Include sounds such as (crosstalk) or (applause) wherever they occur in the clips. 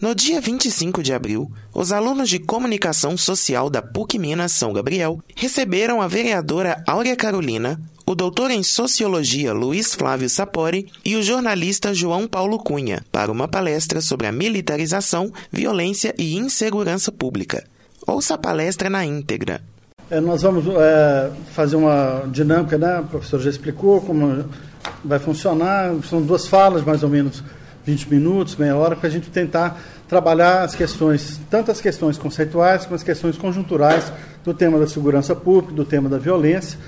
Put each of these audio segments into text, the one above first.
No dia 25 de abril, os alunos de Comunicação Social da PUC Minas São Gabriel receberam a vereadora Áurea Carolina, o doutor em Sociologia Luiz Flávio Sapori e o jornalista João Paulo Cunha para uma palestra sobre a militarização, violência e insegurança pública. Ouça a palestra na íntegra. É, nós vamos é, fazer uma dinâmica, né? O professor já explicou como vai funcionar. São duas falas, mais ou menos 20 minutos, meia hora, para a gente tentar trabalhar as questões, tanto as questões conceituais como as questões conjunturais do tema da segurança pública, do tema da violência,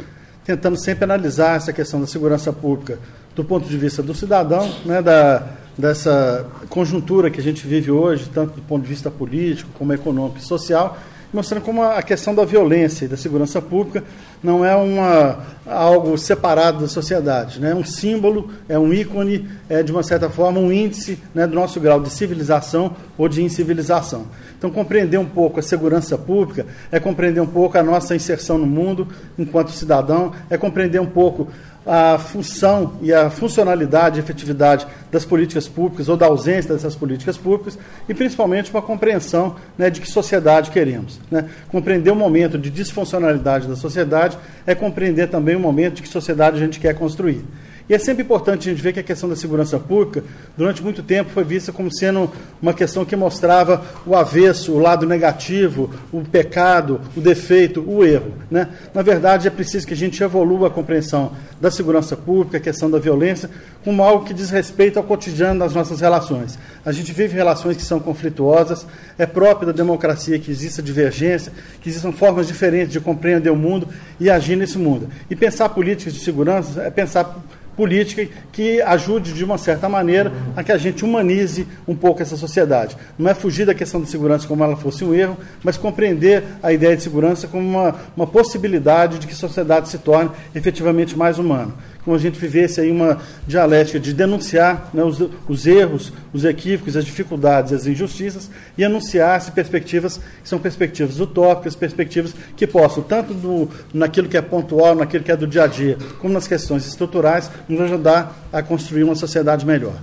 tentando sempre analisar essa questão da segurança pública do ponto de vista do cidadão, né, da, dessa conjuntura que a gente vive hoje, tanto do ponto de vista político como econômico e social, mostrando como a questão da violência e da segurança pública não é uma, algo separado da sociedade, né? é um símbolo, é um ícone, é de uma certa forma um índice né, do nosso grau de civilização ou de incivilização. Então, compreender um pouco a segurança pública é compreender um pouco a nossa inserção no mundo enquanto cidadão, é compreender um pouco a função e a funcionalidade e efetividade das políticas públicas ou da ausência dessas políticas públicas e principalmente uma compreensão né, de que sociedade queremos. Né? Compreender o momento de disfuncionalidade da sociedade é compreender também o momento de que sociedade a gente quer construir. E é sempre importante a gente ver que a questão da segurança pública, durante muito tempo, foi vista como sendo uma questão que mostrava o avesso, o lado negativo, o pecado, o defeito, o erro. Né? Na verdade, é preciso que a gente evolua a compreensão da segurança pública, a questão da violência, como algo que diz respeito ao cotidiano das nossas relações. A gente vive relações que são conflituosas, é próprio da democracia que exista divergência, que existam formas diferentes de compreender o mundo e agir nesse mundo. E pensar políticas de segurança é pensar política que ajude, de uma certa maneira, a que a gente humanize um pouco essa sociedade. Não é fugir da questão da segurança como ela fosse um erro, mas compreender a ideia de segurança como uma, uma possibilidade de que a sociedade se torne efetivamente mais humana como a gente vivesse aí uma dialética de denunciar né, os, os, erros, os equívocos, as dificuldades, as injustiças e anunciar-se perspectivas que são perspectivas utópicas, perspectivas que possam, tanto do, naquilo que é pontual, naquilo que é do dia a dia, como nas questões estruturais, nos ajudar a construir uma sociedade melhor.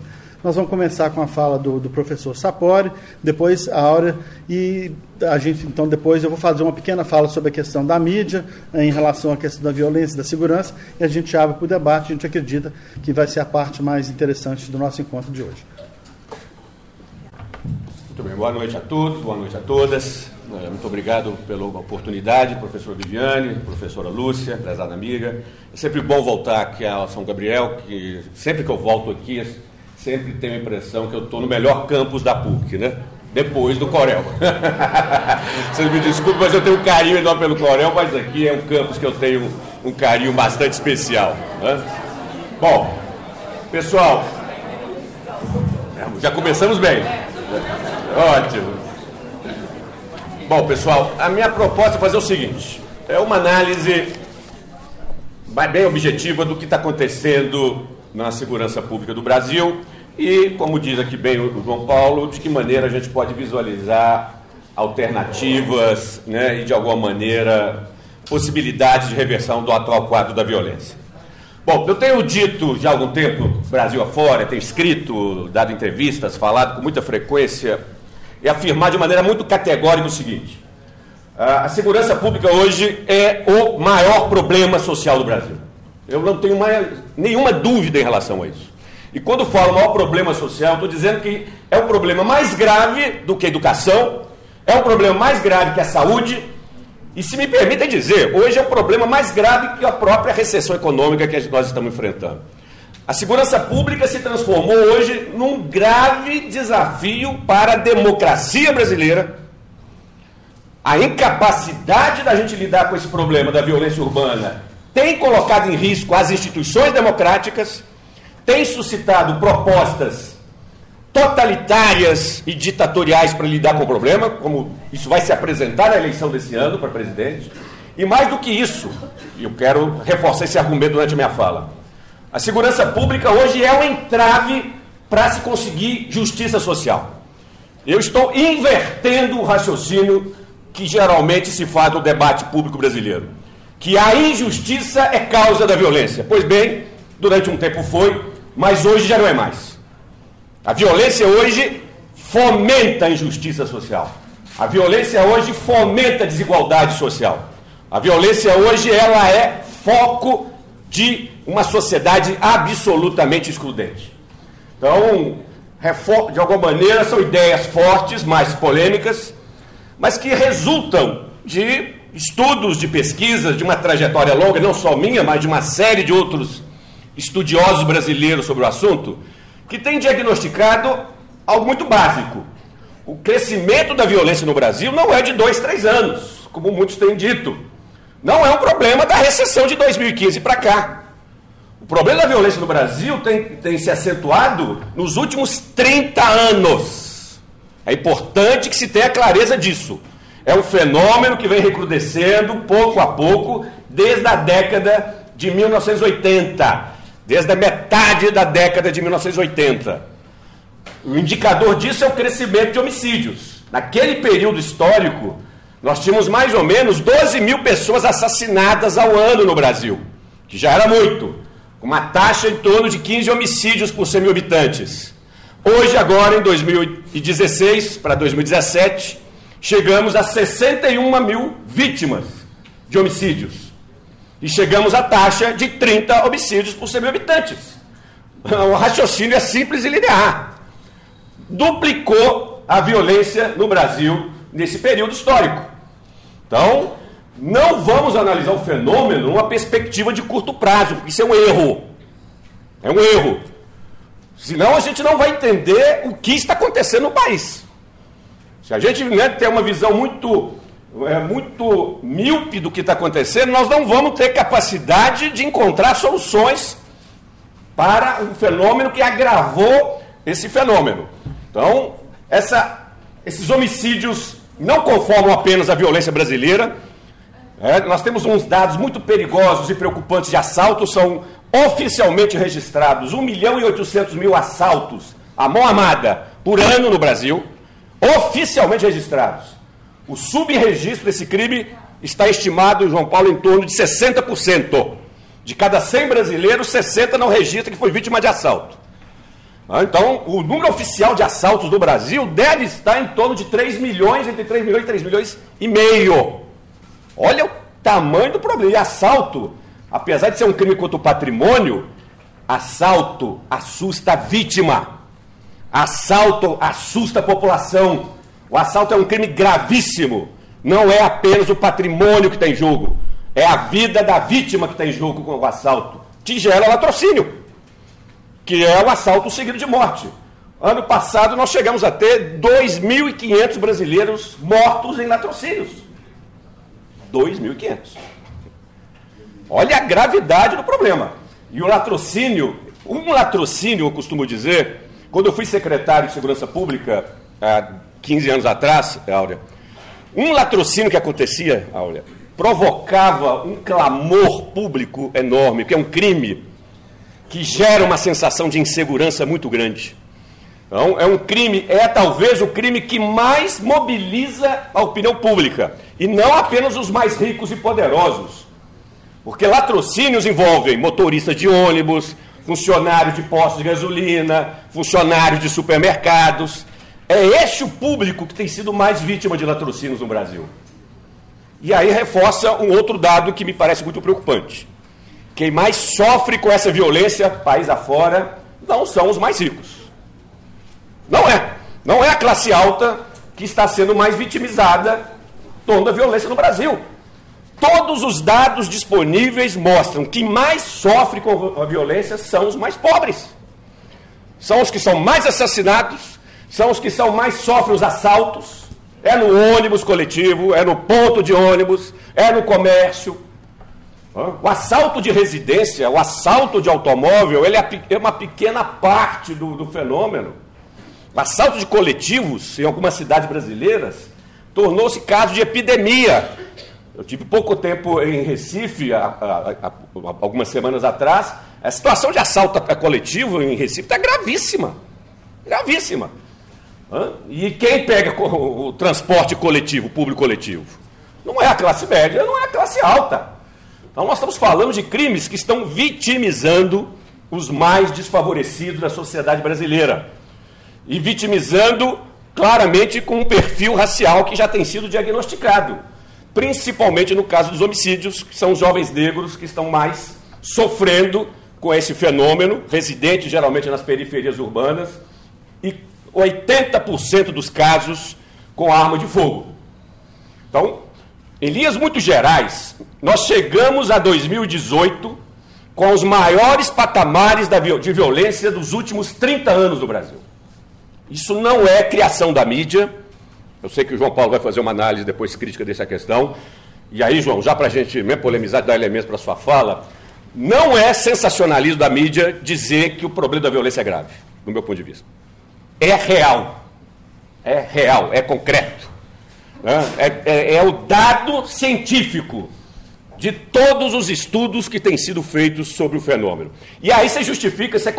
Nós vamos começar com a fala do, do professor Sapori, depois a Áurea, e a gente, então, depois eu vou fazer uma pequena fala sobre a questão da mídia, eh, em relação à questão da violência da segurança, e a gente abre para o debate, a gente acredita que vai ser a parte mais interessante do nosso encontro de hoje. Muito bem, boa noite a todos, boa noite a todas. Eh, muito obrigado pela oportunidade, professor Viviane, professora Lúcia, prezada amiga. É sempre bom voltar aqui a São Gabriel, que sempre que eu volto aqui, sempre tenho a impressão que eu estou no melhor campus da PUC, né? Depois do Corel. (laughs) Vocês me desculpem, mas eu tenho um carinho enorme pelo Corel, mas aqui é um campus que eu tenho um carinho bastante especial. Né? Bom, pessoal, já começamos bem. Ótimo. Bom, pessoal, a minha proposta é fazer o seguinte: é uma análise bem objetiva do que está acontecendo na segurança pública do Brasil e, como diz aqui bem o João Paulo, de que maneira a gente pode visualizar alternativas né, e, de alguma maneira, possibilidades de reversão do atual quadro da violência. Bom, eu tenho dito já há algum tempo, Brasil afora, tenho escrito, dado entrevistas, falado com muita frequência e afirmar de maneira muito categórica o seguinte: a segurança pública hoje é o maior problema social do Brasil. Eu não tenho mais, nenhuma dúvida em relação a isso. E quando falo maior problema social, estou dizendo que é um problema mais grave do que a educação, é um problema mais grave que a saúde, e se me permitem dizer, hoje é um problema mais grave que a própria recessão econômica que nós estamos enfrentando. A segurança pública se transformou hoje num grave desafio para a democracia brasileira. A incapacidade da gente lidar com esse problema da violência urbana tem colocado em risco as instituições democráticas, tem suscitado propostas totalitárias e ditatoriais para lidar com o problema, como isso vai se apresentar na eleição desse ano para presidente. E mais do que isso, e eu quero reforçar esse argumento durante a minha fala, a segurança pública hoje é um entrave para se conseguir justiça social. Eu estou invertendo o raciocínio que geralmente se faz no debate público brasileiro que a injustiça é causa da violência. Pois bem, durante um tempo foi, mas hoje já não é mais. A violência hoje fomenta a injustiça social. A violência hoje fomenta a desigualdade social. A violência hoje ela é foco de uma sociedade absolutamente excludente. Então, de alguma maneira, são ideias fortes, mais polêmicas, mas que resultam de estudos, de pesquisas, de uma trajetória longa, não só minha, mas de uma série de outros estudiosos brasileiros sobre o assunto, que têm diagnosticado algo muito básico. O crescimento da violência no Brasil não é de dois, três anos, como muitos têm dito. Não é um problema da recessão de 2015 para cá. O problema da violência no Brasil tem, tem se acentuado nos últimos 30 anos. É importante que se tenha clareza disso. É um fenômeno que vem recrudescendo pouco a pouco desde a década de 1980, desde a metade da década de 1980. O indicador disso é o crescimento de homicídios. Naquele período histórico, nós tínhamos mais ou menos 12 mil pessoas assassinadas ao ano no Brasil, que já era muito, com uma taxa em torno de 15 homicídios por 100 mil habitantes. Hoje, agora, em 2016 para 2017, chegamos a 61 mil vítimas de homicídios. E chegamos à taxa de 30 homicídios por 100 mil habitantes. O raciocínio é simples e linear. Duplicou a violência no Brasil nesse período histórico. Então, não vamos analisar o fenômeno numa perspectiva de curto prazo, porque isso é um erro. É um erro. Senão a gente não vai entender o que está acontecendo no país. Se a gente né, tem uma visão muito, é, muito míope do que está acontecendo, nós não vamos ter capacidade de encontrar soluções para um fenômeno que agravou esse fenômeno. Então, essa, esses homicídios não conformam apenas a violência brasileira. É, nós temos uns dados muito perigosos e preocupantes de assaltos, são oficialmente registrados 1 milhão e 800 mil assaltos à mão armada por ano no Brasil, oficialmente registrados. O subregistro desse crime está estimado, João Paulo, em torno de 60%. De cada 100 brasileiros, 60 não registra que foi vítima de assalto. Ah, então, o número oficial de assaltos do Brasil deve estar em torno de 3 milhões, entre 3 milhões e 3 milhões e meio. Olha o tamanho do problema. E assalto, apesar de ser um crime contra o patrimônio, assalto assusta a vítima. Assalto assusta a população. O assalto é um crime gravíssimo. Não é apenas o patrimônio que está em jogo, é a vida da vítima que está em jogo com o assalto. Tigela latrocínio que é o assalto seguido de morte. Ano passado nós chegamos a ter 2.500 brasileiros mortos em latrocínios. 2.500. Olha a gravidade do problema. E o latrocínio, um latrocínio, eu costumo dizer, quando eu fui secretário de Segurança Pública há 15 anos atrás, Áurea, um latrocínio que acontecia, Áurea, provocava um clamor público enorme, que é um crime que gera uma sensação de insegurança muito grande. Então, é um crime, é talvez o crime que mais mobiliza a opinião pública, e não apenas os mais ricos e poderosos. Porque latrocínios envolvem motoristas de ônibus, funcionários de postos de gasolina, funcionários de supermercados. É este o público que tem sido mais vítima de latrocínios no Brasil. E aí reforça um outro dado que me parece muito preocupante. Quem mais sofre com essa violência, país afora, não são os mais ricos. Não é. Não é a classe alta que está sendo mais vitimizada toda a violência no Brasil. Todos os dados disponíveis mostram que mais sofre com a violência são os mais pobres. São os que são mais assassinados, são os que são mais sofrem os assaltos. É no ônibus coletivo, é no ponto de ônibus, é no comércio, o assalto de residência, o assalto de automóvel, ele é, é uma pequena parte do, do fenômeno. O assalto de coletivos em algumas cidades brasileiras tornou-se caso de epidemia. Eu tive pouco tempo em Recife, há, há, há, algumas semanas atrás. A situação de assalto coletivo em Recife está gravíssima. Gravíssima. E quem pega o transporte coletivo, público coletivo? Não é a classe média, não é a classe alta. Então, nós estamos falando de crimes que estão vitimizando os mais desfavorecidos da sociedade brasileira e vitimizando claramente com um perfil racial que já tem sido diagnosticado, principalmente no caso dos homicídios, que são os jovens negros que estão mais sofrendo com esse fenômeno, residentes geralmente nas periferias urbanas, 80% dos casos com arma de fogo. Então, em linhas muito gerais, nós chegamos a 2018 com os maiores patamares de violência dos últimos 30 anos do Brasil. Isso não é criação da mídia. Eu sei que o João Paulo vai fazer uma análise depois crítica dessa questão. E aí, João, já para a gente mesmo polemizar, dar elementos para sua fala, não é sensacionalismo da mídia dizer que o problema da violência é grave, do meu ponto de vista. É real. É real, é concreto. Né? É, é, é o dado científico de todos os estudos que têm sido feitos sobre o fenômeno. E aí você justifica, você,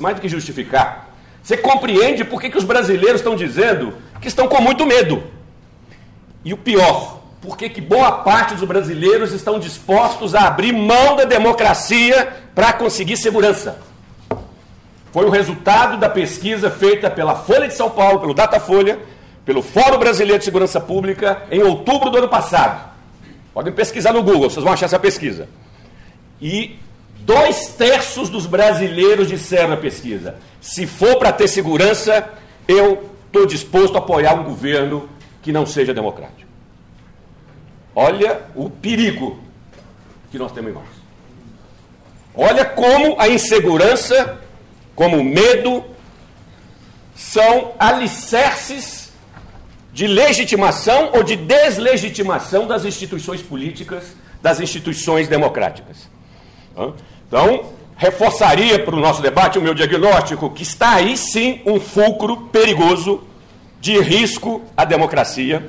mais do que justificar, você compreende por que, que os brasileiros estão dizendo que estão com muito medo. E o pior, por que, que boa parte dos brasileiros estão dispostos a abrir mão da democracia para conseguir segurança. Foi o resultado da pesquisa feita pela Folha de São Paulo, pelo Datafolha, pelo Fórum Brasileiro de Segurança Pública, em outubro do ano passado. Podem pesquisar no Google, vocês vão achar essa pesquisa. E dois terços dos brasileiros disseram na pesquisa: se for para ter segurança, eu estou disposto a apoiar um governo que não seja democrático. Olha o perigo que nós temos em nós. Olha como a insegurança, como o medo, são alicerces de legitimação ou de deslegitimação das instituições políticas, das instituições democráticas. Então, reforçaria para o nosso debate o meu diagnóstico que está aí sim um fulcro perigoso de risco à democracia.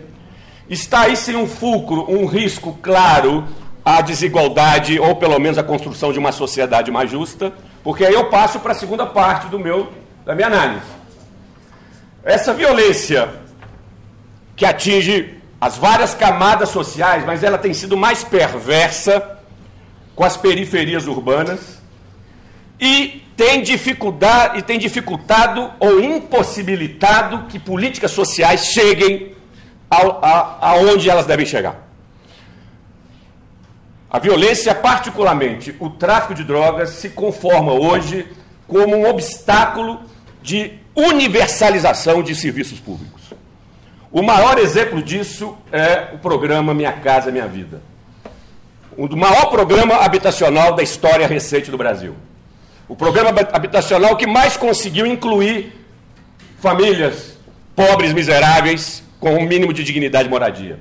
Está aí sim um fulcro, um risco claro à desigualdade ou pelo menos à construção de uma sociedade mais justa, porque aí eu passo para a segunda parte do meu da minha análise. Essa violência que atinge as várias camadas sociais, mas ela tem sido mais perversa com as periferias urbanas e tem dificuldade e tem dificultado ou impossibilitado que políticas sociais cheguem a, aonde elas devem chegar. A violência, particularmente o tráfico de drogas, se conforma hoje como um obstáculo de universalização de serviços públicos. O maior exemplo disso é o programa Minha Casa Minha Vida. O maior programa habitacional da história recente do Brasil. O programa habitacional que mais conseguiu incluir famílias pobres, miseráveis, com um mínimo de dignidade e moradia.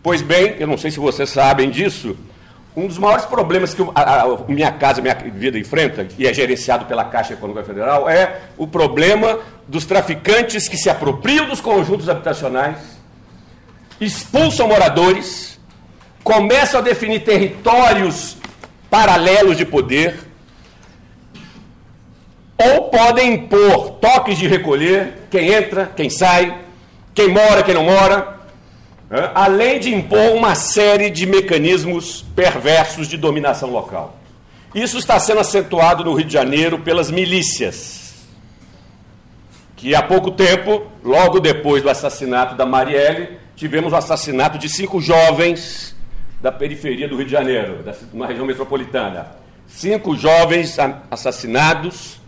Pois bem, eu não sei se vocês sabem disso, um dos maiores problemas que a, a, Minha Casa Minha Vida enfrenta, e é gerenciado pela Caixa Econômica Federal, é o problema dos traficantes que se apropriam dos conjuntos habitacionais, expulsam moradores, começam a definir territórios paralelos de poder, ou podem impor toques de recolher, quem entra, quem sai, quem mora, quem não mora, além de impor uma série de mecanismos perversos de dominação local. Isso está sendo acentuado no Rio de Janeiro pelas milícias, que há pouco tempo, logo depois do assassinato da Marielle, tivemos o assassinato de cinco jovens da periferia do Rio de Janeiro, da uma região metropolitana. Cinco jovens assassinados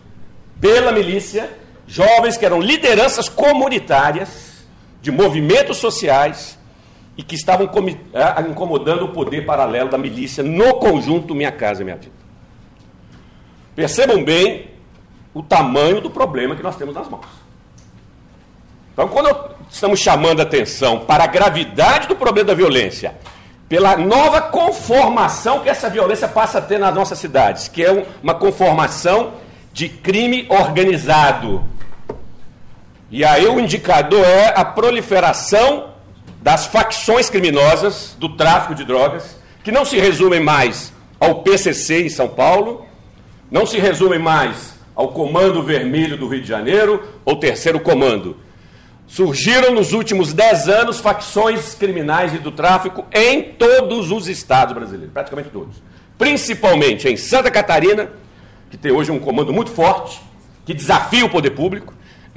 pela milícia, jovens que eram lideranças comunitárias de movimentos sociais e que estavam é, incomodando o poder paralelo da milícia no conjunto Minha Casa Minha Vida. Percebam bem o tamanho do problema que nós temos nas mãos. Então, quando estamos chamando a atenção para a gravidade do problema da violência, pela nova conformação que essa violência passa a ter nas nossas cidades, que é uma conformação de crime organizado. E aí o indicador é a proliferação das facções criminosas do tráfico de drogas, que não se resumem mais ao PCC em São Paulo, não se resumem mais ao Comando Vermelho do Rio de Janeiro ou Terceiro Comando. Surgiram nos últimos dez anos facções criminais e do tráfico em todos os estados brasileiros, praticamente todos. Principalmente em Santa Catarina, que tem hoje um comando muito forte, que desafia o poder público,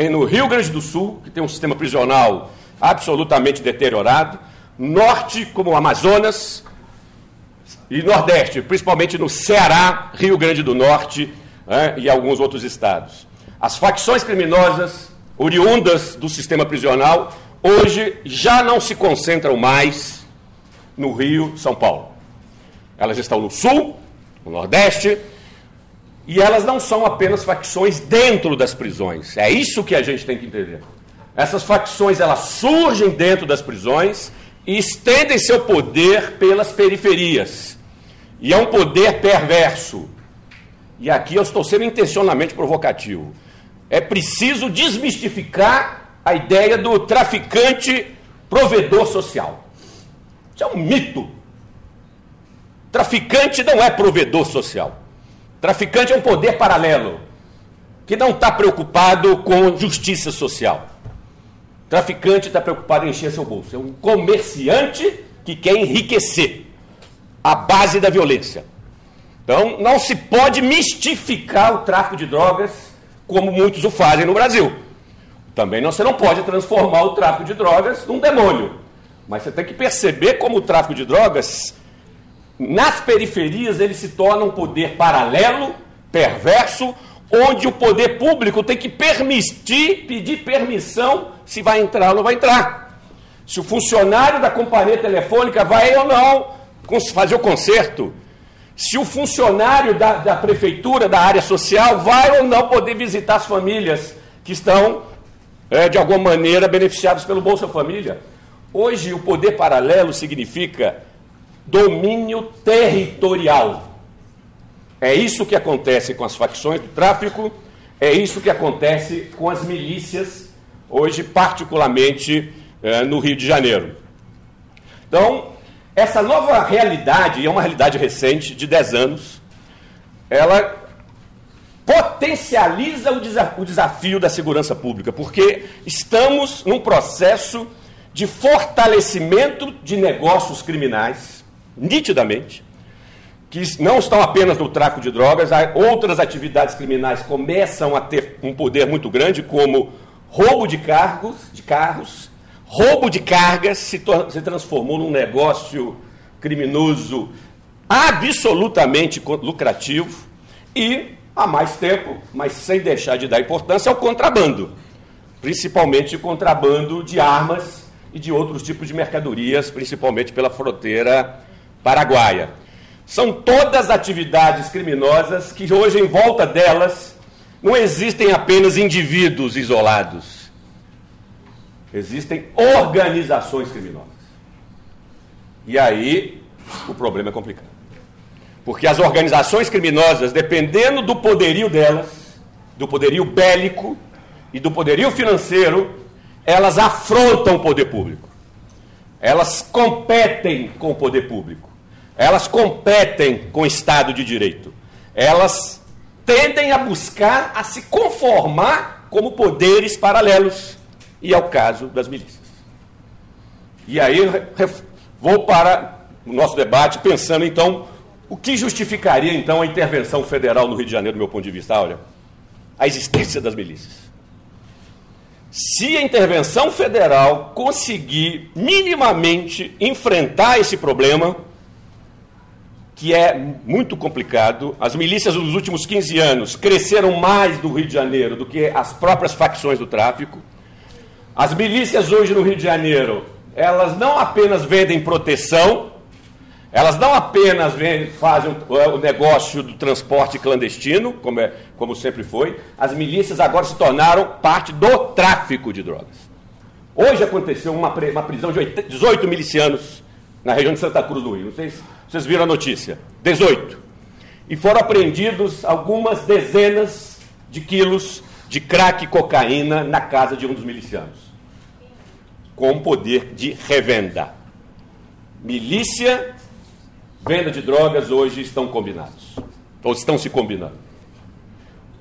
no Rio Grande do Sul, que tem um sistema prisional absolutamente deteriorado, norte, como o Amazonas, e nordeste, principalmente no Ceará, Rio Grande do Norte né, e alguns outros estados. As facções criminosas oriundas do sistema prisional hoje já não se concentram mais no Rio, São Paulo. Elas estão no sul, no nordeste, e elas não são apenas facções dentro das prisões. É isso que a gente tem que entender. Essas facções elas surgem dentro das prisões e estendem seu poder pelas periferias. E é um poder perverso. E aqui eu estou sendo intencionalmente provocativo. É preciso desmistificar a ideia do traficante provedor social. Isso é um mito. Traficante não é provedor social. Traficante é um poder paralelo que não está preocupado com justiça social. Traficante está preocupado em encher seu bolso. É um comerciante que quer enriquecer a base da violência. Então, não se pode mistificar o tráfico de drogas como muitos o fazem no Brasil. Também não, você não pode transformar o tráfico de drogas num demônio. Mas você tem que perceber como o tráfico de drogas, nas periferias, ele se torna um poder paralelo, perverso, onde o poder público tem que permitir, pedir permissão se vai entrar ou não vai entrar. Se o funcionário da companhia telefônica vai ou não fazer o conserto. Se o funcionário da, da prefeitura, da área social, vai ou não poder visitar as famílias que estão, é, de alguma maneira, beneficiadas pelo Bolsa Família. Hoje, o poder paralelo significa domínio territorial. É isso que acontece com as facções do tráfico, é isso que acontece com as milícias, hoje, particularmente é, no Rio de Janeiro. Então, essa nova realidade, e é uma realidade recente, de 10 anos, ela potencializa o, desafio, o desafio da segurança pública, porque estamos num processo de fortalecimento de negócios criminais, nitidamente, que não estão apenas no tráfico de drogas, outras atividades criminais começam a ter um poder muito grande, como roubo de cargos, de carros, roubo de cargas se, se transformou num negócio criminoso absolutamente lucrativo. E, há mais tempo, mas sem deixar de dar importância, ao contrabando, principalmente contrabando de armas e de outros tipos de mercadorias, principalmente pela fronteira paraguaia. São todas atividades criminosas que hoje, em volta delas, não existem apenas indivíduos isolados Existem organizações criminosas. E aí o problema é complicado. Porque as organizações criminosas, dependendo do poderio delas, do poderio bélico e do poderio financeiro, elas afrontam o poder público. Elas competem com o poder público. Elas competem com o Estado de Direito. Elas tendem a buscar a se conformar como poderes paralelos e ao caso das milícias. E aí vou para o nosso debate pensando então o que justificaria então a intervenção federal no Rio de Janeiro, do meu ponto de vista, olha, a existência das milícias. Se a intervenção federal conseguir minimamente enfrentar esse problema, que é muito complicado, as milícias nos últimos 15 anos cresceram mais no Rio de Janeiro do que as próprias facções do tráfico. As milícias hoje no Rio de Janeiro, elas não apenas vendem proteção, elas não apenas vendem, fazem o negócio do transporte clandestino, como, é, como sempre foi, as milícias agora se tornaram parte do tráfico de drogas. Hoje aconteceu uma, uma prisão de 18 milicianos na região de Santa Cruz do Rio. Não sei se vocês viram a notícia. 18. E foram apreendidos algumas dezenas de quilos de crack e cocaína na casa de um dos milicianos com poder de revenda. Milícia, venda de drogas hoje estão combinados, ou estão se combinando.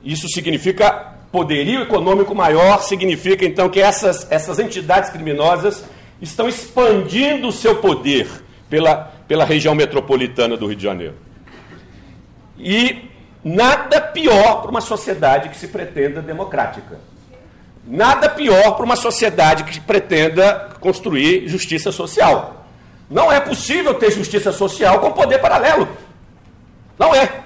Isso significa poderio econômico maior, significa então que essas, essas entidades criminosas estão expandindo o seu poder pela, pela região metropolitana do Rio de Janeiro. E nada pior para uma sociedade que se pretenda democrática. Nada pior para uma sociedade que pretenda construir justiça social. Não é possível ter justiça social com poder paralelo. Não é.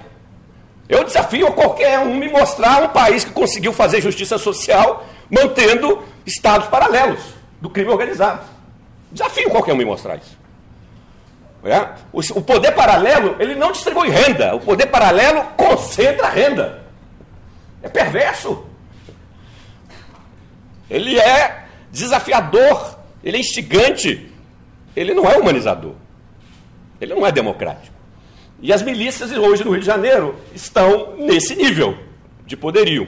Eu desafio qualquer um me mostrar um país que conseguiu fazer justiça social mantendo estados paralelos do crime organizado. Desafio qualquer um me mostrar isso. É? O poder paralelo, ele não distribui renda. O poder paralelo concentra renda. É perverso. Ele é desafiador, ele é instigante, ele não é humanizador, ele não é democrático. E as milícias hoje no Rio de Janeiro estão nesse nível de poderio.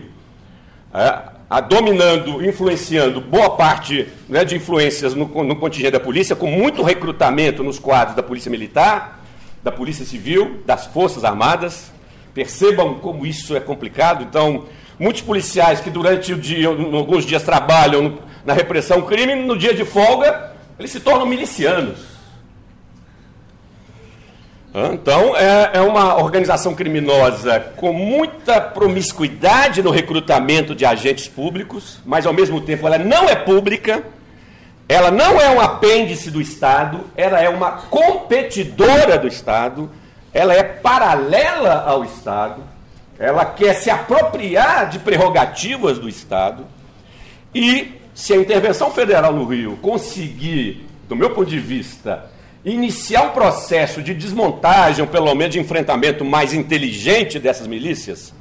É, a, dominando, influenciando boa parte né, de influências no, no contingente da polícia, com muito recrutamento nos quadros da Polícia Militar, da Polícia Civil, das Forças Armadas. Percebam como isso é complicado. Então, Muitos policiais que durante o dia, alguns dias trabalham na repressão crime, no dia de folga, eles se tornam milicianos. Então, é, é uma organização criminosa com muita promiscuidade no recrutamento de agentes públicos, mas ao mesmo tempo ela não é pública, ela não é um apêndice do Estado, ela é uma competidora do Estado, ela é paralela ao Estado ela quer se apropriar de prerrogativas do Estado e se a intervenção federal no Rio conseguir, do meu ponto de vista, iniciar um processo de desmontagem, ou pelo menos de enfrentamento mais inteligente dessas milícias,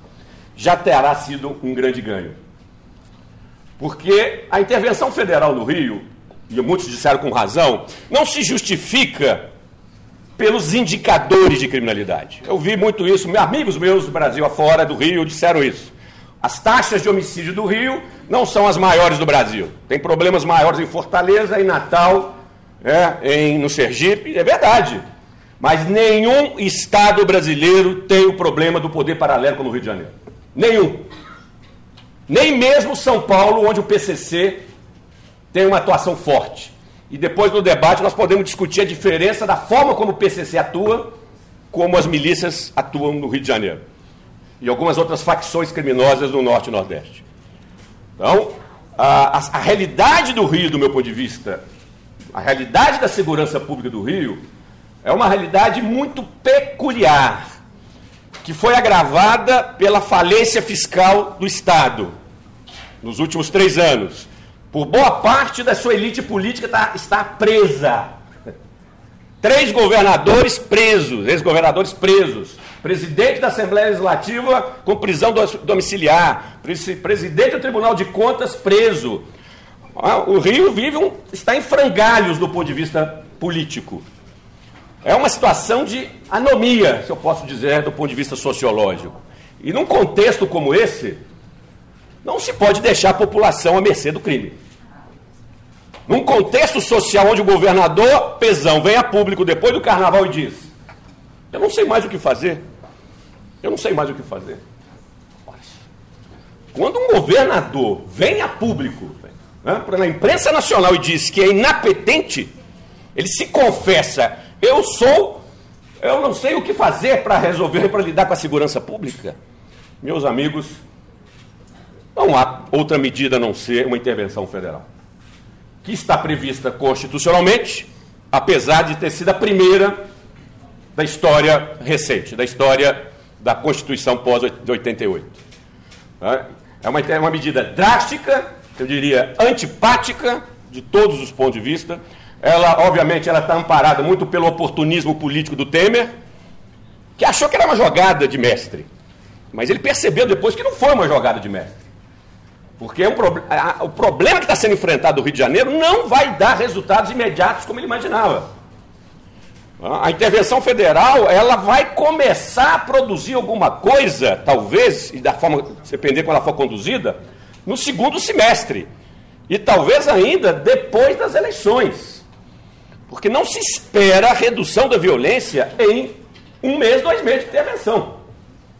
já terá sido um grande ganho. Porque a intervenção federal no Rio, e muitos disseram com razão, não se justifica pelos indicadores de criminalidade. Eu vi muito isso, amigos meus do Brasil afora, do Rio, disseram isso. As taxas de homicídio do Rio não são as maiores do Brasil. Tem problemas maiores em Fortaleza, em Natal, é, em, no Sergipe, é verdade. Mas nenhum estado brasileiro tem o problema do poder paralelo como o Rio de Janeiro. Nenhum. Nem mesmo São Paulo, onde o PCC tem uma atuação forte. E depois do debate nós podemos discutir a diferença da forma como o PCC atua, como as milícias atuam no Rio de Janeiro. E algumas outras facções criminosas no Norte e Nordeste. Então, a, a, a realidade do Rio, do meu ponto de vista, a realidade da segurança pública do Rio, é uma realidade muito peculiar, que foi agravada pela falência fiscal do Estado nos últimos três anos por boa parte da sua elite política tá, está presa. Três governadores presos, ex-governadores presos. Presidente da Assembleia Legislativa com prisão domiciliar. Presidente do Tribunal de Contas preso. Ah, o Rio vive um, está em frangalhos do ponto de vista político. É uma situação de anomia, se eu posso dizer, do ponto de vista sociológico. E num contexto como esse, não se pode deixar a população à mercê do crime. Num contexto social onde o governador Pezão vem a público depois do carnaval e diz: Eu não sei mais o que fazer. Eu não sei mais o que fazer. Quando um governador vem a público, né, na imprensa nacional e diz que é inapetente, ele se confessa: Eu sou, eu não sei o que fazer para resolver, para lidar com a segurança pública. Meus amigos, não há outra medida a não ser uma intervenção federal, que está prevista constitucionalmente, apesar de ter sido a primeira da história recente, da história da Constituição pós-88. É uma, uma medida drástica, eu diria antipática, de todos os pontos de vista. Ela, obviamente, ela está amparada muito pelo oportunismo político do Temer, que achou que era uma jogada de mestre. Mas ele percebeu depois que não foi uma jogada de mestre. Porque é um pro... o problema que está sendo enfrentado no Rio de Janeiro não vai dar resultados imediatos como ele imaginava. A intervenção federal ela vai começar a produzir alguma coisa, talvez, e da forma, depender quando ela for conduzida, no segundo semestre. E talvez ainda depois das eleições. Porque não se espera a redução da violência em um mês, dois meses de intervenção.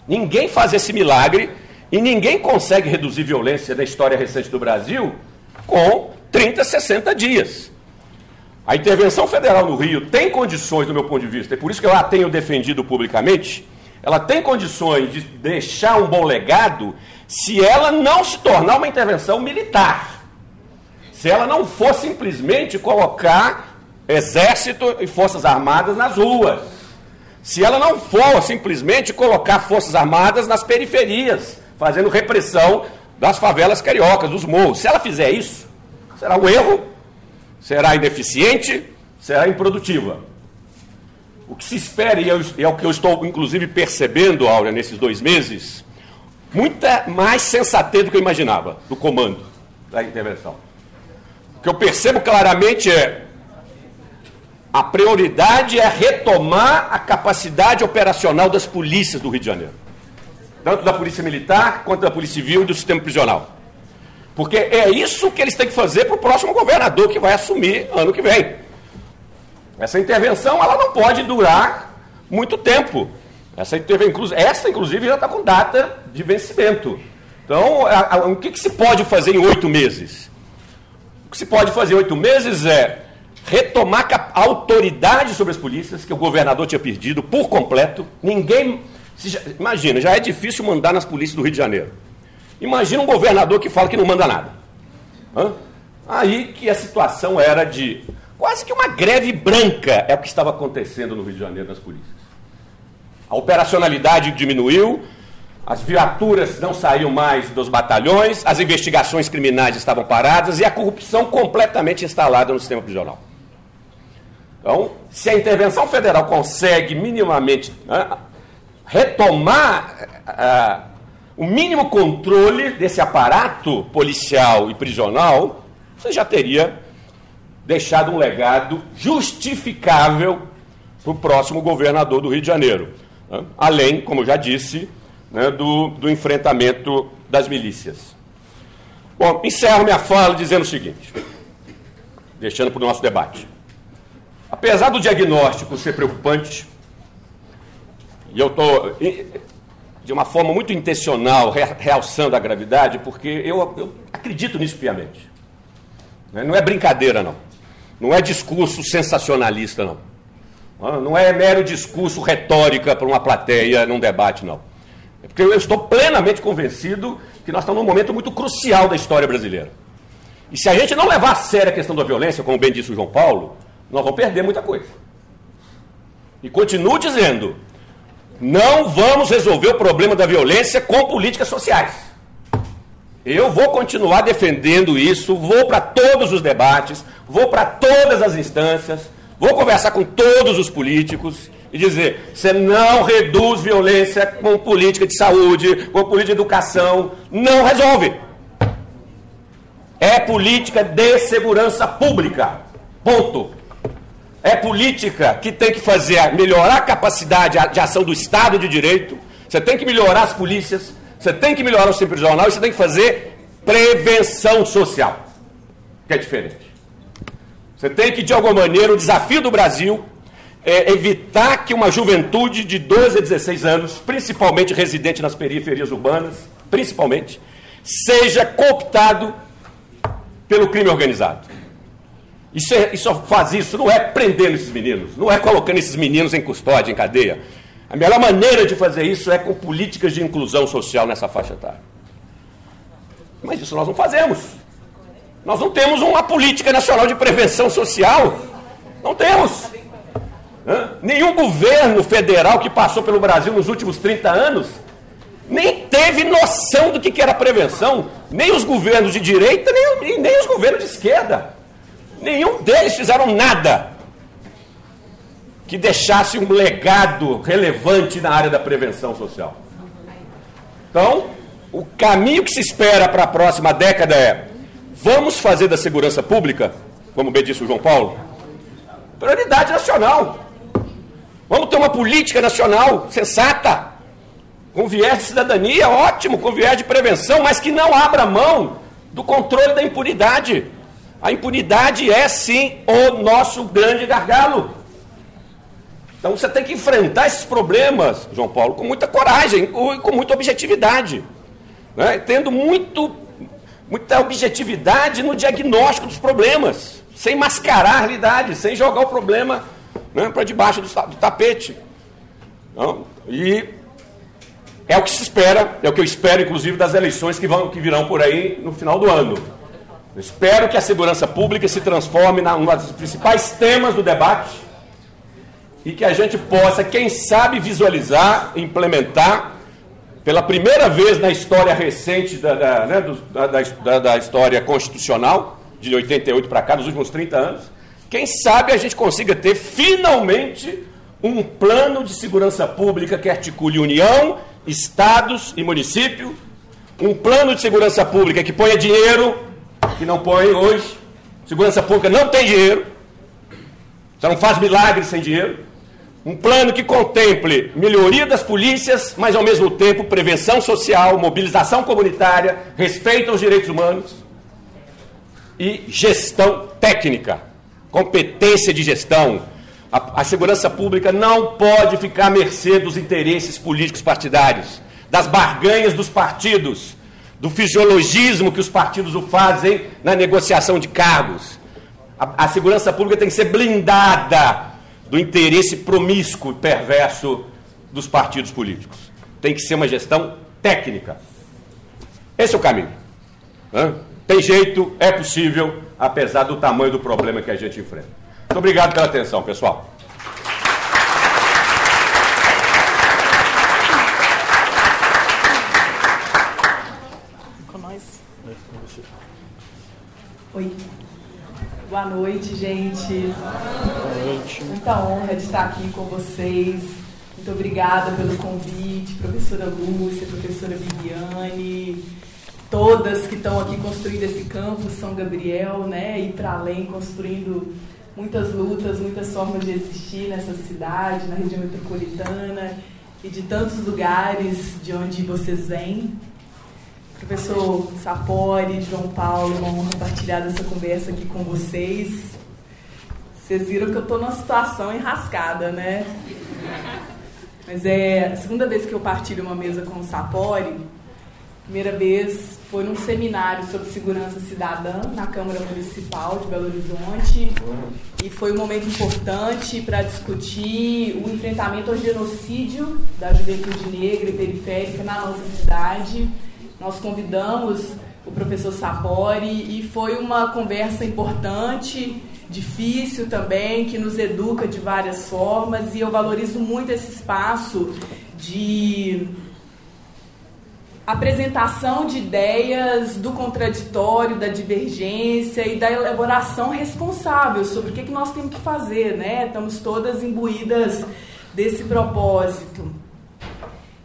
Ninguém faz esse milagre e ninguém consegue reduzir violência na história recente do Brasil com 30, 60 dias. A intervenção federal no Rio tem condições, do meu ponto de vista, e por isso que eu a tenho defendido publicamente, ela tem condições de deixar um bom legado se ela não se tornar uma intervenção militar. Se ela não for simplesmente colocar exército e forças armadas nas ruas. Se ela não for simplesmente colocar forças armadas nas periferias, fazendo repressão das favelas cariocas, dos morros. Se ela fizer isso, será um erro, será ineficiente, será improdutiva. O que se espera, e é o que eu estou inclusive percebendo, Áurea, nesses dois meses, muita mais sensatez do que eu imaginava do comando da intervenção. O que eu percebo claramente é a prioridade é retomar a capacidade operacional das polícias do Rio de Janeiro. Tanto da Polícia Militar quanto da Polícia Civil e do sistema prisional. Porque é isso que eles têm que fazer para o próximo governador que vai assumir ano que vem. Essa intervenção ela não pode durar muito tempo. Essa, essa inclusive, já está com data de vencimento. Então, a, a, o que, que se pode fazer em oito meses? O que se pode fazer em oito meses é retomar a autoridade sobre as polícias, que o governador tinha perdido por completo. Ninguém. Imagina, já é difícil mandar nas polícias do Rio de Janeiro. Imagina um governador que fala que não manda nada. Hã? Aí que a situação era de quase que uma greve branca é o que estava acontecendo no Rio de Janeiro nas polícias. A operacionalidade diminuiu, as viaturas não saíam mais dos batalhões, as investigações criminais estavam paradas e a corrupção completamente instalada no sistema prisional. Então, se a intervenção federal consegue minimamente né, retomar o mínimo controle desse aparato policial e prisional, você já teria deixado um legado justificável para o próximo governador do Rio de Janeiro. Né? Além, como já disse, né, do, do enfrentamento das milícias. Bom, encerro minha fala dizendo o seguinte, deixando para o nosso debate. Apesar do diagnóstico ser preocupante, e eu estou, de uma forma muito intencional, realçando a gravidade, porque eu, eu acredito nisso piamente. Né? Não é brincadeira, não. Não é discurso sensacionalista, não. Ah, não é mero discurso retórica para uma plateia num debate, não. É porque eu estou plenamente convencido que nós estamos num momento muito crucial da história brasileira. E se a gente não levar a sério a questão da violência, como bem disse o João Paulo, nós vamos perder muita coisa. E continuo dizendo: não vamos resolver o problema da violência com políticas sociais. Eu vou continuar defendendo isso, vou para todos os debates, vou para todas as instâncias, vou conversar com todos os políticos e dizer: você não reduz violência com política de saúde, com política de educação, não resolve. É política de segurança pública. Ponto. É política que tem que fazer melhorar a capacidade de ação do Estado de Direito. Você tem que melhorar as polícias, você tem que melhorar o sistema prisional e você tem que fazer prevenção social, que é diferente. Você tem que, de alguma maneira, o desafio do Brasil é evitar que uma juventude de 12 a 16 anos, principalmente residente nas periferias urbanas, principalmente, seja cooptado pelo crime organizado. Isso, é, isso faz isso, não é prendendo esses meninos, não é colocando esses meninos em custódia, em cadeia. A melhor maneira de fazer isso é com políticas de inclusão social nessa faixa etária. Mas isso nós não fazemos. Nós não temos uma política nacional de prevenção social. Não temos. Hã? Nenhum governo federal que passou pelo Brasil nos últimos 30 anos nem teve noção do que era prevenção. Nem os governos de direita, nem, nem os governos de esquerda. Nenhum deles fizeram nada que deixasse um legado relevante na área da prevenção social. Então, o caminho que se espera para a próxima década é Vamos fazer da segurança pública, como bem disse o João Paulo, prioridade nacional. Vamos ter uma política nacional sensata, com viés de cidadania, ótimo, com viés de prevenção, mas que não abra mão do controle da impunidade. A impunidade é sim o nosso grande gargalo. Então você tem que enfrentar esses problemas, João Paulo, com muita coragem e com muita objetividade. Né? Tendo muito muita objetividade no diagnóstico dos problemas, sem mascarar a realidade, sem jogar o problema né, para debaixo do, do tapete. Não? E É o que se espera, é o que eu espero, inclusive, das eleições que, vão, que virão por aí no final do ano. Eu espero que a segurança pública se transforme em um dos principais temas do debate e que a gente possa, quem sabe, visualizar, implementar, pela primeira vez na história recente da, da, né, do, da, da história constitucional, de 88 para cá, dos últimos 30 anos, quem sabe a gente consiga ter finalmente um plano de segurança pública que articule União, estados e município, um plano de segurança pública que ponha dinheiro, que não põe hoje. Segurança pública não tem dinheiro, você não faz milagres sem dinheiro. Um plano que contemple melhoria das polícias, mas ao mesmo tempo prevenção social, mobilização comunitária, respeito aos direitos humanos e gestão técnica, competência de gestão, a, a segurança pública não pode ficar à mercê dos interesses políticos partidários, das barganhas dos partidos, do fisiologismo que os partidos o fazem na negociação de cargos. A, a segurança pública tem que ser blindada do interesse promíscuo e perverso dos partidos políticos. Tem que ser uma gestão técnica. Esse é o caminho. Tem jeito, é possível, apesar do tamanho do problema que a gente enfrenta. Muito obrigado pela atenção, pessoal. Oi. Boa noite, gente. Noite. Muita honra de estar aqui com vocês. Muito obrigada pelo convite, professora Lúcia, professora Viviane, todas que estão aqui construindo esse campus São Gabriel, né? E para além, construindo muitas lutas, muitas formas de existir nessa cidade, na região metropolitana e de tantos lugares de onde vocês vêm. Professor Sapori, João Paulo, uma honra partilhar essa conversa aqui com vocês. Vocês viram que eu estou numa situação enrascada, né? Mas é a segunda vez que eu partilho uma mesa com o Sapori. Primeira vez foi num seminário sobre segurança cidadã na Câmara Municipal de Belo Horizonte e foi um momento importante para discutir o enfrentamento ao genocídio da juventude negra e periférica na nossa cidade. Nós convidamos o professor Sapori e foi uma conversa importante, difícil também, que nos educa de várias formas e eu valorizo muito esse espaço de apresentação de ideias do contraditório, da divergência e da elaboração responsável sobre o que, que nós temos que fazer, né? Estamos todas imbuídas desse propósito.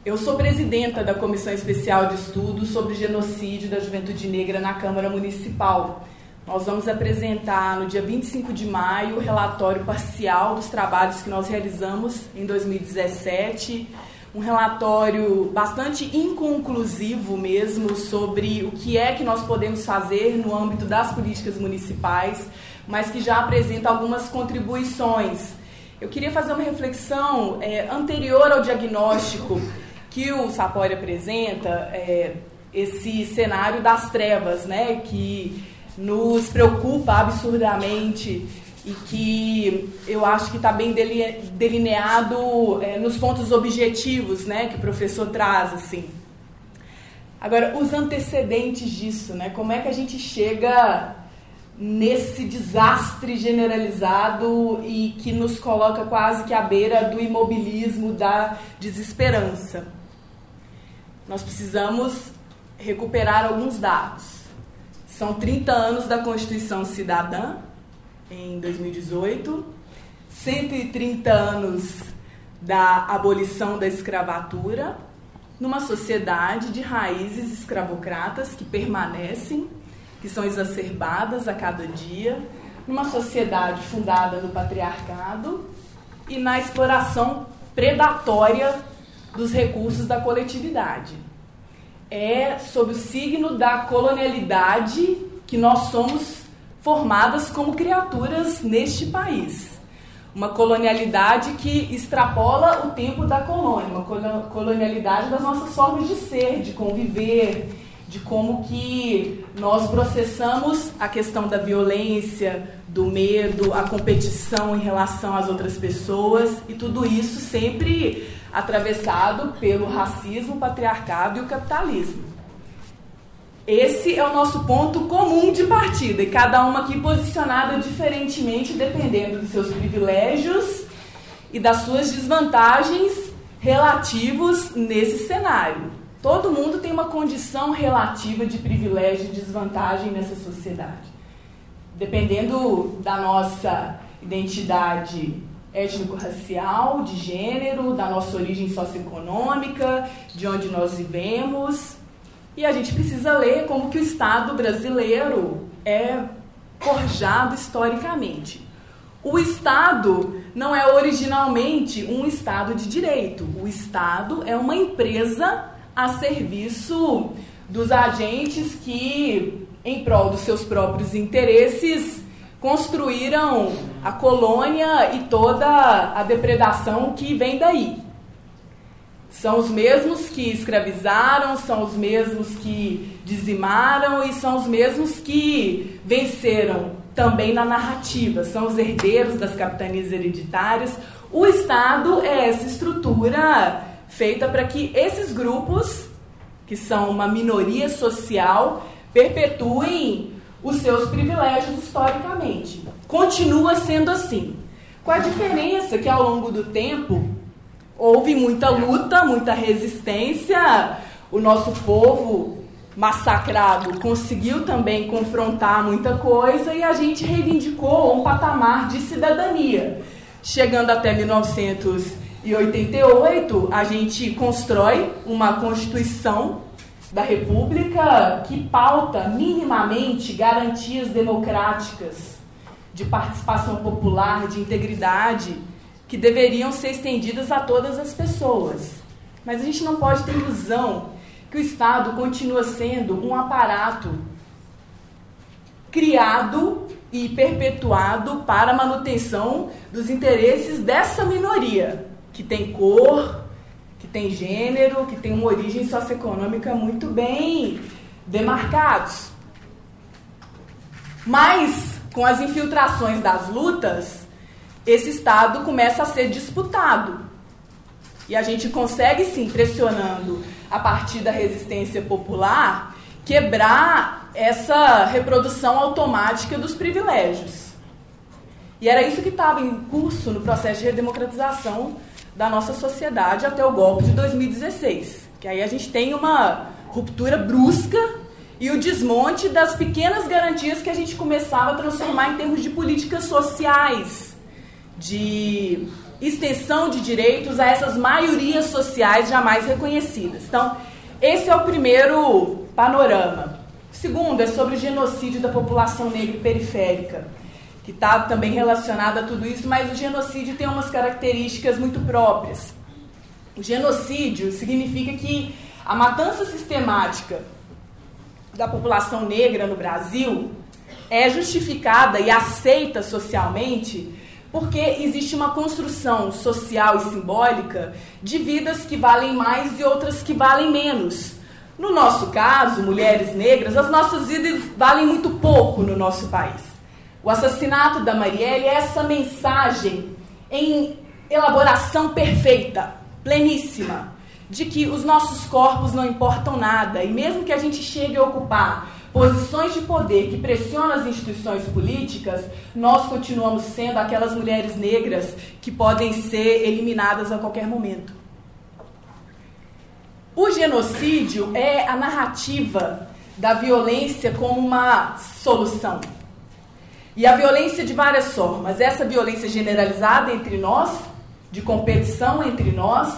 Eu sou presidenta da Comissão Especial de Estudos sobre Genocídio da Juventude Negra na Câmara Municipal. Nós vamos apresentar no dia 25 de maio o relatório parcial dos trabalhos que nós realizamos em 2017 um relatório bastante inconclusivo mesmo sobre o que é que nós podemos fazer no âmbito das políticas municipais, mas que já apresenta algumas contribuições. Eu queria fazer uma reflexão é, anterior ao diagnóstico que o Sapori apresenta, é, esse cenário das trevas, né, que nos preocupa absurdamente e que eu acho que está bem delineado é, nos pontos objetivos né, que o professor traz. assim. Agora, os antecedentes disso, né, como é que a gente chega nesse desastre generalizado e que nos coloca quase que à beira do imobilismo, da desesperança? Nós precisamos recuperar alguns dados. São 30 anos da Constituição Cidadã, em 2018, 130 anos da abolição da escravatura, numa sociedade de raízes escravocratas que permanecem, que são exacerbadas a cada dia, numa sociedade fundada no patriarcado e na exploração predatória dos recursos da coletividade. É sob o signo da colonialidade que nós somos formadas como criaturas neste país. Uma colonialidade que extrapola o tempo da colônia, uma colonialidade das nossas formas de ser, de conviver, de como que nós processamos a questão da violência, do medo, a competição em relação às outras pessoas e tudo isso sempre atravessado pelo racismo, patriarcado e o capitalismo. Esse é o nosso ponto comum de partida, e cada uma aqui posicionada diferentemente, dependendo dos seus privilégios e das suas desvantagens relativos nesse cenário. Todo mundo tem uma condição relativa de privilégio e desvantagem nessa sociedade. Dependendo da nossa identidade étnico-racial, de gênero, da nossa origem socioeconômica, de onde nós vivemos. E a gente precisa ler como que o Estado brasileiro é forjado historicamente. O Estado não é originalmente um Estado de direito. O Estado é uma empresa a serviço dos agentes que, em prol dos seus próprios interesses, construíram a colônia e toda a depredação que vem daí. São os mesmos que escravizaram, são os mesmos que dizimaram e são os mesmos que venceram também na narrativa. São os herdeiros das capitanias hereditárias. O Estado é essa estrutura feita para que esses grupos, que são uma minoria social, perpetuem os seus privilégios historicamente. Continua sendo assim. Com a diferença que ao longo do tempo houve muita luta, muita resistência, o nosso povo massacrado conseguiu também confrontar muita coisa e a gente reivindicou um patamar de cidadania. Chegando até 1988, a gente constrói uma Constituição da República que pauta minimamente garantias democráticas de participação popular, de integridade, que deveriam ser estendidas a todas as pessoas. Mas a gente não pode ter ilusão que o Estado continua sendo um aparato criado e perpetuado para a manutenção dos interesses dessa minoria, que tem cor, que tem gênero, que tem uma origem socioeconômica muito bem demarcados. Mas, com as infiltrações das lutas, esse Estado começa a ser disputado. E a gente consegue, sim, pressionando a partir da resistência popular, quebrar essa reprodução automática dos privilégios. E era isso que estava em curso no processo de redemocratização da nossa sociedade até o golpe de 2016. Que aí a gente tem uma ruptura brusca e o desmonte das pequenas garantias que a gente começava a transformar em termos de políticas sociais, de extensão de direitos a essas maiorias sociais jamais reconhecidas. Então, esse é o primeiro panorama. O segundo é sobre o genocídio da população negra periférica que está também relacionada a tudo isso, mas o genocídio tem umas características muito próprias. O genocídio significa que a matança sistemática da população negra no Brasil é justificada e aceita socialmente porque existe uma construção social e simbólica de vidas que valem mais e outras que valem menos. No nosso caso, mulheres negras, as nossas vidas valem muito pouco no nosso país. O assassinato da Marielle é essa mensagem em elaboração perfeita, pleníssima, de que os nossos corpos não importam nada e mesmo que a gente chegue a ocupar posições de poder que pressionam as instituições políticas, nós continuamos sendo aquelas mulheres negras que podem ser eliminadas a qualquer momento. O genocídio é a narrativa da violência como uma solução. E a violência de várias formas. Essa violência generalizada entre nós, de competição entre nós,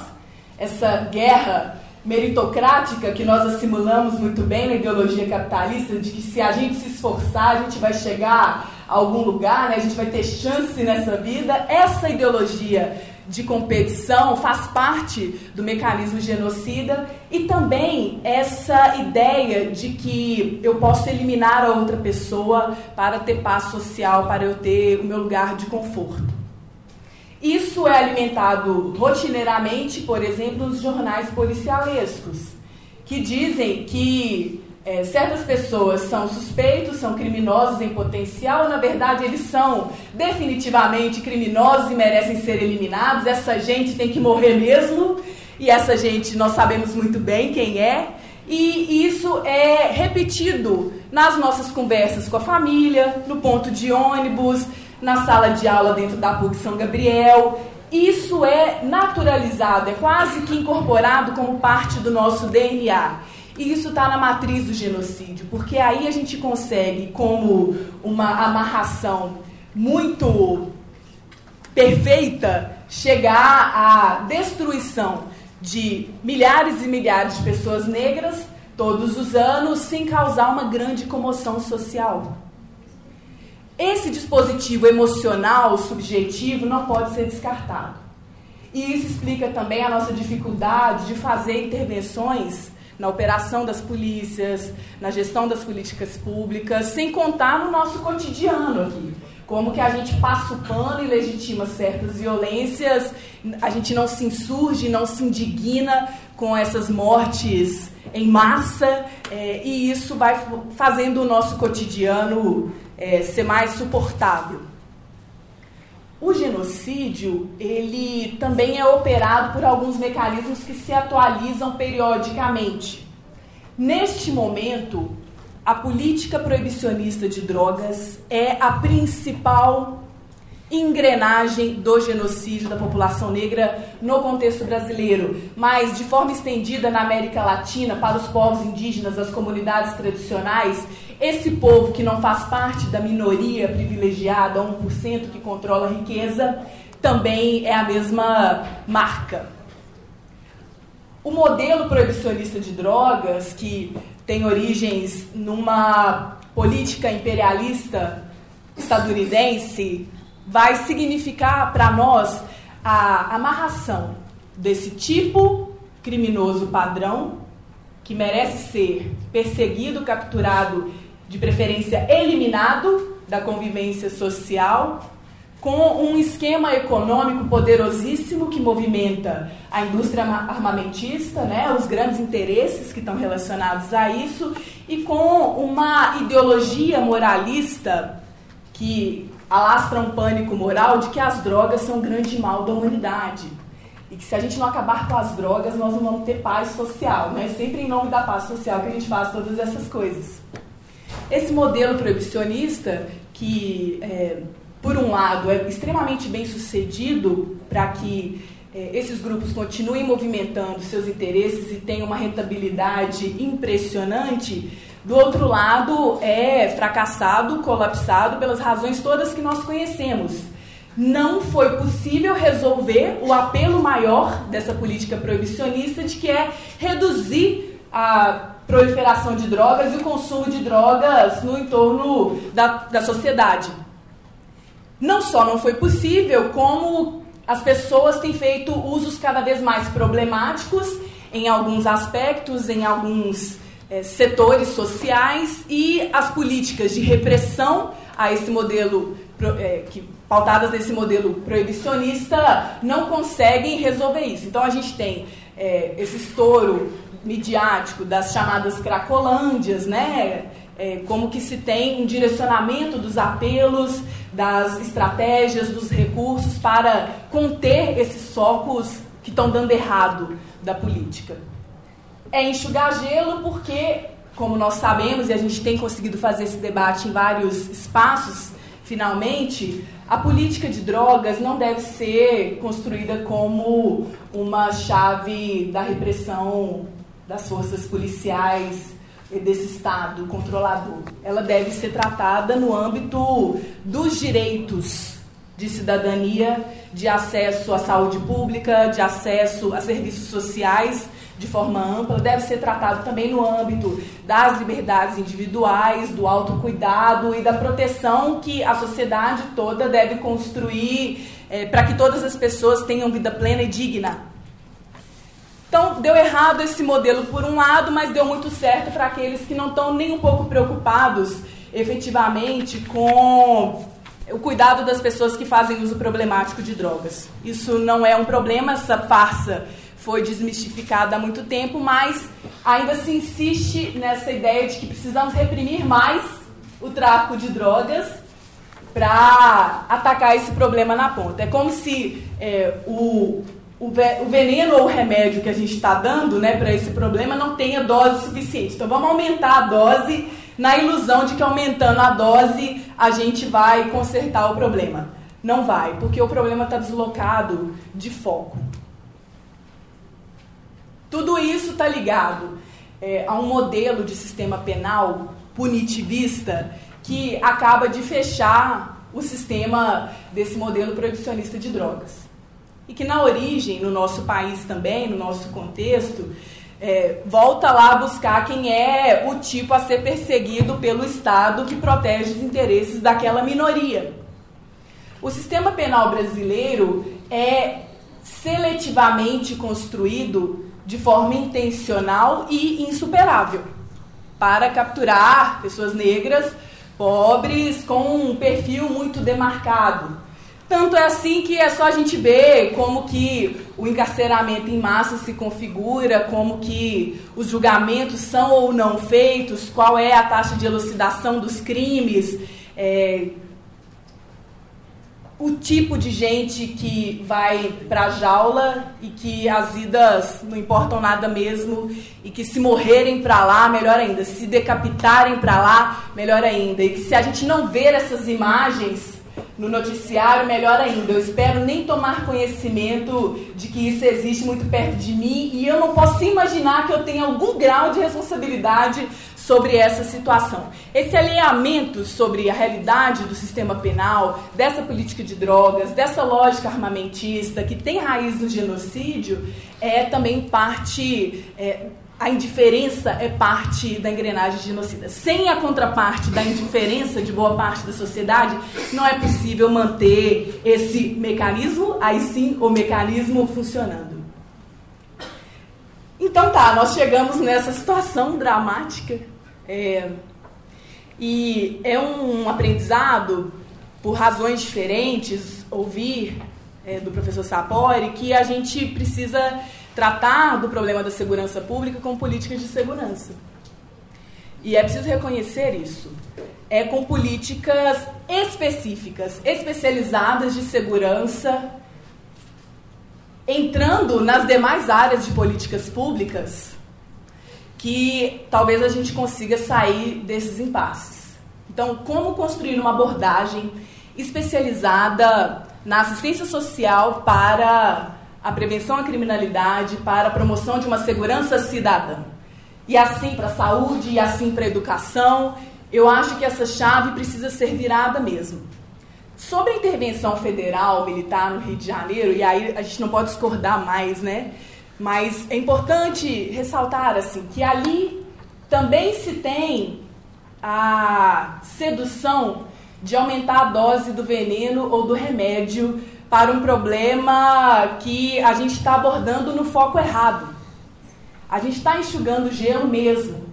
essa guerra meritocrática que nós assimilamos muito bem na ideologia capitalista, de que se a gente se esforçar, a gente vai chegar a algum lugar, né? a gente vai ter chance nessa vida. Essa ideologia de competição faz parte do mecanismo genocida e também essa ideia de que eu posso eliminar a outra pessoa para ter paz social, para eu ter o meu lugar de conforto. Isso é alimentado rotineiramente, por exemplo, nos jornais policialescos, que dizem que é, certas pessoas são suspeitos, são criminosos em potencial, na verdade eles são definitivamente criminosos e merecem ser eliminados, essa gente tem que morrer mesmo, e essa gente nós sabemos muito bem quem é, e isso é repetido nas nossas conversas com a família, no ponto de ônibus, na sala de aula dentro da PUC São Gabriel. Isso é naturalizado, é quase que incorporado como parte do nosso DNA. E isso está na matriz do genocídio, porque aí a gente consegue, como uma amarração muito perfeita, chegar à destruição de milhares e milhares de pessoas negras todos os anos sem causar uma grande comoção social. Esse dispositivo emocional subjetivo não pode ser descartado. E isso explica também a nossa dificuldade de fazer intervenções na operação das polícias, na gestão das políticas públicas, sem contar no nosso cotidiano aqui. Como que a gente passa o pano e legitima certas violências, a gente não se insurge, não se indigna com essas mortes em massa, é, e isso vai fazendo o nosso cotidiano é, ser mais suportável. O genocídio, ele também é operado por alguns mecanismos que se atualizam periodicamente. Neste momento, a política proibicionista de drogas é a principal engrenagem do genocídio da população negra no contexto brasileiro, mas de forma estendida na América Latina, para os povos indígenas, as comunidades tradicionais, esse povo que não faz parte da minoria privilegiada, 1% que controla a riqueza, também é a mesma marca. O modelo proibicionista de drogas, que tem origens numa política imperialista estadunidense, vai significar para nós a amarração desse tipo criminoso padrão, que merece ser perseguido, capturado, de preferência eliminado da convivência social, com um esquema econômico poderosíssimo que movimenta a indústria armamentista, né, os grandes interesses que estão relacionados a isso, e com uma ideologia moralista que alastra um pânico moral de que as drogas são o grande mal da humanidade. E que se a gente não acabar com as drogas, nós não vamos ter paz social. Né? Sempre em nome da paz social que a gente faz todas essas coisas. Esse modelo proibicionista, que é, por um lado é extremamente bem sucedido para que é, esses grupos continuem movimentando seus interesses e tenham uma rentabilidade impressionante, do outro lado, é fracassado, colapsado pelas razões todas que nós conhecemos. Não foi possível resolver o apelo maior dessa política proibicionista, de que é reduzir a proliferação de drogas e o consumo de drogas no entorno da, da sociedade. Não só não foi possível, como as pessoas têm feito usos cada vez mais problemáticos em alguns aspectos, em alguns é, setores sociais e as políticas de repressão a esse modelo é, que pautadas nesse modelo proibicionista não conseguem resolver isso. Então a gente tem é, esse estouro midiático das chamadas cracolândias, né? É, como que se tem um direcionamento dos apelos, das estratégias, dos recursos para conter esses focos que estão dando errado da política é enxugar gelo porque, como nós sabemos, e a gente tem conseguido fazer esse debate em vários espaços, finalmente, a política de drogas não deve ser construída como uma chave da repressão das forças policiais desse Estado controlador. Ela deve ser tratada no âmbito dos direitos de cidadania, de acesso à saúde pública, de acesso a serviços sociais de forma ampla, deve ser tratado também no âmbito das liberdades individuais, do autocuidado e da proteção que a sociedade toda deve construir é, para que todas as pessoas tenham vida plena e digna. Então, deu errado esse modelo por um lado, mas deu muito certo para aqueles que não estão nem um pouco preocupados efetivamente com o cuidado das pessoas que fazem uso problemático de drogas. Isso não é um problema, essa farsa foi desmistificada há muito tempo, mas ainda se insiste nessa ideia de que precisamos reprimir mais o tráfico de drogas para atacar esse problema na ponta. É como se é, o, o, veneno ou o remédio que a gente está dando né, para esse problema não tenha dose suficiente. Então vamos aumentar a dose na ilusão de que aumentando a dose a gente vai consertar o problema. Não vai, porque o problema está deslocado de foco. Tudo isso está ligado é, a um modelo de sistema penal punitivista que acaba de fechar o sistema desse modelo proibicionista de drogas. E que na origem, no nosso país também, no nosso contexto, é, volta lá a buscar quem é o tipo a ser perseguido pelo Estado que protege os interesses daquela minoria. O sistema penal brasileiro é seletivamente construído de forma intencional e insuperável para capturar pessoas negras, pobres, com um perfil muito demarcado. Tanto é assim que é só a gente ver como que o encarceramento em massa se configura, como que os julgamentos são ou não feitos, qual é a taxa de elucidação dos crimes, é, o tipo de gente que vai para a jaula e que as vidas não importam nada mesmo e que se morrerem para lá, melhor ainda, se decapitarem para lá, melhor ainda. E que se a gente não ver essas imagens no noticiário, melhor ainda. Eu espero nem tomar conhecimento de que isso existe muito perto de mim e eu não posso imaginar que eu tenha algum grau de responsabilidade sobre essa situação. Esse alinhamento sobre a realidade do sistema penal, dessa política de drogas, dessa lógica armamentista que tem raiz no genocídio, é também parte. É, a indiferença é parte da engrenagem genocida. Sem a contraparte da indiferença de boa parte da sociedade, não é possível manter esse mecanismo, aí sim o mecanismo funcionando. Então tá, nós chegamos nessa situação dramática é, e é um aprendizado, por razões diferentes, ouvir é, do professor Sapori que a gente precisa tratar do problema da segurança pública com políticas de segurança. E é preciso reconhecer isso. É com políticas específicas, especializadas de segurança, entrando nas demais áreas de políticas públicas que talvez a gente consiga sair desses impasses. Então, como construir uma abordagem especializada na assistência social para a prevenção à criminalidade, para a promoção de uma segurança cidadã. E assim para a saúde, e assim para a educação. Eu acho que essa chave precisa ser virada mesmo. Sobre a intervenção federal, militar no Rio de Janeiro, e aí a gente não pode discordar mais, né? Mas é importante ressaltar assim que ali também se tem a sedução de aumentar a dose do veneno ou do remédio para um problema que a gente está abordando no foco errado. A gente está enxugando gelo mesmo.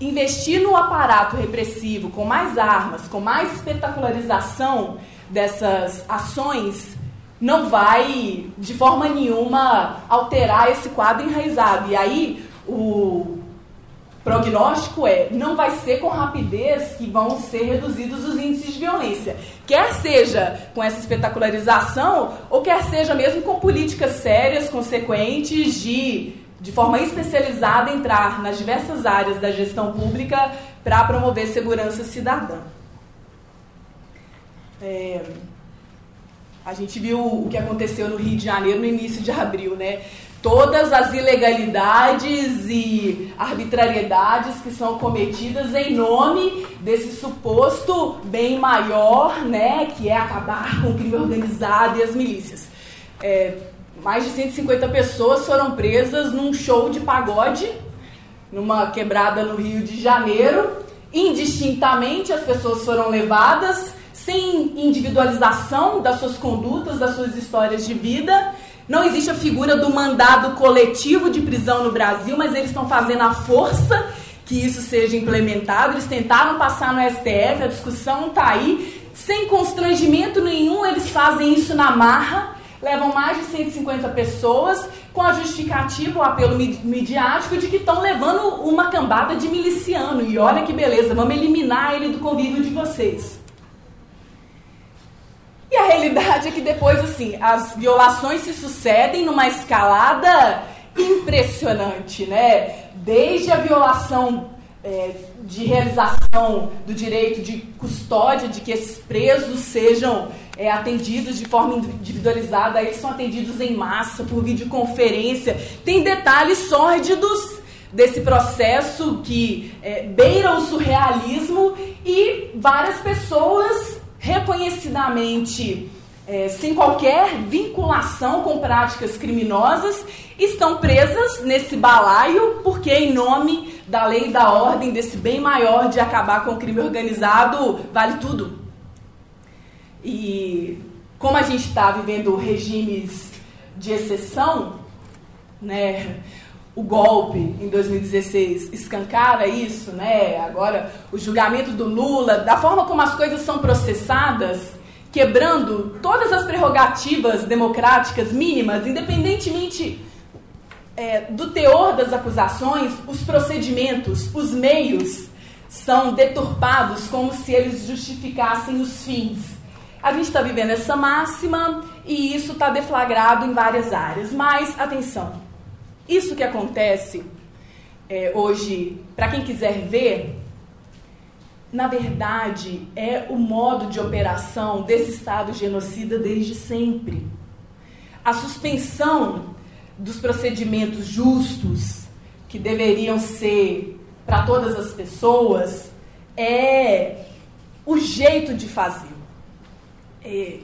Investir no aparato repressivo com mais armas, com mais espetacularização dessas ações não vai de forma nenhuma alterar esse quadro enraizado. E aí o prognóstico é não vai ser com rapidez que vão ser reduzidos os índices de violência. Quer seja com essa espetacularização, ou quer seja mesmo com políticas sérias, consequentes, de, de forma especializada, entrar nas diversas áreas da gestão pública para promover segurança cidadã. É, a gente viu o que aconteceu no Rio de Janeiro no início de abril, né? Todas as ilegalidades e arbitrariedades que são cometidas em nome desse suposto bem maior, né? Que é acabar com o crime organizado e as milícias. É, mais de 150 pessoas foram presas num show de pagode, numa quebrada no Rio de Janeiro. Indistintamente, as pessoas foram levadas sem individualização das suas condutas, das suas histórias de vida. Não existe a figura do mandado coletivo de prisão no Brasil, mas eles estão fazendo a força que isso seja implementado. Eles tentaram passar no STF, a discussão está aí. Sem constrangimento nenhum, eles fazem isso na marra, levam mais de 150 pessoas com a justificativa, o apelo midiático de que estão levando uma cambada de miliciano. E olha que beleza, vamos eliminar ele do convívio de vocês. E a realidade é que depois, assim, as violações se sucedem numa escalada impressionante, né? Desde a violação é, de realização do direito de custódia, de que esses presos sejam é, atendidos de forma individualizada, eles são atendidos em massa, por videoconferência. Tem detalhes sórdidos desse processo que é, o surrealismo e várias pessoas reconhecidamente é, sem qualquer vinculação com práticas criminosas, estão presas nesse balaio, porque, em nome da lei e da ordem, desse bem maior de acabar com o crime organizado, vale tudo. E como a gente está vivendo regimes de exceção, né? O golpe em 2016 escancara isso, né? Agora o julgamento do Lula, da forma como as coisas são processadas, quebrando todas as prerrogativas democráticas mínimas, independentemente é, do teor das acusações, os procedimentos, os meios são deturpados como se eles justificassem os fins. A gente está vivendo essa máxima e isso está deflagrado em várias áreas. Mas, atenção, isso que acontece é, hoje, para quem quiser ver, na verdade, é o modo de operação desse Estado genocida desde sempre. A suspensão dos procedimentos justos que deveriam ser para todas as pessoas é o jeito de fazer. É,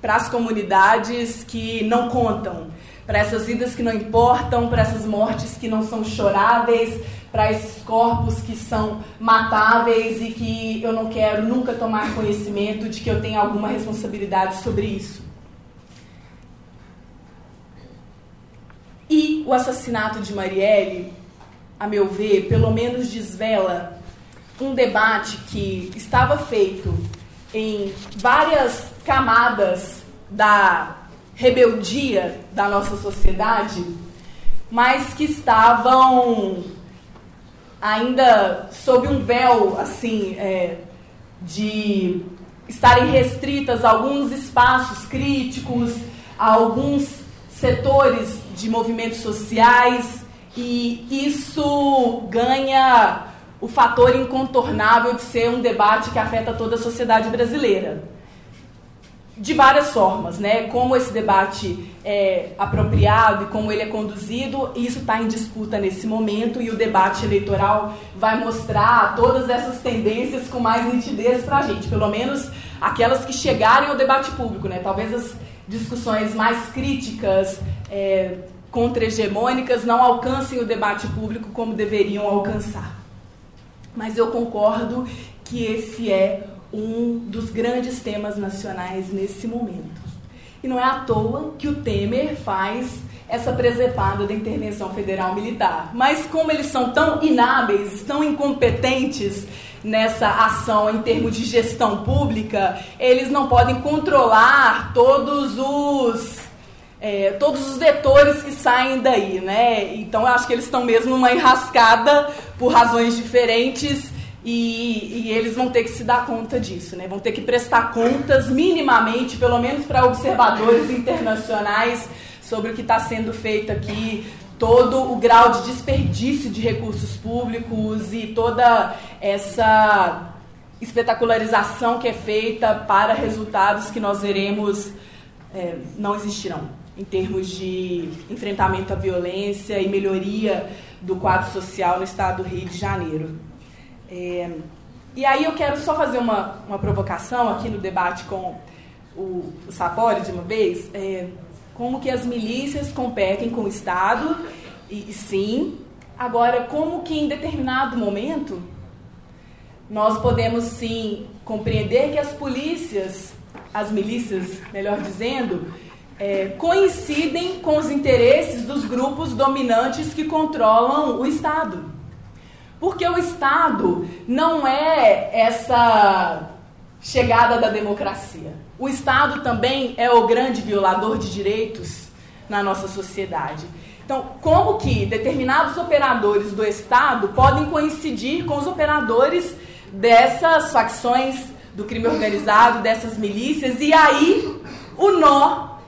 para as comunidades que não contam, para essas vidas que não importam, para essas mortes que não são choráveis, para esses corpos que são matáveis e que eu não quero nunca tomar conhecimento de que eu tenho alguma responsabilidade sobre isso. E o assassinato de Marielle, a meu ver, pelo menos desvela um debate que estava feito em várias camadas da rebeldia da nossa sociedade, mas que estavam ainda sob um véu assim é, de estarem restritas a alguns espaços críticos, a alguns setores de movimentos sociais e isso ganha o fator incontornável de ser um debate que afeta toda a sociedade brasileira de várias formas, né? Como esse debate é apropriado e como ele é conduzido, isso está em disputa nesse momento e o debate eleitoral vai mostrar todas essas tendências com mais nitidez para a gente, pelo menos aquelas que chegarem ao debate público, né? Talvez as discussões mais críticas, é, contra-hegemônicas não alcancem o debate público como deveriam alcançar. Mas eu concordo que esse é um dos grandes temas nacionais nesse momento. E não é à toa que o Temer faz essa presepada da intervenção federal militar. Mas como eles são tão inábeis, tão incompetentes nessa ação em termos de gestão pública, eles não podem controlar todos os é, todos os vetores que saem daí, né? Então eu acho que eles estão mesmo numa enrascada por razões diferentes e, e, eles vão ter que se dar conta disso, né? Vão ter que prestar contas minimamente, pelo menos para observadores internacionais, sobre o que está sendo feito aqui, todo o grau de desperdício de recursos públicos e toda essa espetacularização que é feita para resultados que nós veremos é, não existirão em termos de enfrentamento à violência e melhoria do quadro social no estado do Rio de Janeiro. É, e aí eu quero só fazer uma, uma provocação aqui no debate com o, o Sapori de uma vez, é, como que as milícias competem com o Estado, e, e sim, agora como que em determinado momento nós podemos sim compreender que as polícias, as milícias, melhor dizendo, é, coincidem com os interesses dos grupos dominantes que controlam o Estado. Porque o Estado não é essa chegada da democracia. O Estado também é o grande violador de direitos na nossa sociedade. Então, como que determinados operadores do Estado podem coincidir com os operadores dessas facções do crime organizado, dessas milícias, e aí o nó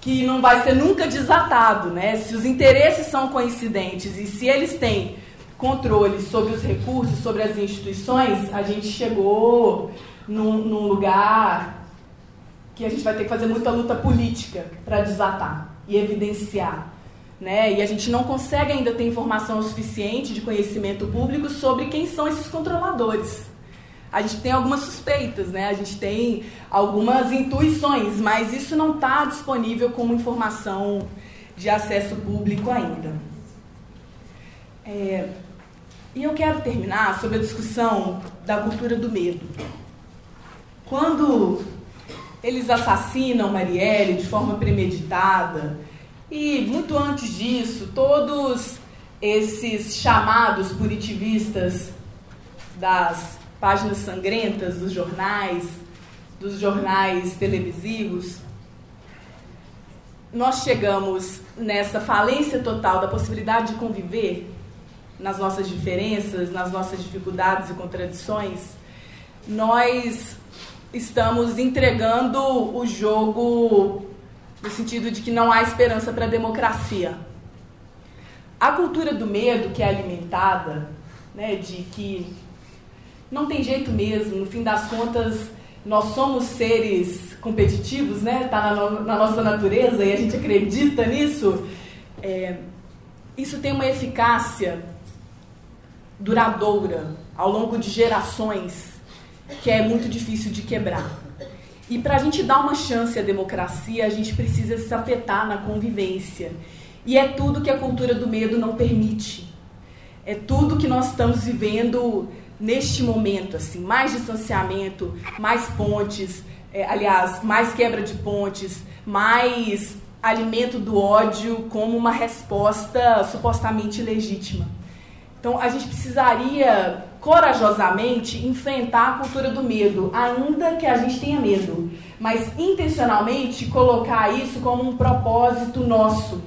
que não vai ser nunca desatado, né? Se os interesses são coincidentes e se eles têm controle sobre os recursos, sobre as instituições, a gente chegou num, num lugar que a gente vai ter que fazer muita luta política para desatar e evidenciar. Né? E a gente não consegue ainda ter informação suficiente de conhecimento público sobre quem são esses controladores. A gente tem algumas suspeitas, né? a gente tem algumas intuições, mas isso não está disponível como informação de acesso público ainda. É, e eu quero terminar sobre a discussão da cultura do medo. Quando eles assassinam Marielle de forma premeditada, e muito antes disso, todos esses chamados punitivistas das páginas sangrentas dos jornais, dos jornais televisivos, nós chegamos nessa falência total da possibilidade de conviver nas nossas diferenças, nas nossas dificuldades e contradições, nós estamos entregando o jogo no sentido de que não há esperança para a democracia. A cultura do medo que é alimentada, né, de que não tem jeito mesmo, no fim das contas, nós somos seres competitivos, né? Está na, na, nossa natureza e a gente acredita nisso. É, isso tem uma eficácia duradoura ao longo de gerações que é muito difícil de quebrar. E para a gente dar uma chance à democracia, a gente precisa se afetar na convivência. E é tudo que a cultura do medo não permite. É tudo que nós estamos vivendo neste momento, assim, mais distanciamento, mais pontes, é, aliás, mais quebra de pontes, mais alimento do ódio como uma resposta supostamente legítima. Então, a gente precisaria corajosamente enfrentar a cultura do medo, ainda que a gente tenha medo, mas intencionalmente colocar isso como um propósito nosso,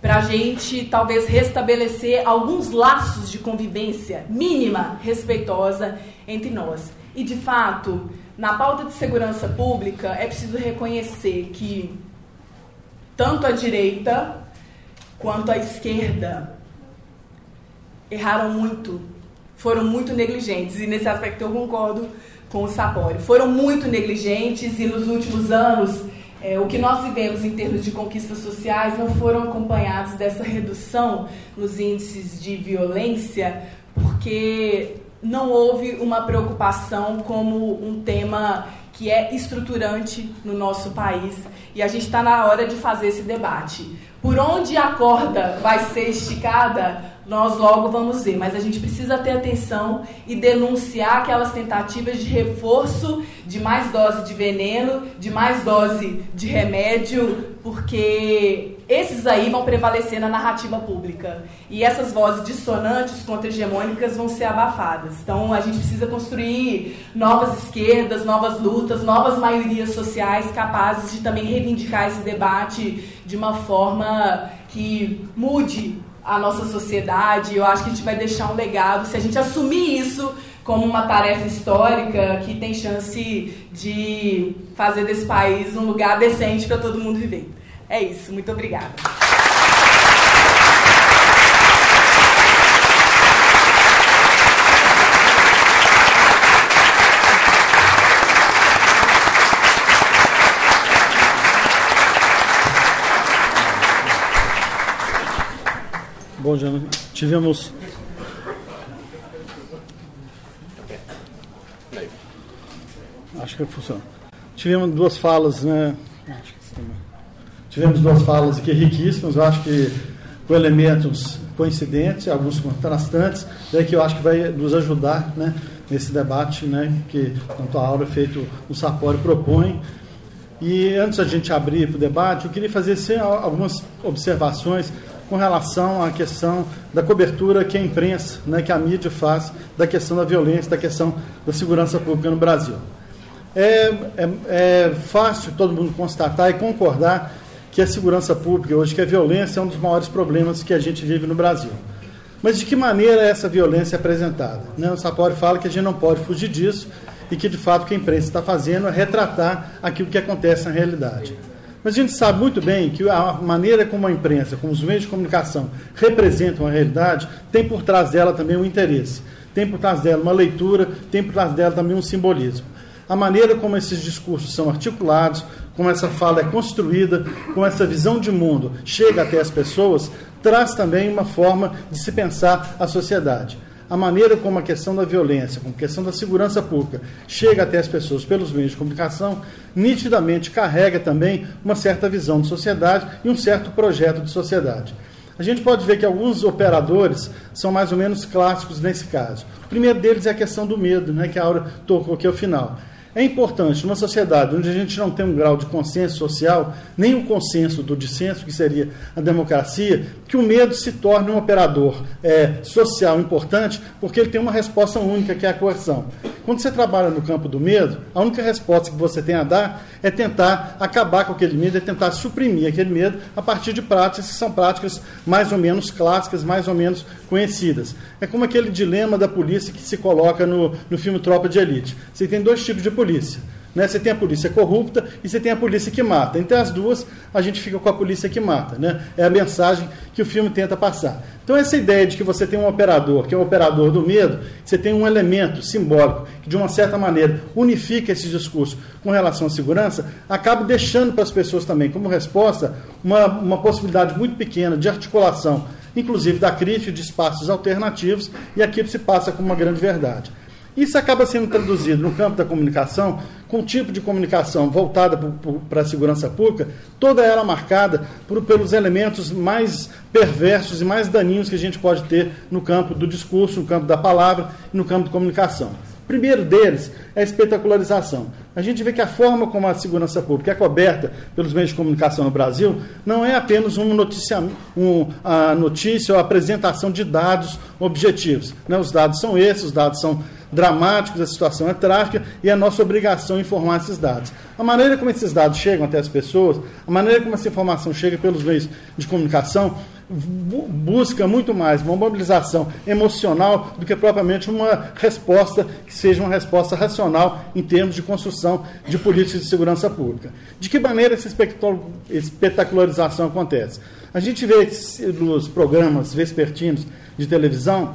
para a gente talvez restabelecer alguns laços de convivência mínima, respeitosa entre nós. E de fato, na pauta de segurança pública, é preciso reconhecer que tanto a direita quanto a esquerda erraram muito, foram muito negligentes, e nesse aspecto eu concordo com o Sapori. Foram muito negligentes e nos últimos anos é, o que nós vivemos em termos de conquistas sociais não foram acompanhados dessa redução nos índices de violência, porque não houve uma preocupação como um tema que é estruturante no nosso país e a gente está na hora de fazer esse debate. Por onde a corda vai ser esticada, nós logo vamos ver, mas a gente precisa ter atenção e denunciar aquelas tentativas de reforço de mais dose de veneno, de mais dose de remédio, porque esses aí vão prevalecer na narrativa pública. E essas vozes dissonantes contra-hegemônicas vão ser abafadas. Então a gente precisa construir novas esquerdas, novas lutas, novas maiorias sociais capazes de também reivindicar esse debate de uma forma que mude a nossa sociedade. Eu acho que a gente vai deixar um legado se a gente assumir isso como uma tarefa histórica que tem chance de fazer desse país um lugar decente para todo mundo viver. É isso. Muito obrigada. Bom, já tivemos. Acho que funciona. Tivemos duas falas, né? Tivemos duas falas aqui riquíssimas, eu acho que com elementos coincidentes, alguns contrastantes, daí que eu acho que vai nos ajudar né, nesse debate né, que tanto a aula feito o Sapori propõe. E antes da gente abrir para o debate, eu queria fazer assim, algumas observações com relação à questão da cobertura que a imprensa, né, que a mídia faz da questão da violência, da questão da segurança pública no Brasil. É, é, é fácil todo mundo constatar e concordar que a segurança pública hoje, que a violência é um dos maiores problemas que a gente vive no Brasil. Mas de que maneira essa violência é apresentada? Né? O Sapori fala que a gente não pode fugir disso e que de fato o que a imprensa está fazendo é retratar aquilo que acontece na realidade. Mas a gente sabe muito bem que a maneira como a imprensa, como os meios de comunicação representam a realidade, tem por trás dela também um interesse, tem por trás dela uma leitura, tem por trás dela também um simbolismo. A maneira como esses discursos são articulados, como essa fala é construída, como essa visão de mundo chega até as pessoas, traz também uma forma de se pensar a sociedade. A maneira como a questão da violência, como a questão da segurança pública chega até as pessoas pelos meios de comunicação, nitidamente carrega também uma certa visão de sociedade e um certo projeto de sociedade. A gente pode ver que alguns operadores são mais ou menos clássicos nesse caso. O primeiro deles é a questão do medo, né, que a Aura tocou aqui ao final. É importante, numa sociedade onde a gente não tem um grau de consenso social, nem um consenso do dissenso, que seria a democracia, que o medo se torne um operador é, social importante, porque ele tem uma resposta única, que é a coerção. Quando você trabalha no campo do medo, a única resposta que você tem a dar é tentar acabar com aquele medo, é tentar suprimir aquele medo a partir de práticas que são práticas mais ou menos clássicas, mais ou menos conhecidas. É como aquele dilema da polícia que se coloca no, no filme Tropa de Elite. Você tem dois tipos de polícia polícia. Né? Você tem a polícia corrupta e você tem a polícia que mata. Entre as duas, a gente fica com a polícia que mata. Né? É a mensagem que o filme tenta passar. Então, essa ideia de que você tem um operador, que é um operador do medo, você tem um elemento simbólico que, de uma certa maneira, unifica esse discurso com relação à segurança, acaba deixando para as pessoas também, como resposta, uma, uma possibilidade muito pequena de articulação, inclusive da crítica de espaços alternativos, e aquilo se passa como uma grande verdade. Isso acaba sendo traduzido no campo da comunicação, com um tipo de comunicação voltada para a segurança pública, toda ela marcada por, pelos elementos mais perversos e mais daninhos que a gente pode ter no campo do discurso, no campo da palavra e no campo de comunicação. Primeiro deles é a espetacularização. A gente vê que a forma como a segurança pública é coberta pelos meios de comunicação no Brasil não é apenas uma notícia, um, a notícia ou a apresentação de dados objetivos. Né? Os dados são esses, os dados são dramáticos, a situação é trágica e é nossa obrigação informar esses dados. A maneira como esses dados chegam até as pessoas, a maneira como essa informação chega pelos meios de comunicação, busca muito mais uma mobilização emocional do que propriamente uma resposta que seja uma resposta racional em termos de construção de políticas de segurança pública. De que maneira essa espetacularização acontece? A gente vê nos programas vespertinos de televisão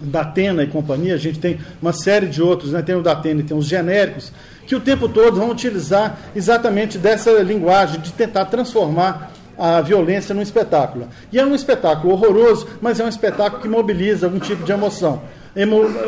da Atena e companhia, a gente tem uma série de outros, né? tem o da Atena e tem os genéricos, que o tempo todo vão utilizar exatamente dessa linguagem de tentar transformar a violência num espetáculo. E é um espetáculo horroroso, mas é um espetáculo que mobiliza algum tipo de emoção.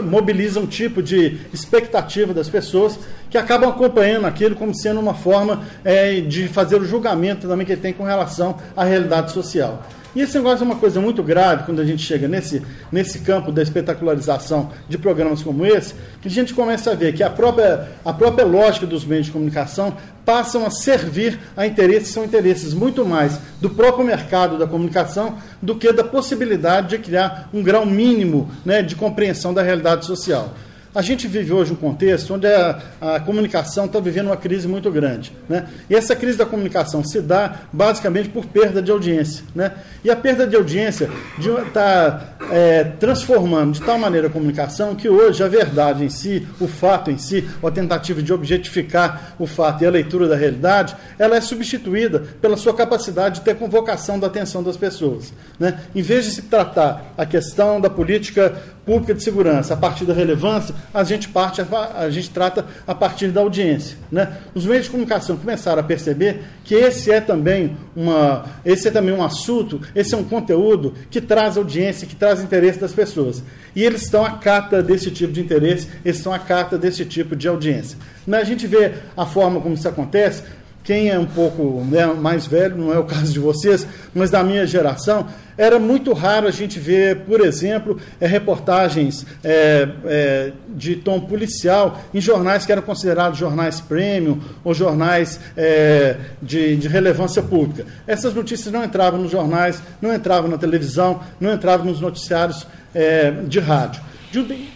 Mobiliza um tipo de expectativa das pessoas que acabam acompanhando aquilo como sendo uma forma é, de fazer o julgamento também que ele tem com relação à realidade social. E esse negócio é uma coisa muito grave quando a gente chega nesse, nesse campo da espetacularização de programas como esse, que a gente começa a ver que a própria, a própria lógica dos meios de comunicação passam a servir a interesses que são interesses muito mais do próprio mercado da comunicação do que da possibilidade de criar um grau mínimo né, de compreensão da realidade social. A gente vive hoje um contexto onde a, a comunicação está vivendo uma crise muito grande. Né? E essa crise da comunicação se dá basicamente por perda de audiência. Né? E a perda de audiência está é, transformando de tal maneira a comunicação que hoje a verdade em si, o fato em si, a tentativa de objetificar o fato e a leitura da realidade, ela é substituída pela sua capacidade de ter convocação da atenção das pessoas. Né? Em vez de se tratar a questão da política pública de segurança a partir da relevância, a gente parte, a, gente trata a partir da audiência. Né? Os meios de comunicação começaram a perceber que esse é também uma, esse é também um assunto, esse é um conteúdo que traz audiência, que traz interesse das pessoas. E eles estão à carta desse tipo de interesse, eles estão à carta desse tipo de audiência. A gente vê a forma como isso acontece quem é um pouco né, mais velho, não é o (laughs) caso de vocês, mas da minha geração, era muito raro a gente ver, por exemplo, é, reportagens é, é, de tom policial em jornais que eram considerados jornais premium ou jornais é, de, de, relevância pública. Essas notícias não entravam nos jornais, não entravam na televisão, não entravam nos noticiários é, de rádio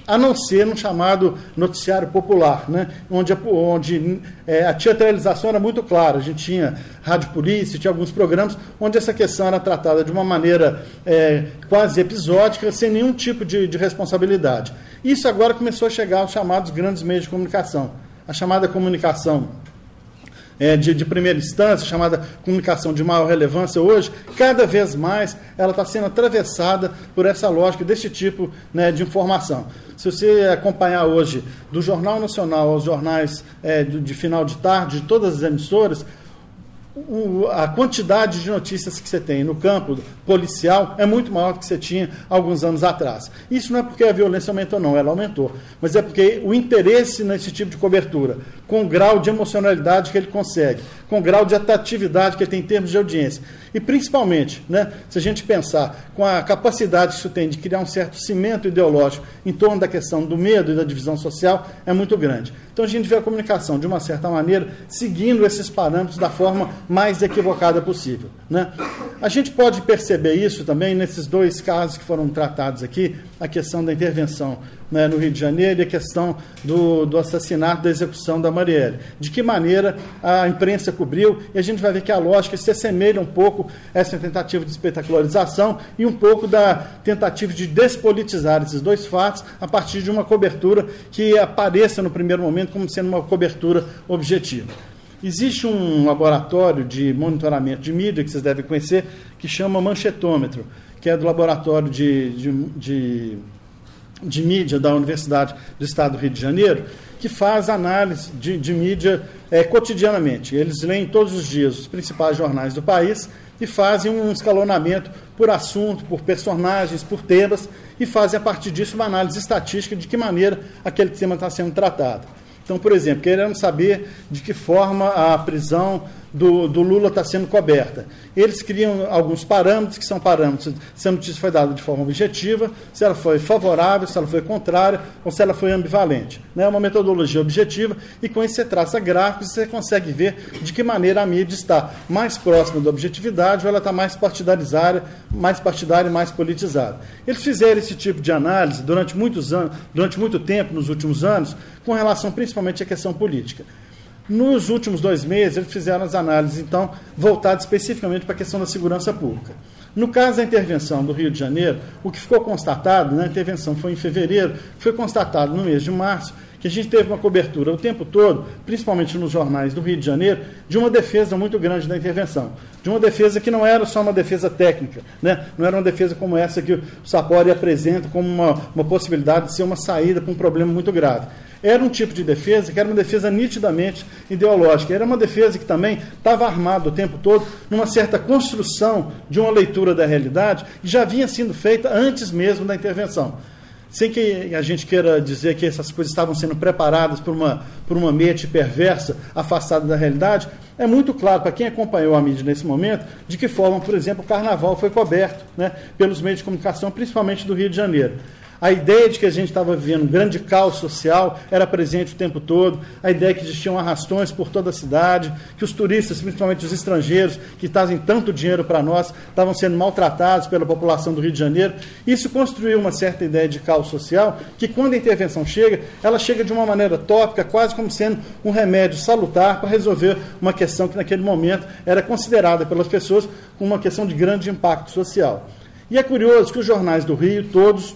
a não ser no chamado noticiário popular, né? onde, onde é, a teatralização era muito clara. A gente tinha rádio polícia, tinha alguns programas onde essa questão era tratada de uma maneira é, quase episódica, sem nenhum tipo de, de responsabilidade. Isso agora começou a chegar aos chamados grandes meios de comunicação. A chamada comunicação é, de, de, primeira instância, chamada comunicação de maior relevância hoje, cada vez mais ela está sendo atravessada por essa lógica desse tipo né, de informação. Se você acompanhar hoje do Jornal Nacional aos jornais é, de, de final de tarde, de todas as emissoras, o, a quantidade de notícias que você tem no campo policial é muito maior do que você tinha alguns anos atrás. Isso não é porque a violência aumentou, não, ela aumentou, mas é porque o interesse nesse tipo de cobertura, com o grau de emocionalidade que ele consegue, com o grau de atratividade que ele tem em termos de audiência, e principalmente, né, se a gente pensar com a capacidade que isso tem de criar um certo cimento ideológico em torno da questão do medo e da divisão social, é muito grande. Então a gente vê a comunicação, de uma certa maneira, seguindo esses parâmetros da forma mais equivocada possível. Né? A gente pode perceber isso também nesses dois casos que foram tratados aqui, a questão da intervenção né, no Rio de Janeiro e a questão do, do assassinato, da execução da Marielle. De que maneira a imprensa cobriu, e a gente vai ver que a lógica se assemelha um pouco a essa tentativa de espetacularização e um pouco da tentativa de despolitizar esses dois fatos a partir de uma cobertura que apareça no primeiro momento como sendo uma cobertura objetiva. Existe um laboratório de monitoramento de mídia que vocês devem conhecer, que chama Manchetômetro, que é do laboratório de, de, de de mídia da Universidade do Estado do Rio de Janeiro, que faz análise de, de mídia é, cotidianamente. Eles leem todos os dias os principais jornais do país e fazem um escalonamento por assunto, por personagens, por temas, e fazem a partir disso uma análise estatística de que maneira aquele tema está sendo tratado. Então, por exemplo, queremos saber de que forma a prisão do, do Lula está sendo coberta. Eles criam alguns parâmetros, que são parâmetros se a notícia foi dada de forma objetiva, se ela foi favorável, se ela foi contrária ou se ela foi ambivalente. É né? uma metodologia objetiva e com isso você traça gráficos e você consegue ver de que maneira a mídia está mais próxima da objetividade ou ela está mais partidarizada, mais partidária e mais politizada. Eles fizeram esse tipo de análise durante muitos anos, durante muito tempo nos últimos anos, com relação principalmente à questão política. Nos últimos dois meses, eles fizeram as análises, então, voltadas especificamente para a questão da segurança pública. No caso da intervenção do Rio de Janeiro, o que ficou constatado, né, a intervenção foi em fevereiro, foi constatado no mês de março, que a gente teve uma cobertura o tempo todo, principalmente nos jornais do Rio de Janeiro, de uma defesa muito grande da intervenção. De uma defesa que não era só uma defesa técnica, né? não era uma defesa como essa que o Sapori apresenta como uma, uma possibilidade de ser uma saída para um problema muito grave era um tipo de defesa que era uma defesa nitidamente ideológica. Era uma defesa que também estava armada o tempo todo numa certa construção de uma leitura da realidade que já vinha sendo feita antes mesmo da intervenção. Sem que a gente queira dizer que essas coisas estavam sendo preparadas por uma, por uma mente perversa, afastada da realidade, é muito claro para quem acompanhou a mídia nesse momento de que forma, por exemplo, o carnaval foi coberto né, pelos meios de comunicação, principalmente do Rio de Janeiro. A ideia de que a gente estava vivendo um grande caos social era presente o tempo todo. A ideia que existiam arrastões por toda a cidade, que os turistas, principalmente os estrangeiros, que trazem tanto dinheiro para nós, estavam sendo maltratados pela população do Rio de Janeiro. Isso construiu uma certa ideia de caos social, que quando a intervenção chega, ela chega de uma maneira tópica, quase como sendo um remédio salutar para resolver uma questão que naquele momento era considerada pelas pessoas como uma questão de grande impacto social. E é curioso que os jornais do Rio, todos,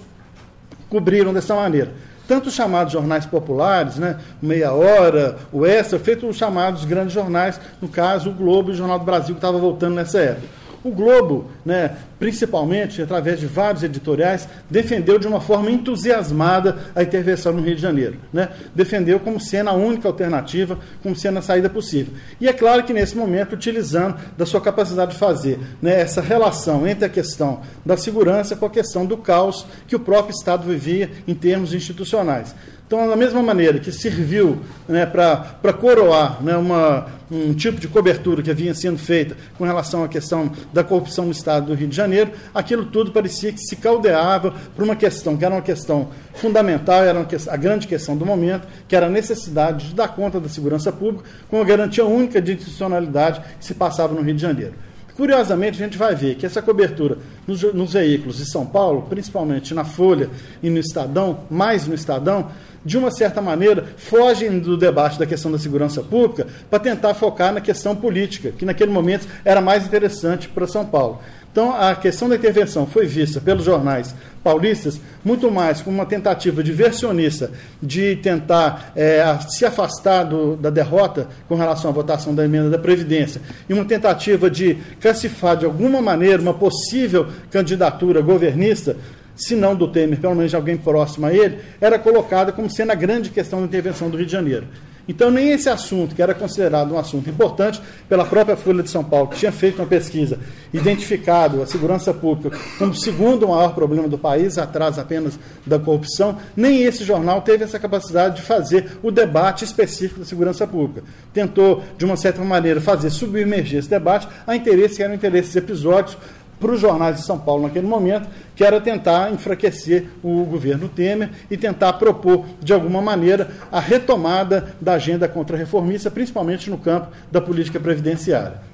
cobriram dessa maneira. Tanto os chamados jornais populares, né, Meia Hora, o Extra, feito os chamados grandes jornais, no caso o Globo e o Jornal do Brasil, que estava voltando nessa época. O Globo, né, principalmente através de vários editoriais, defendeu de uma forma entusiasmada a intervenção no Rio de Janeiro. Né? Defendeu como sendo a única alternativa, como sendo a saída possível. E é claro que nesse momento, utilizando da sua capacidade de fazer né, essa relação entre a questão da segurança com a questão do caos que o próprio Estado vivia em termos institucionais. Então, da mesma maneira que serviu né, para coroar né, uma, um tipo de cobertura que havia sendo feita com relação à questão da corrupção no Estado do Rio de Janeiro, aquilo tudo parecia que se caldeava por uma questão que era uma questão fundamental, era questão, a grande questão do momento, que era a necessidade de dar conta da segurança pública com uma garantia única de institucionalidade que se passava no Rio de Janeiro. Curiosamente, a gente vai ver que essa cobertura nos, nos, veículos de São Paulo, principalmente na Folha e no Estadão, mais no Estadão, de uma certa maneira, fogem do debate da questão da segurança pública para tentar focar na questão política, que naquele momento era mais interessante para São Paulo. Então, a questão da intervenção foi vista pelos jornais paulistas muito mais como uma tentativa diversionista de tentar é, se afastar do, da derrota com relação à votação da emenda da Previdência e uma tentativa de classificar de alguma maneira uma possível candidatura governista se não do Temer, pelo menos de alguém próximo a ele, era colocada como sendo a grande questão da intervenção do Rio de Janeiro. Então, nem esse assunto, que era considerado um assunto importante pela própria Folha de São Paulo, que tinha feito uma pesquisa, identificado a segurança pública como o segundo maior problema do país, atrás apenas da corrupção, nem esse jornal teve essa capacidade de fazer o debate específico da segurança pública. Tentou, de uma certa maneira, fazer submergir esse debate a interesses que eram interesses episódicos para os jornais de São Paulo naquele momento, que era tentar enfraquecer o governo Temer e tentar propor, de alguma maneira, a retomada da agenda contra-reformista, principalmente no campo da política previdenciária.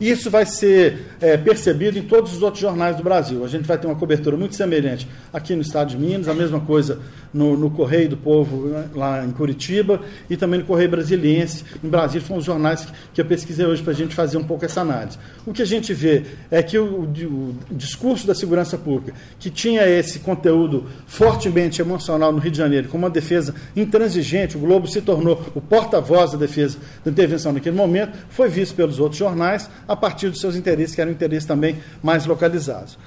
Isso vai ser é, percebido em todos os outros jornais do Brasil. A gente vai ter uma cobertura muito semelhante aqui no estado de Minas, a mesma coisa no, no Correio do Povo, né, lá em Curitiba, e também no Correio Brasiliense, em Brasília. Foram os jornais que, que eu pesquisei hoje para a gente fazer um pouco essa análise. O que a gente vê é que o, o, o discurso da segurança pública, que tinha esse conteúdo fortemente emocional no Rio de Janeiro, com uma defesa intransigente, o Globo se tornou o porta-voz da defesa da intervenção naquele momento, foi visto pelos outros jornais a partir dos seus interesses, que eram interesses também mais localizados.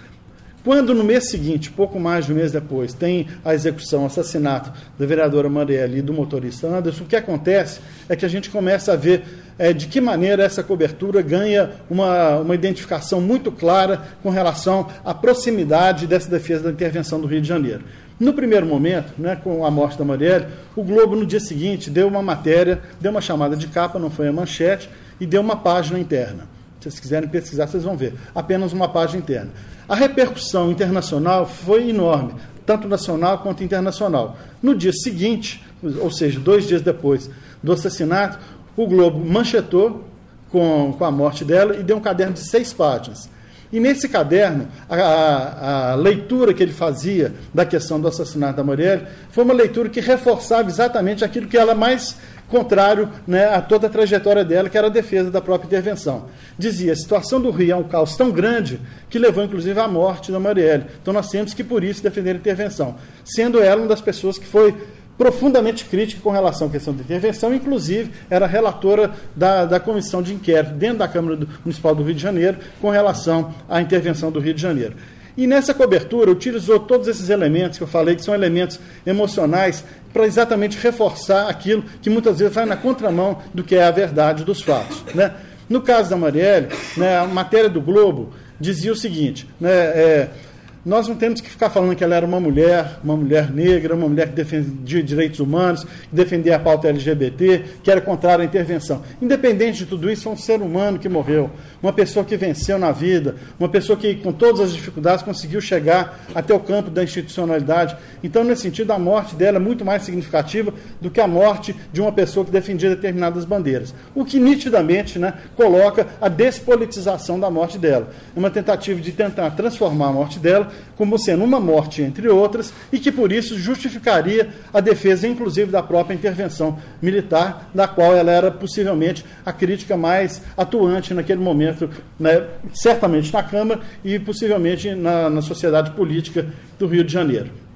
Quando no mês seguinte, pouco mais de um mês depois, tem a execução, o assassinato da vereadora Marielle e do motorista Anderson, o que acontece é que a gente começa a ver é, de que maneira essa cobertura ganha uma, uma identificação muito clara com relação à proximidade dessa defesa da intervenção do Rio de Janeiro. No primeiro momento, né, com a morte da Marielle, o Globo, no dia seguinte, deu uma matéria, deu uma chamada de capa, não foi a manchete, e deu uma página interna. Se vocês quiserem pesquisar, vocês vão ver. Apenas uma página interna. A repercussão internacional foi enorme, tanto nacional quanto internacional. No dia seguinte, ou seja, dois dias depois do assassinato, o Globo manchetou com, com a morte dela e deu um caderno de seis páginas. E nesse caderno, a, a, a, leitura que ele fazia da questão do assassinato da Marielle foi uma leitura que reforçava exatamente aquilo que ela mais contrário né, a toda a trajetória dela, que era a defesa da própria intervenção. Dizia: a situação do Rio é um caos tão grande que levou inclusive à morte da Marielle. Então nós temos que, por isso, defender a intervenção. Sendo ela uma das pessoas que foi profundamente crítica com relação à questão da intervenção, inclusive era relatora da, da comissão de inquérito dentro da Câmara do, Municipal do Rio de Janeiro com relação à intervenção do Rio de Janeiro. E nessa cobertura utilizou todos esses elementos que eu falei, que são elementos emocionais, para exatamente reforçar aquilo que muitas vezes vai na contramão do que é a verdade dos fatos. Né? No caso da Marielle, né, a matéria do Globo dizia o seguinte: né, é, nós não temos que ficar falando que ela era uma mulher, uma mulher negra, uma mulher que defendia direitos humanos, que defendia a pauta LGBT, que era contrária à intervenção. Independente de tudo isso, foi um ser humano que morreu, uma pessoa que venceu na vida, uma pessoa que, com todas as dificuldades, conseguiu chegar até o campo da institucionalidade. Então, nesse sentido, a morte dela é muito mais significativa do que a morte de uma pessoa que defendia determinadas bandeiras. O que nitidamente né, coloca a despolitização da morte dela. É uma tentativa de tentar transformar a morte dela como sendo uma morte, entre outras, e que por isso justificaria a defesa, inclusive, da própria intervenção militar, da qual ela era possivelmente a crítica mais atuante naquele momento, né, certamente na Câmara e possivelmente na, na sociedade política do Rio de Janeiro.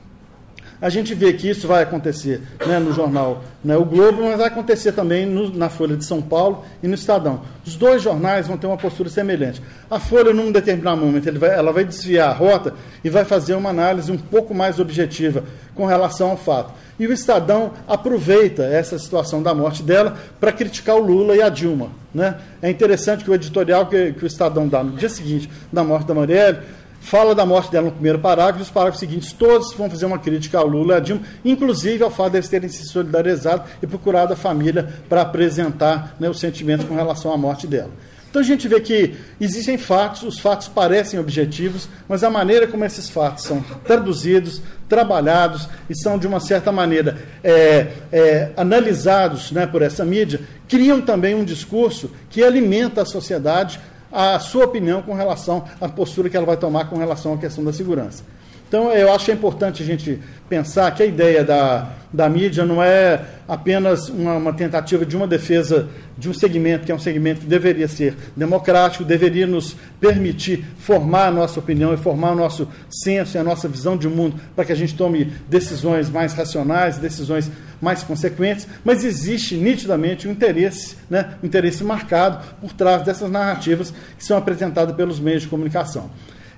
A gente vê que isso vai acontecer né, no jornal né, O Globo, mas vai acontecer também no, na Folha de São Paulo e no Estadão. Os dois jornais vão ter uma postura semelhante. A Folha, num determinado momento, vai, ela vai desviar a rota e vai fazer uma análise um pouco mais objetiva com relação ao fato. E o Estadão aproveita essa situação da morte dela para criticar o Lula e a Dilma. Né? É interessante que o editorial que, que o Estadão dá no dia seguinte da morte da Marielle fala da morte dela no primeiro parágrafo, e os parágrafos seguintes todos vão fazer uma crítica ao Lula e à Dilma, inclusive ao fato deles terem se solidarizado e procurado a família para apresentar né, os sentimentos com relação à morte dela. Então a gente vê que existem fatos, os fatos parecem objetivos, mas a maneira como esses fatos são traduzidos, trabalhados e são, de uma certa maneira, é, é, analisados né, por essa mídia, criam também um discurso que alimenta a sociedade a sua opinião com relação à postura que ela vai tomar com relação à questão da segurança. Então, eu acho é importante a gente pensar que a ideia da, da mídia não é apenas uma, uma, tentativa de uma defesa de um segmento que é um segmento que deveria ser democrático, deveria nos permitir formar a nossa opinião e formar o nosso senso e a nossa visão de mundo para que a gente tome decisões mais racionais, decisões mais consequentes, mas existe nitidamente um interesse, né, um interesse marcado por trás dessas narrativas que são apresentadas pelos meios de comunicação.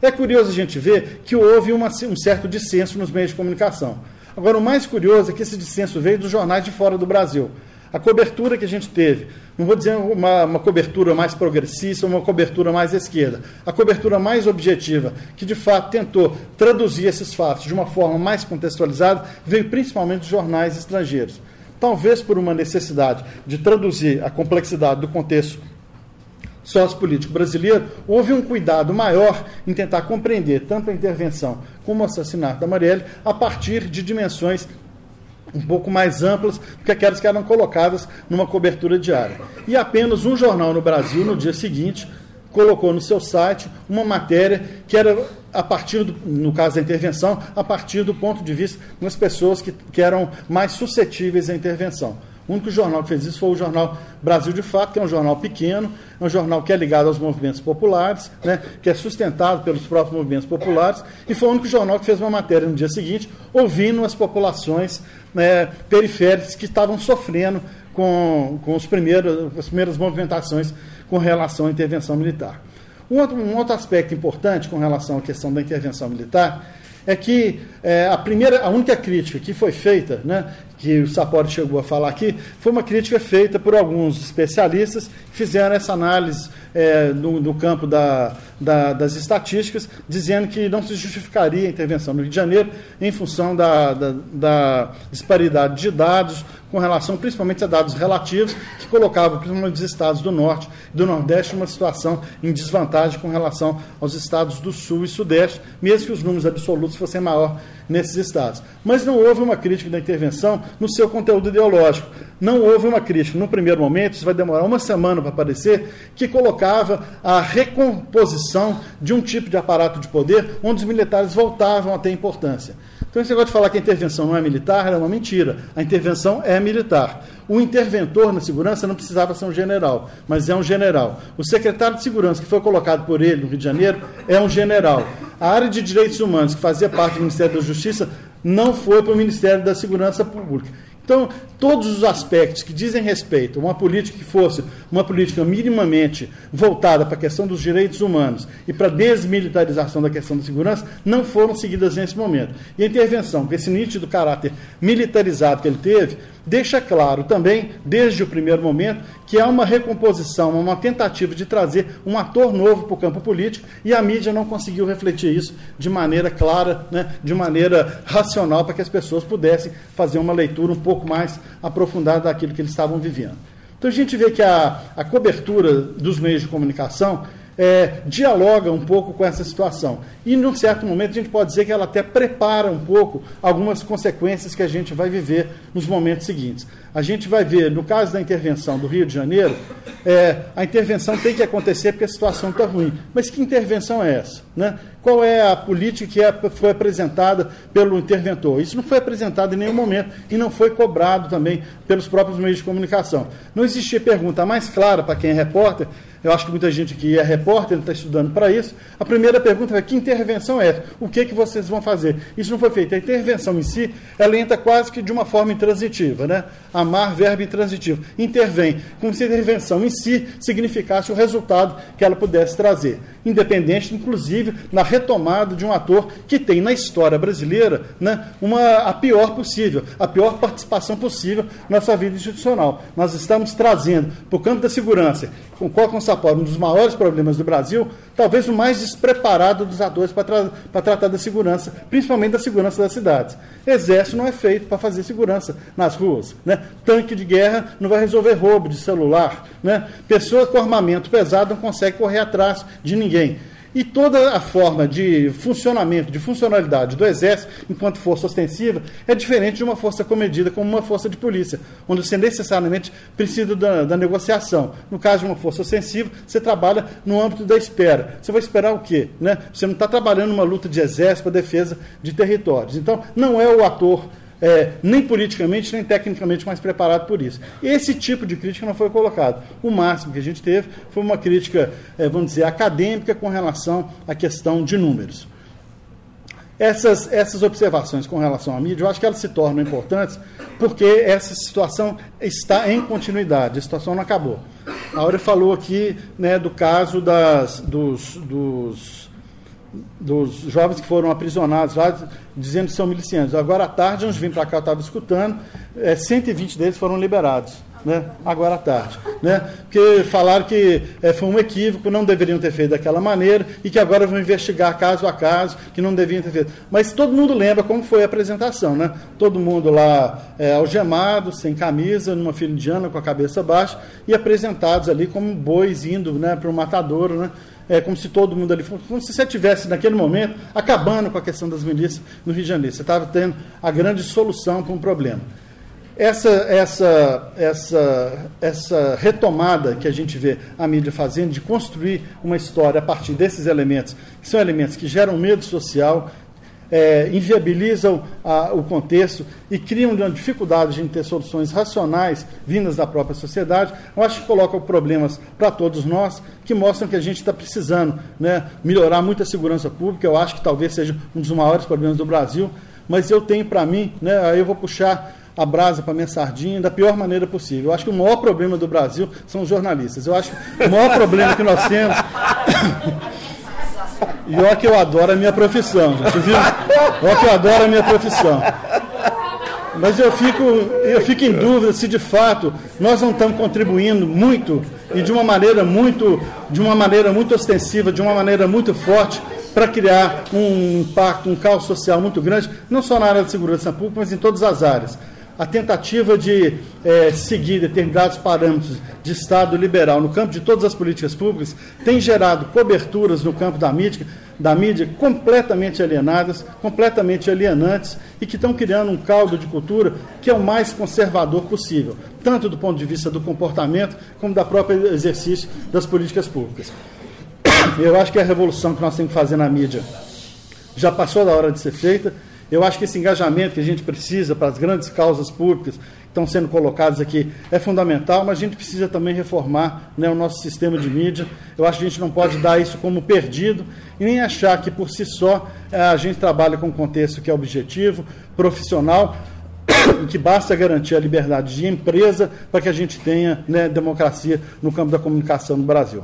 É curioso a gente ver que houve uma, um certo dissenso nos meios de comunicação. Agora, o mais curioso é que esse dissenso veio dos jornais de fora do Brasil. A cobertura que a gente teve, não vou dizer uma, uma cobertura mais progressista, uma cobertura mais esquerda, a cobertura mais objetiva, que de fato tentou traduzir esses fatos de uma forma mais contextualizada, veio principalmente dos jornais estrangeiros. Talvez por uma necessidade de traduzir a complexidade do contexto sociopolítico brasileiro, houve um cuidado maior em tentar compreender tanto a intervenção como o assassinato da Marielle a partir de dimensões um pouco mais amplas do que aquelas que eram colocadas numa cobertura diária. E apenas um jornal no Brasil, no dia seguinte, colocou no seu site uma matéria que era a partir, do, no caso da intervenção, a partir do ponto de vista das pessoas que, que eram mais suscetíveis à intervenção. O único jornal que fez isso foi o jornal Brasil de Fato, que é um jornal pequeno, é um jornal que é ligado aos movimentos populares, né, que é sustentado pelos próprios movimentos populares, e foi o único jornal que fez uma matéria no dia seguinte, ouvindo as populações né, periféricas que estavam sofrendo com, com os primeiros, as primeiras movimentações com relação à intervenção militar. Um outro, um outro aspecto importante com relação à questão da intervenção militar é que é, a primeira, a única crítica que foi feita, né, que o Sapori chegou a falar aqui, foi uma crítica feita por alguns especialistas que fizeram essa análise é, no, no, campo da, da, das estatísticas, dizendo que não se justificaria a intervenção no Rio de Janeiro em função da, da, da disparidade de dados, com relação principalmente a dados relativos, que colocavam principalmente os estados do Norte e do Nordeste numa situação em desvantagem com relação aos estados do Sul e Sudeste, mesmo que os números absolutos fossem maior nesses estados. Mas não houve uma crítica da intervenção no seu conteúdo ideológico. Não houve uma crítica, no primeiro momento, isso vai demorar uma semana para aparecer, que colocava a recomposição de um tipo de aparato de poder onde os militares voltavam a ter importância. Então, esse negócio de falar que a intervenção não é militar é uma mentira. A intervenção é militar. O interventor na segurança não precisava ser um general, mas é um general. O secretário de segurança que foi colocado por ele no Rio de Janeiro é um general. A área de direitos humanos, que fazia parte do Ministério da Justiça, não foi para o Ministério da Segurança Pública. Então, todos os aspectos que dizem respeito a uma política que fosse uma política minimamente voltada para a questão dos direitos humanos e para a desmilitarização da questão da segurança não foram seguidas nesse momento. E a intervenção, com esse nítido caráter militarizado que ele teve, deixa claro também, desde o primeiro momento, que há uma recomposição, uma tentativa de trazer um ator novo para o campo político e a mídia não conseguiu refletir isso de maneira clara, né, de maneira racional, para que as pessoas pudessem fazer uma leitura um pouco mais aprofundada daquilo que eles estavam vivendo. Então a gente vê que a, a cobertura dos meios de comunicação é, dialoga um pouco com essa situação. E, num certo momento, a gente pode dizer que ela até prepara um pouco algumas consequências que a gente vai viver nos momentos seguintes. A gente vai ver, no caso da intervenção do Rio de Janeiro, é, a intervenção tem que acontecer porque a situação está ruim. Mas que intervenção é essa? Né? Qual é a política que é, foi apresentada pelo interventor? Isso não foi apresentado em nenhum momento e não foi cobrado também pelos próprios meios de comunicação. Não existia pergunta mais clara para quem é repórter eu acho que muita gente que é repórter está estudando para isso. A primeira pergunta é: que intervenção é essa? O que, que vocês vão fazer? Isso não foi feito. A intervenção em si, ela entra quase que de uma forma intransitiva, né? Amar, verbo intransitivo. Intervém, como se a intervenção em si significasse o resultado que ela pudesse trazer. Independente, inclusive, na retomada de um ator que tem na história brasileira né, uma, a pior possível, a pior participação possível na sua vida institucional. Nós estamos trazendo para o campo da segurança, com qual Sapori, um dos maiores problemas do Brasil, talvez o mais despreparado dos atores para tra tratar da segurança, principalmente da segurança das cidades. Exército não é feito para fazer segurança nas ruas. Né? Tanque de guerra não vai resolver roubo de celular. Né? Pessoa com armamento pesado não consegue correr atrás de ninguém. E toda a forma de funcionamento, de funcionalidade do Exército, enquanto força ostensiva, é diferente de uma força comedida como uma força de polícia, onde você necessariamente precisa da, da negociação. No caso de uma força ostensiva, você trabalha no âmbito da espera. Você vai esperar o quê? Né? Você não está trabalhando numa luta de exército para defesa de territórios. Então, não é o ator é, nem politicamente, nem tecnicamente mais preparado por isso. Esse tipo de crítica não foi colocado. O máximo que a gente teve foi uma crítica, é, vamos dizer, acadêmica com relação à questão de números. Essas, essas observações com relação à mídia, eu acho que elas se tornam importantes porque essa situação está em continuidade, a situação não acabou. A Áurea falou aqui né, do caso das, dos, dos dos jovens que foram aprisionados lá, dizendo que são milicianos. Agora à tarde, antes de vir para cá, eu estava escutando, é, 120 deles foram liberados. Né? Agora à tarde. Né? Porque falaram que é, foi um equívoco, não deveriam ter feito daquela maneira e que agora vão investigar caso a caso, que não deviam ter feito. Mas todo mundo lembra como foi a apresentação. Né? Todo mundo lá é, algemado, sem camisa, numa fila indiana, com a cabeça baixa, e apresentados ali como bois indo né, para o matadouro. Né? É, como se todo mundo ali fosse, como se você estivesse naquele momento acabando com a questão das milícias no Rio de Janeiro. Você estava tendo a grande solução para um problema. Essa, essa, essa, essa retomada que a gente vê a mídia fazendo de construir uma história a partir desses elementos, que são elementos que geram medo social, é, inviabilizam a, o contexto e criam uma dificuldade de ter soluções racionais vindas da própria sociedade, eu acho que colocam problemas para todos nós que mostram que a gente está precisando né, melhorar muito a segurança pública. Eu acho que talvez seja um dos maiores problemas do Brasil, mas eu tenho para mim, né, aí eu vou puxar a brasa para minha sardinha da pior maneira possível. Eu acho que o maior problema do Brasil são os jornalistas. Eu acho que o maior problema que nós temos (laughs) E olha que eu adoro a minha profissão, gente, viu? Olha que eu adoro a minha profissão. Mas eu fico, eu fico em dúvida se de fato nós não estamos contribuindo muito e de uma maneira muito, de uma maneira muito ostensiva, de uma maneira muito forte para criar um impacto, um caos social muito grande, não só na área de segurança pública, mas em todas as áreas a tentativa de é, seguir determinados parâmetros de Estado liberal no campo de todas as políticas públicas tem gerado coberturas no campo da mídia, da mídia completamente alienadas, completamente alienantes e que estão criando um caldo de cultura que é o mais conservador possível, tanto do ponto de vista do comportamento como da própria exercício das políticas públicas. Eu acho que a revolução que nós temos que fazer na mídia já passou da hora de ser feita eu acho que esse engajamento que a gente precisa para as grandes causas públicas que estão sendo colocadas aqui é fundamental, mas a gente precisa também reformar né, o nosso sistema de mídia. Eu acho que a gente não pode dar isso como perdido e nem achar que por si só eh, a gente trabalha com um contexto que é objetivo, profissional, (coughs) que basta garantir a liberdade de empresa para que a gente tenha né, democracia no campo da comunicação no Brasil.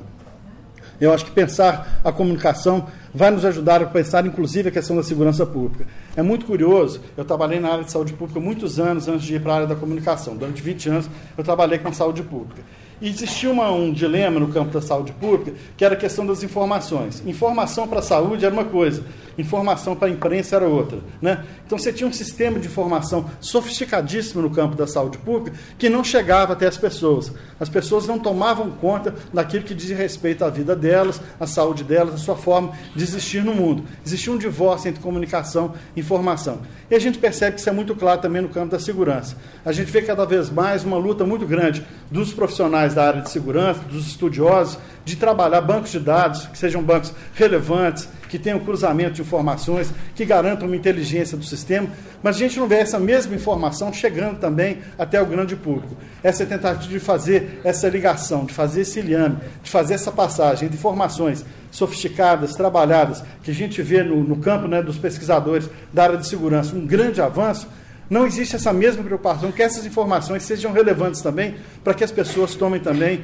Eu acho que pensar a comunicação vai nos ajudar a pensar, inclusive, a questão da segurança pública. É muito curioso, eu trabalhei na área de saúde pública muitos anos antes de ir para a área da comunicação. Durante 20 anos, eu trabalhei com saúde pública. E existia uma, um dilema no campo da saúde pública, que era a questão das informações. Informação para a saúde era uma coisa, informação para a imprensa era outra. Né? Então você tinha um sistema de informação sofisticadíssimo no campo da saúde pública que não chegava até as pessoas. As pessoas não tomavam conta daquilo que dizia respeito à vida delas, à saúde delas, à sua forma de existir no mundo. Existia um divórcio entre comunicação e informação. E a gente percebe que isso é muito claro também no campo da segurança. A gente vê cada vez mais uma luta muito grande dos profissionais da área de segurança, dos estudiosos, de trabalhar bancos de dados, que sejam bancos relevantes, que tenham cruzamento de informações, que garantam uma inteligência do sistema, mas a gente não vê essa mesma informação chegando também até o grande público. Essa tentativa de fazer essa ligação, de fazer esse liame, de fazer essa passagem de informações sofisticadas, trabalhadas, que a gente vê no, no campo né, dos pesquisadores da área de segurança, um grande avanço, não existe essa mesma preocupação que essas informações sejam relevantes também para que as pessoas tomem também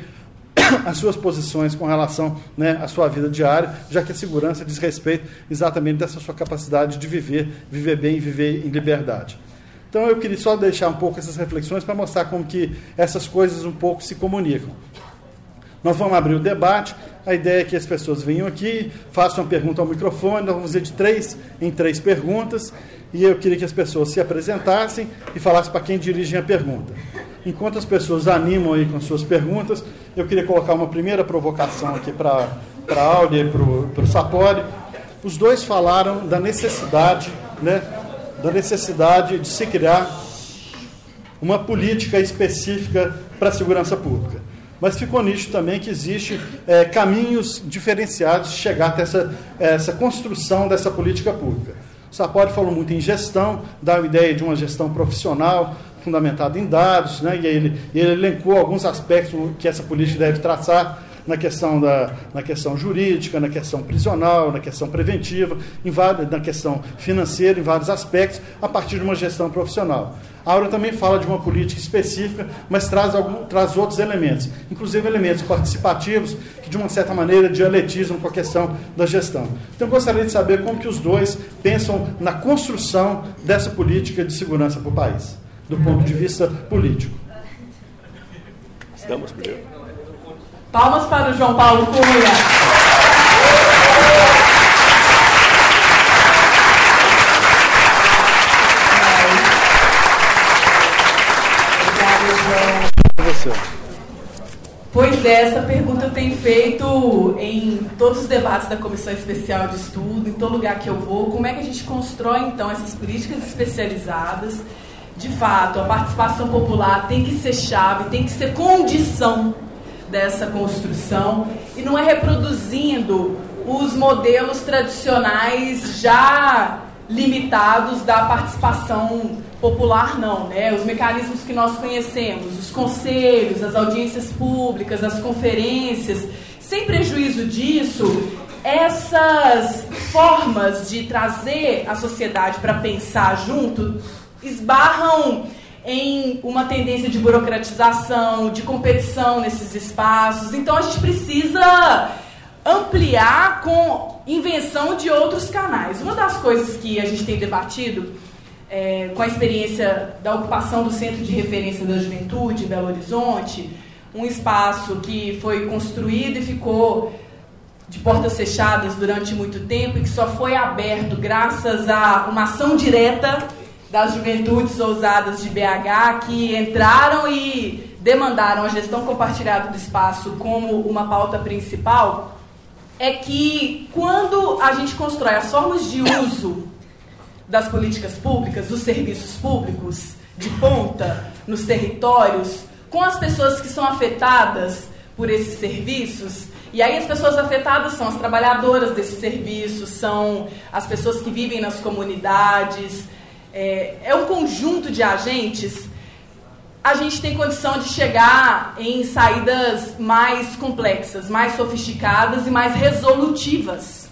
as suas posições com relação né, à sua vida diária, já que a segurança diz respeito exatamente dessa sua capacidade de viver, viver bem e viver em liberdade. Então eu queria só deixar um pouco essas reflexões para mostrar como que essas coisas um pouco se comunicam. Nós vamos abrir o debate. A ideia é que as pessoas venham aqui, façam uma pergunta ao microfone. Nós vamos fazer de três em três perguntas. E eu queria que as pessoas se apresentassem e falassem para quem dirige a pergunta. Enquanto as pessoas animam aí com suas perguntas, eu queria colocar uma primeira provocação aqui para a Áurea e para o Sapori. Os dois falaram da necessidade, né, da necessidade de se criar uma política específica para a segurança pública. Mas ficou nicho também que existe é, caminhos diferenciados de chegar até essa, essa construção dessa política pública. Sapori falou muito em gestão, dá a ideia de uma gestão profissional, fundamentada em dados, né? e ele, ele elencou alguns aspectos que essa política deve traçar na questão, da, na questão jurídica, na questão prisional, na questão preventiva, em na questão financeira, em vários aspectos, a partir de uma gestão profissional. Aura também fala de uma política específica, mas traz, algum, traz outros elementos, inclusive elementos participativos que, de uma certa maneira, dialetizam com a questão da gestão. Então, gostaria de saber como que os dois pensam na construção dessa política de segurança para o país, do ponto de vista político. Estamos primeiro. Palmas para o João Paulo Cunha. Tenho feito em todos os debates da Comissão Especial de Estudo, em todo lugar que eu vou. Como é que a gente constrói, então, essas políticas especializadas? De fato, a participação popular tem que ser chave, tem que ser condição dessa construção e não é reproduzindo os modelos tradicionais já limitados da participação popular não, né? Os mecanismos que nós conhecemos, os conselhos, as audiências públicas, as conferências, sem prejuízo disso, essas formas de trazer a sociedade para pensar junto esbarram em uma tendência de burocratização, de competição nesses espaços. Então a gente precisa ampliar com invenção de outros canais. Uma das coisas que a gente tem debatido é, com a experiência da ocupação do Centro de Referência da Juventude, Belo Horizonte, um espaço que foi construído e ficou de portas fechadas durante muito tempo e que só foi aberto graças a uma ação direta das juventudes ousadas de BH que entraram e demandaram a gestão compartilhada do espaço como uma pauta principal, é que quando a gente constrói as formas de uso das políticas públicas, dos serviços públicos de ponta nos territórios, com as pessoas que são afetadas por esses serviços, e aí as pessoas afetadas são as trabalhadoras desses serviços, são as pessoas que vivem nas comunidades, é, é um conjunto de agentes, a gente tem condição de chegar em saídas mais complexas, mais sofisticadas e mais resolutivas,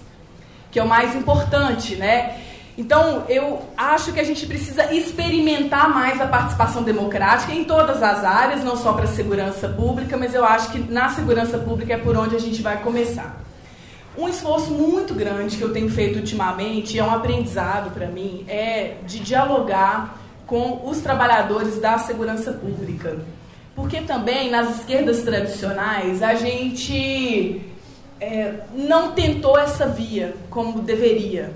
que é o mais importante, né? Então, eu acho que a gente precisa experimentar mais a participação democrática em todas as áreas, não só para a segurança pública, mas eu acho que na segurança pública é por onde a gente vai começar. Um esforço muito grande que eu tenho feito ultimamente, é um aprendizado para mim, é de dialogar com os trabalhadores da segurança pública. Porque também nas esquerdas tradicionais a gente é, não tentou essa via como deveria.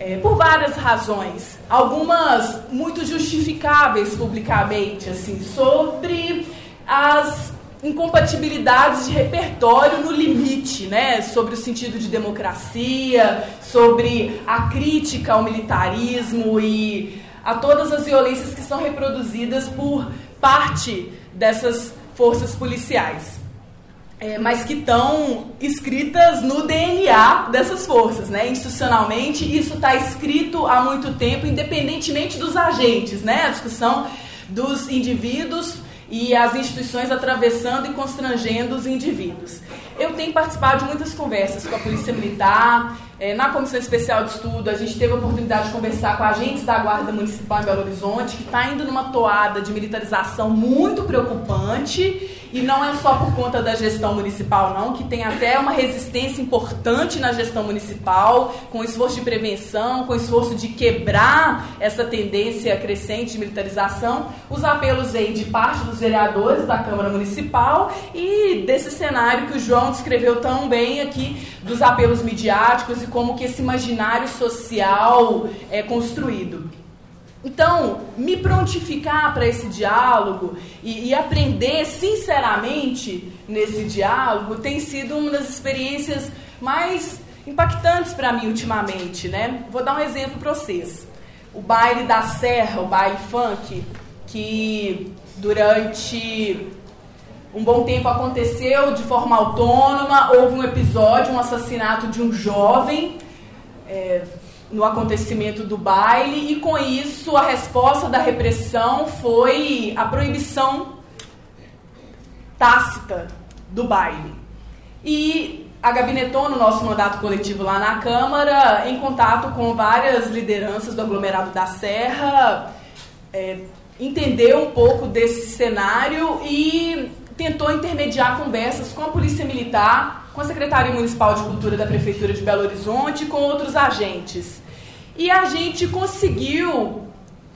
É, por várias razões, algumas muito justificáveis publicamente, assim, sobre as incompatibilidades de repertório no limite, né, sobre o sentido de democracia, sobre a crítica ao militarismo e a todas as violências que são reproduzidas por parte dessas forças policiais. É, mas que estão escritas no DNA dessas forças, né? Institucionalmente, isso está escrito há muito tempo, independentemente dos agentes, né? A discussão dos indivíduos e as instituições atravessando e constrangendo os indivíduos. Eu tenho participado de muitas conversas com a Polícia Militar, é, na Comissão Especial de Estudo, a gente teve a oportunidade de conversar com agentes da Guarda Municipal em Belo Horizonte, que está indo numa toada de militarização muito preocupante e não é só por conta da gestão municipal, não, que tem até uma resistência importante na gestão municipal, com esforço de prevenção, com esforço de quebrar essa tendência crescente de militarização. Os apelos aí de parte dos vereadores da Câmara Municipal e desse cenário que o João descreveu tão bem aqui, dos apelos midiáticos e como que esse imaginário social é construído. Então, me prontificar para esse diálogo e, e, aprender sinceramente nesse diálogo tem sido uma das experiências mais impactantes para mim ultimamente, né? Vou dar um exemplo para vocês. O baile da Serra, o baile funk, que durante um bom tempo aconteceu de forma autônoma, houve um episódio, um assassinato de um jovem. É, no acontecimento do baile, e com isso a resposta da repressão foi a proibição tácita do baile. E a gabinetou no nosso mandato coletivo lá na Câmara, em contato com várias lideranças do aglomerado da Serra, é, entendeu um pouco desse cenário e tentou intermediar conversas com a Polícia Militar com a Secretaria Municipal de Cultura da Prefeitura de Belo Horizonte e com outros agentes. E a gente conseguiu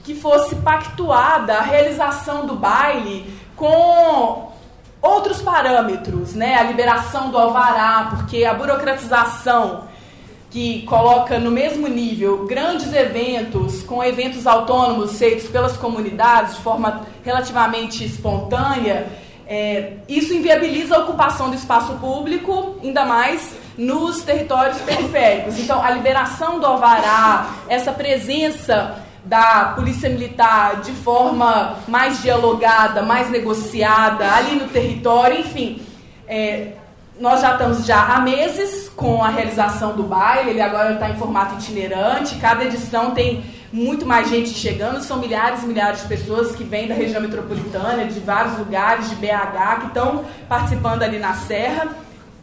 que fosse pactuada a realização do baile com outros parâmetros, né? A liberação do alvará, porque a burocratização que coloca no mesmo nível grandes eventos com eventos autônomos feitos pelas comunidades de forma relativamente espontânea, é, isso inviabiliza a ocupação do espaço público, ainda mais nos territórios periféricos. Então, a liberação do alvará, essa presença da polícia militar de forma mais dialogada, mais negociada ali no território, enfim, é, nós já estamos já há meses com a realização do baile, ele agora está em formato itinerante, cada edição tem muito mais gente chegando, são milhares e milhares de pessoas que vêm da região metropolitana, de vários lugares, de BH, que estão participando ali na Serra.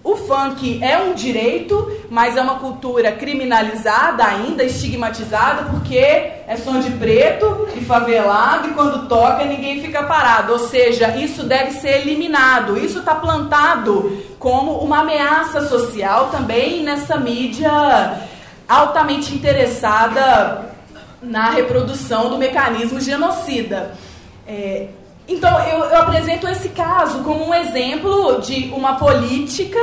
O funk é um direito, mas é uma cultura criminalizada ainda, estigmatizada, porque é som de preto e favelado e quando toca ninguém fica parado. Ou seja, isso deve ser eliminado. Isso está plantado como uma ameaça social também nessa mídia altamente interessada na reprodução do mecanismo genocida. É, então, eu, eu apresento esse caso como um exemplo de uma política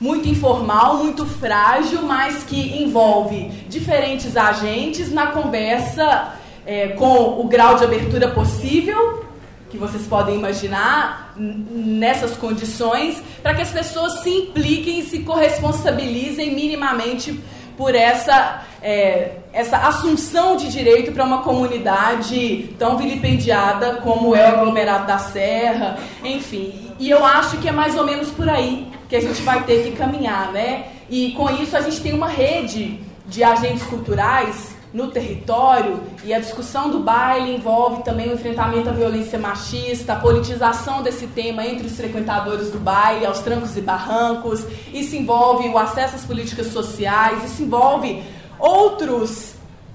muito informal, muito frágil, mas que envolve diferentes agentes na conversa é, com o grau de abertura possível, que vocês podem imaginar, nessas condições, para que as pessoas se impliquem e se corresponsabilizem minimamente por essa, é, essa assunção de direito para uma comunidade tão vilipendiada como é o aglomerado da Serra, enfim. E eu acho que é mais ou menos por aí que a gente vai ter que caminhar, né? E com isso a gente tem uma rede de agentes culturais no território e a discussão do baile envolve também o enfrentamento à violência machista, a politização desse tema entre os frequentadores do baile, aos trancos e barrancos, isso envolve o acesso às políticas sociais, isso envolve outros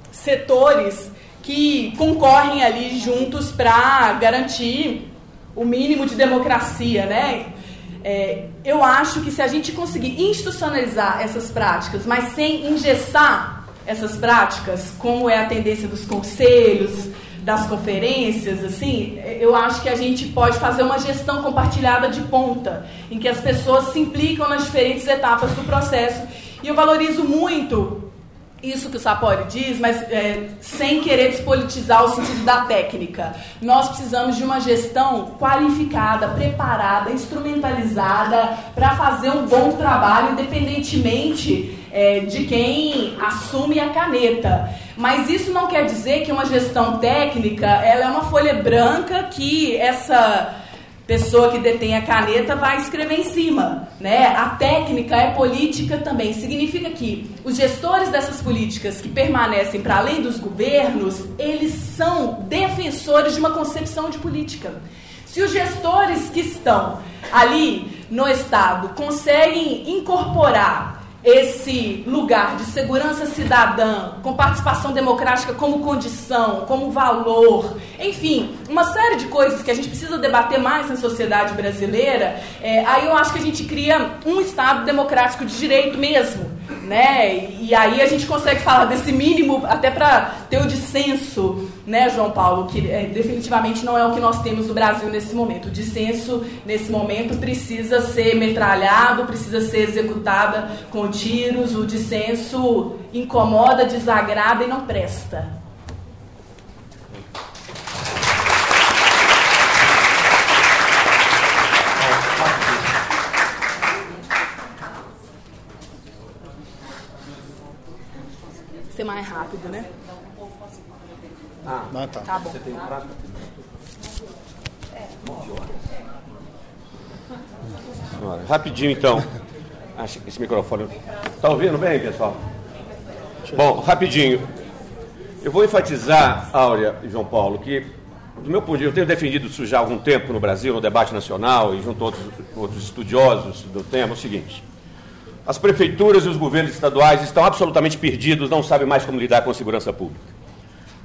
setores que concorrem ali juntos para garantir o mínimo de democracia, né? É, eu acho que se a gente conseguir institucionalizar essas práticas, mas sem engessar essas práticas, como é a tendência dos conselhos, das conferências, assim, eu acho que a gente pode fazer uma gestão compartilhada de ponta, em que as pessoas se implicam nas diferentes etapas do processo. E eu valorizo muito isso que o Sapori diz, mas é, sem querer despolitizar o sentido da técnica. Nós precisamos de uma gestão qualificada, preparada, instrumentalizada para fazer um bom trabalho, independentemente é, de quem assume a caneta. Mas isso não quer dizer que uma gestão técnica ela é uma folha branca que essa pessoa que detém a caneta vai escrever em cima. Né? A técnica é política também. Significa que os gestores dessas políticas que permanecem para além dos governos, eles são defensores de uma concepção de política. Se os gestores que estão ali no Estado conseguem incorporar esse lugar de segurança cidadã, com participação democrática como condição, como valor, enfim, uma série de coisas que a gente precisa debater mais na sociedade brasileira, é, aí eu acho que a gente cria um Estado democrático de direito mesmo, né? E aí a gente consegue falar desse mínimo até para ter o dissenso, né, João Paulo, que é, definitivamente não é o que nós temos no Brasil nesse momento. O dissenso nesse momento precisa ser metralhado, precisa ser executada com tiros. O dissenso incomoda, desagrada e não presta. ser mais rápido, né? Ah, ah tá. tá bom. Você tem um prazo? Senhora, rapidinho então. Acho que esse microfone. Está ouvindo bem, pessoal? Bom, rapidinho. Eu vou enfatizar, Áurea e João Paulo, que, do meu ponto de vista, eu tenho defendido isso já há algum tempo no Brasil, no debate nacional e junto a outros, outros estudiosos do tema, o seguinte. As prefeituras e os governos estaduais estão absolutamente perdidos, não sabem mais como lidar com a segurança pública.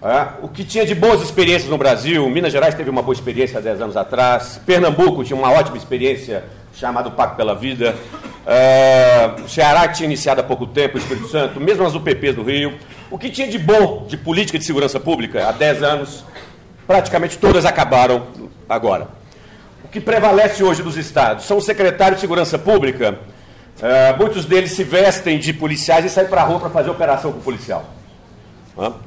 É, o que tinha de boas experiências no Brasil, Minas Gerais teve uma boa experiência há 10 anos atrás, Pernambuco tinha uma ótima experiência chamada Pacto pela Vida, é, Ceará tinha iniciado há pouco tempo, o Espírito Santo, mesmo as UPPs do Rio. O que tinha de bom de política de segurança pública há 10 anos, praticamente todas acabaram agora. O que prevalece hoje dos estados são os secretários de segurança pública é, muitos deles se vestem de policiais e saem para a rua para fazer operação com o policial.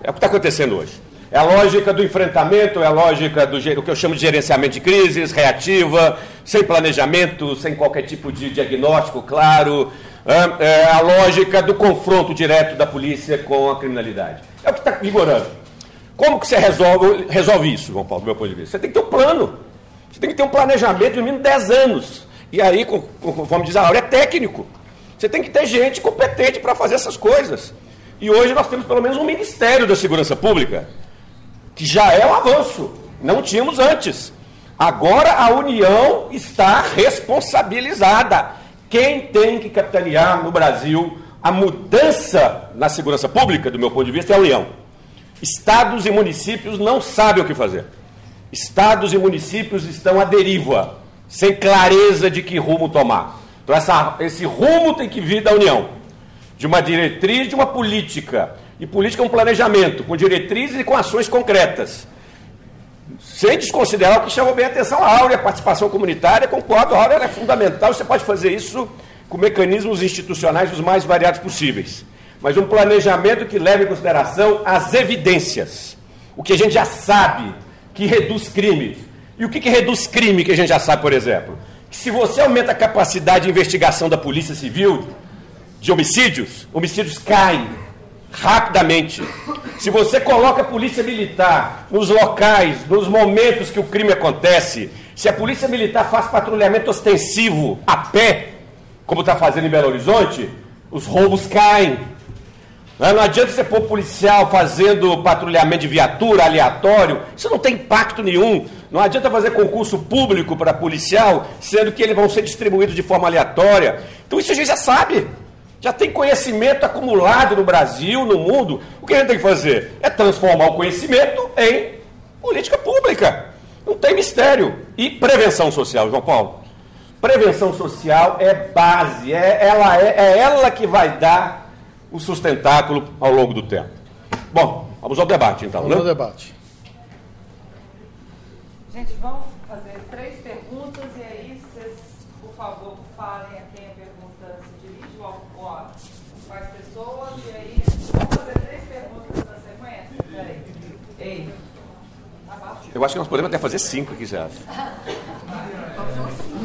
É o que está acontecendo hoje. É a lógica do enfrentamento, é a lógica do que eu chamo de gerenciamento de crises, reativa, sem planejamento, sem qualquer tipo de diagnóstico claro. É a lógica do confronto direto da polícia com a criminalidade. É o que está vigorando. Como que você resolve, resolve isso, João Paulo, do meu ponto de vista? Você tem que ter um plano. Você tem que ter um planejamento de no mínimo 10 anos. E aí, conforme diz a Áurea, é técnico. Você tem que ter gente competente para fazer essas coisas. E hoje nós temos pelo menos um Ministério da Segurança Pública, que já é um avanço. Não tínhamos antes. Agora a União está responsabilizada. Quem tem que capitanear no Brasil a mudança na segurança pública, do meu ponto de vista, é a União. Estados e municípios não sabem o que fazer. Estados e municípios estão à deriva sem clareza de que rumo tomar. Então, essa, esse rumo tem que vir da União, de uma diretriz, de uma política. E política é um planejamento, com diretrizes e com ações concretas. Sem desconsiderar o que chamou bem a atenção a Áurea, a participação comunitária, concordo, a Áurea é fundamental, você pode fazer isso com mecanismos institucionais os mais variados possíveis. Mas um planejamento que leve em consideração as evidências, o que a gente já sabe que reduz crime, e o que, que reduz crime, que a gente já sabe, por exemplo? Que se você aumenta a capacidade de investigação da Polícia Civil de homicídios, homicídios caem rapidamente. Se você coloca a polícia militar nos locais, nos momentos que o crime acontece, se a polícia militar faz patrulhamento ostensivo a pé, como está fazendo em Belo Horizonte, os roubos caem. Não adianta você pôr policial fazendo patrulhamento de viatura aleatório, isso não tem impacto nenhum. Não adianta fazer concurso público para policial, sendo que eles vão ser distribuídos de forma aleatória. Então isso a gente já sabe. Já tem conhecimento acumulado no Brasil, no mundo. O que a gente tem que fazer? É transformar o conhecimento em política pública. Não tem mistério. E prevenção social, João Paulo. Prevenção social é base, é ela, é, é ela que vai dar o sustentáculo ao longo do tempo. Bom, vamos ao debate então. Vamos né? ao debate. Gente, vamos fazer três perguntas e aí vocês, por favor, falem fora com pessoas e aí vamos fazer três perguntas na sequência? Peraí. Ei. Tá eu acho que nós podemos até fazer cinco aqui já.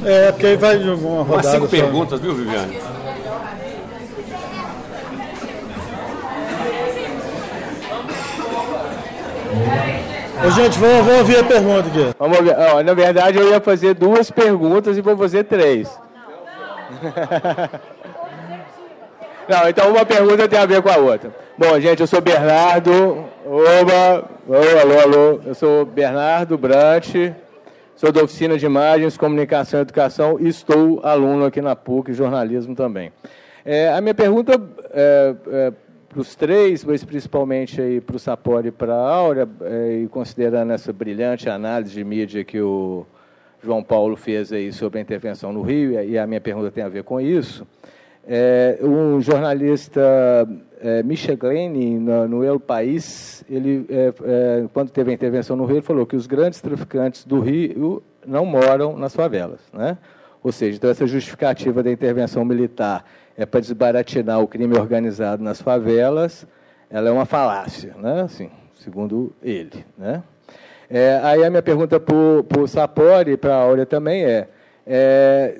É, porque aí vai uma rodada. Umas cinco perguntas, viu, Viviane? É né? Ô, gente, vamos, vou ouvir a pergunta aqui. Vamos, ó, na verdade, eu ia fazer duas perguntas e vou fazer três. Não, não então uma pergunta tem a ver com a outra. Bom, gente, eu sou Bernardo. Oba! Alô, alô, alô. Eu sou Bernardo Brant, sou da Oficina de Imagens, Comunicação e Educação e estou aluno aqui na PUC, jornalismo também. É, a minha pergunta é, é, para os três, mas principalmente para o Sapori e para a Áurea, é, e considerando essa brilhante análise de mídia que o João Paulo fez aí sobre a intervenção no Rio, e a minha pergunta tem a ver com isso. É, um jornalista, é, Michel Glenn, no, no El País, ele, é, é, quando teve a intervenção no Rio, ele falou que os grandes traficantes do Rio não moram nas favelas. Né? Ou seja, então essa justificativa da intervenção militar é para desbaratinar o crime organizado nas favelas, ela é uma falácia, né? assim, segundo ele. Né? É, aí a minha pergunta para o Sapori e para a Áurea também é, é,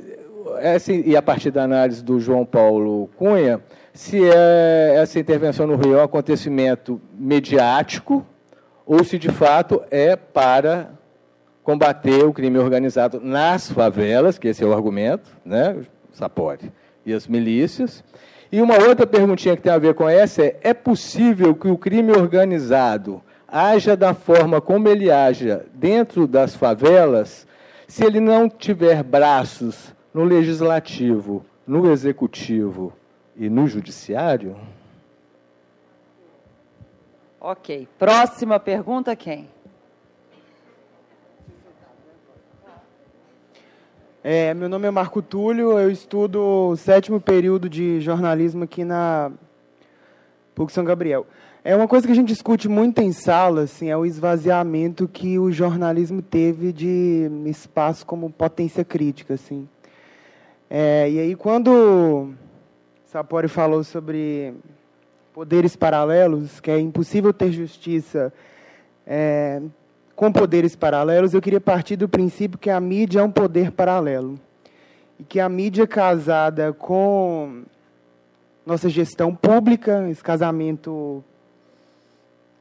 essa, e a partir da análise do João Paulo Cunha, se é, essa intervenção no Rio é um acontecimento mediático ou se de fato é para combater o crime organizado nas favelas, que esse é o argumento, né, Sapori, e as milícias. E uma outra perguntinha que tem a ver com essa é: é possível que o crime organizado haja da forma como ele haja dentro das favelas, se ele não tiver braços no legislativo, no executivo e no judiciário? Ok. Próxima pergunta, quem? É, meu nome é Marco Túlio, eu estudo o sétimo período de jornalismo aqui na PUC São Gabriel. É uma coisa que a gente discute muito em sala, assim, é o esvaziamento que o jornalismo teve de espaço como potência crítica, assim. É, e aí quando Sapori falou sobre poderes paralelos, que é impossível ter justiça é, com poderes paralelos, eu queria partir do princípio que a mídia é um poder paralelo. E que a mídia casada com nossa gestão pública, esse casamento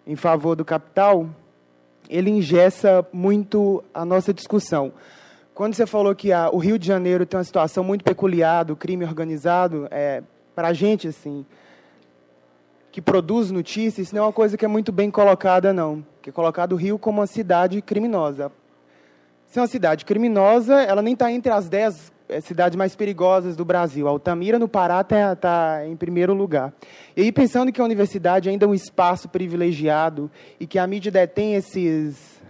em favor do capital, ele engessa muito a nossa discussão. Quando você falou que o Rio de Janeiro tem uma situação muito peculiar do crime organizado, é, para a gente, assim, que produz notícias, isso não é uma coisa que é muito bem colocada, não. Que é colocado o Rio como uma cidade criminosa. Se é uma cidade criminosa, ela nem está entre as dez eh, cidades mais perigosas do Brasil. Altamira, no Pará, está tá em primeiro lugar. E aí, pensando que a universidade ainda é um espaço privilegiado e que a mídia detém esses,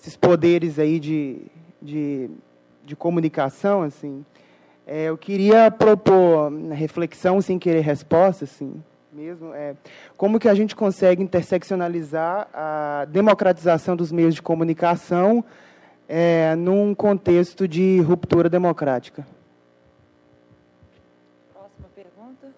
esses poderes aí de, de, de comunicação, assim, é, eu queria propor uma reflexão sem querer resposta, assim, mesmo, é, como que a gente consegue interseccionalizar a democratização dos meios de comunicação é, num contexto de ruptura democrática. Próxima pergunta.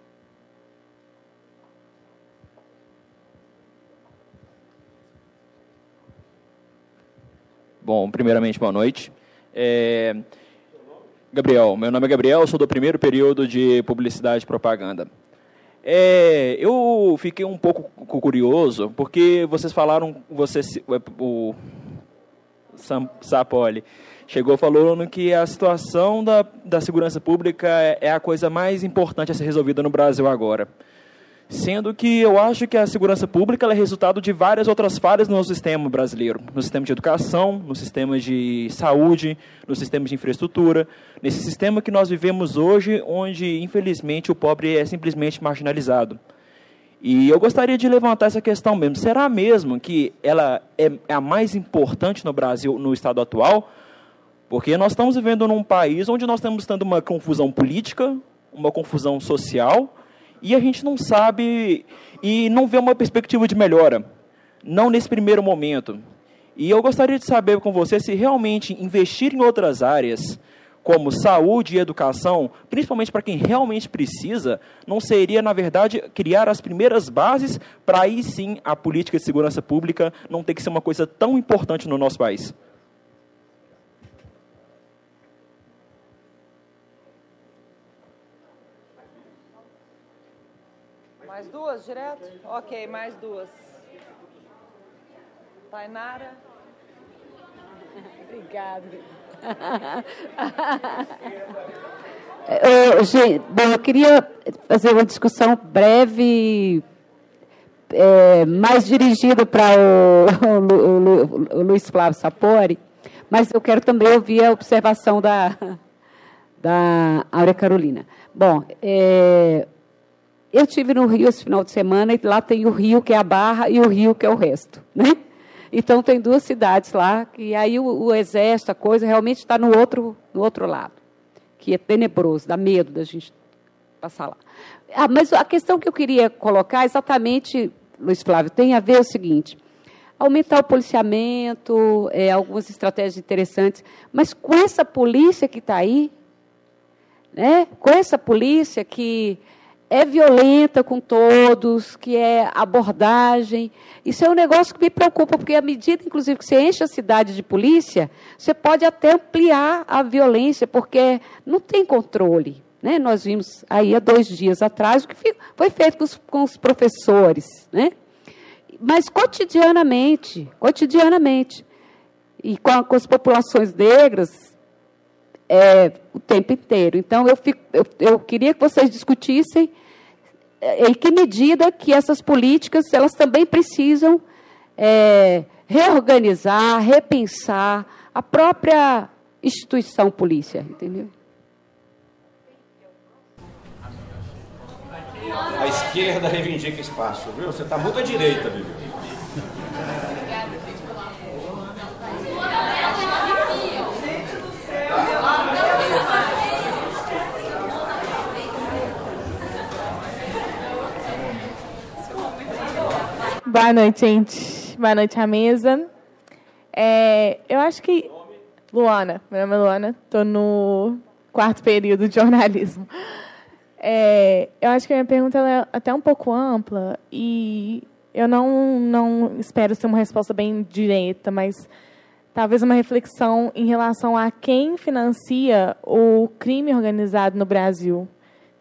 Bom, primeiramente, boa noite. É, Gabriel, meu nome é Gabriel, sou do primeiro período de publicidade e propaganda. É, eu fiquei um pouco cu- curioso, porque vocês falaram, você, se- o Sapoli chegou falando que a situação da, da segurança pública é, é a coisa mais importante a ser resolvida no Brasil agora. Sendo que eu acho que a segurança pública é resultado de várias outras falhas no nosso sistema brasileiro. No sistema de educação, no sistema de saúde, no sistema de infraestrutura. Nesse sistema que nós vivemos hoje, onde, infelizmente, o pobre é simplesmente marginalizado. E eu gostaria de levantar essa questão mesmo. Será mesmo que ela é a mais importante no Brasil, no estado atual? Porque nós estamos vivendo num país onde nós estamos tendo uma confusão política, uma confusão social, e a gente não sabe e não vê uma perspectiva de melhora, não nesse primeiro momento. E eu gostaria de saber com você se realmente investir em outras áreas, como saúde e educação, principalmente para quem realmente precisa, não seria, na verdade, criar as primeiras bases para aí sim a política de segurança pública não ter que ser uma coisa tão importante no nosso país? Mais duas direto? Ok, mais duas. Tainara. Obrigada. (laughs) Eu, gente, bom, eu queria fazer uma discussão breve, é, mais dirigida para o, (laughs) o, o, o, Luiz Flávio Sapori, mas eu quero também ouvir a observação da, (laughs) da Áurea Carolina. Bom, é, eu tive no Rio esse final de semana e lá tem o Rio que é a Barra e o Rio que é o resto, né? Então tem duas cidades lá que aí o, o exército, a coisa realmente está no outro, no outro lado, que é tenebroso, dá medo da gente passar lá. Ah, mas a questão que eu queria colocar exatamente, Luiz Flávio, tem a ver o seguinte: aumentar o policiamento, é, algumas estratégias interessantes, mas com essa polícia que está aí, né, com essa polícia que é violenta com todos, que é abordagem. Isso é um negócio que me preocupa, porque à medida, inclusive, que você enche a cidade de polícia, você pode até ampliar a violência, porque não tem controle. Né? Nós vimos aí há dois dias atrás o que foi feito com os, com os professores. Né? Mas cotidianamente, cotidianamente. E com, a, com as populações negras, é, o tempo inteiro. Então, eu, fico, eu, eu queria que vocês discutissem em que medida que essas políticas elas também precisam é, reorganizar, repensar a própria instituição polícia, entendeu? A esquerda reivindica espaço, viu? Você está muito à direita, viu? Boa noite, gente. Boa noite à mesa. É, eu acho que. Luana, meu nome é Luana, estou no quarto período de jornalismo. É, eu acho que a minha pergunta é até um pouco ampla e eu não, não espero ser uma resposta bem direta, mas talvez uma reflexão em relação a quem financia o crime organizado no Brasil.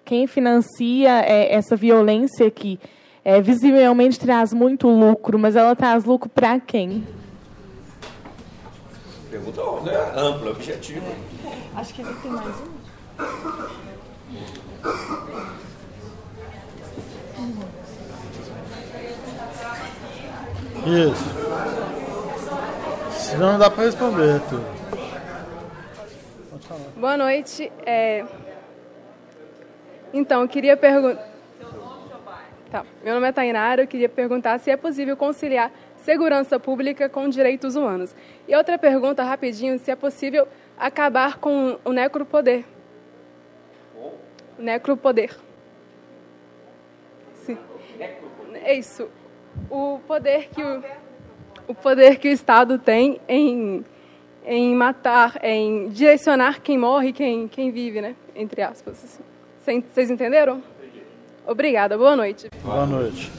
Quem financia é, essa violência que é, visivelmente traz muito lucro, mas ela traz lucro para quem? Pergunta né, ampla, objetiva. Acho que ele tem mais um. Isso. Senão não dá para responder, tu. Boa noite. É... Então, eu queria perguntar. Tá. Meu nome é Tainara, eu queria perguntar se é possível conciliar segurança pública com direitos humanos. E outra pergunta, rapidinho, se é possível acabar com o necropoder. Necropoder. Sim. É isso. O poder que o, o poder que o Estado tem em, em matar, em direcionar quem morre quem, quem vive, né? Entre aspas. Vocês entenderam? Obrigada, boa noite. Boa noite.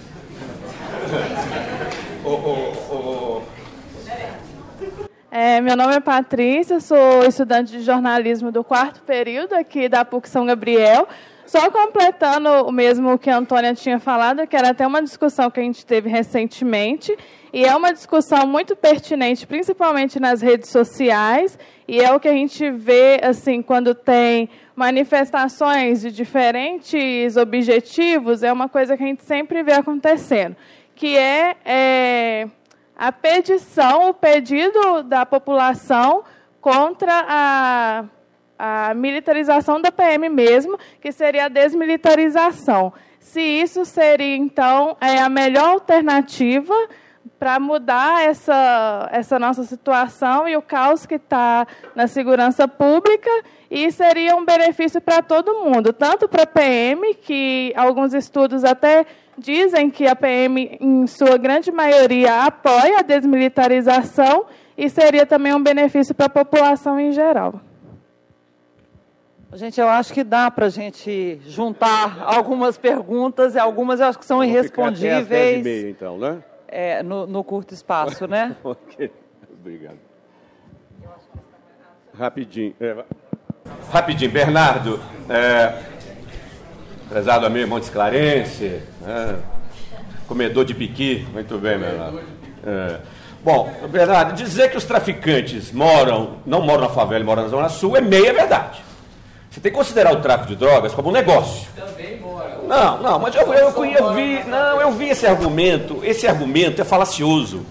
É, meu nome é Patrícia, sou estudante de jornalismo do quarto período aqui da PUC São Gabriel. Só completando o mesmo que a Antônia tinha falado, que era até uma discussão que a gente teve recentemente, e é uma discussão muito pertinente, principalmente nas redes sociais, e é o que a gente vê assim quando tem manifestações de diferentes objetivos, é uma coisa que a gente sempre vê acontecendo, que é, é a petição, o pedido da população contra a, a militarização da PM mesmo, que seria a desmilitarização. Se isso seria, então, é a melhor alternativa para mudar essa, essa nossa situação e o caos que está na segurança pública, e seria um benefício para todo mundo, tanto para a PM, que alguns estudos até dizem que a PM, em sua grande maioria, apoia a desmilitarização, e seria também um benefício para a população em geral. Gente, eu acho que dá para a gente juntar algumas perguntas e algumas eu acho que são Vamos irrespondíveis. Ficar até as 10 e meia, então, né? É, no, no curto espaço, né? (laughs) ok, obrigado. Rapidinho. é. Rapidinho, Bernardo. É, prezado amigo Montes Clarence, né, comedor de piqui. Muito bem, Bernardo. É. Bom, Bernardo, dizer que os traficantes moram, não moram na favela, moram na Zona Sul é meia verdade. Você tem que considerar o tráfico de drogas como um negócio. Também mora. Não, não, mas eu, eu, eu vi, não, eu vi esse argumento. Esse argumento é falacioso.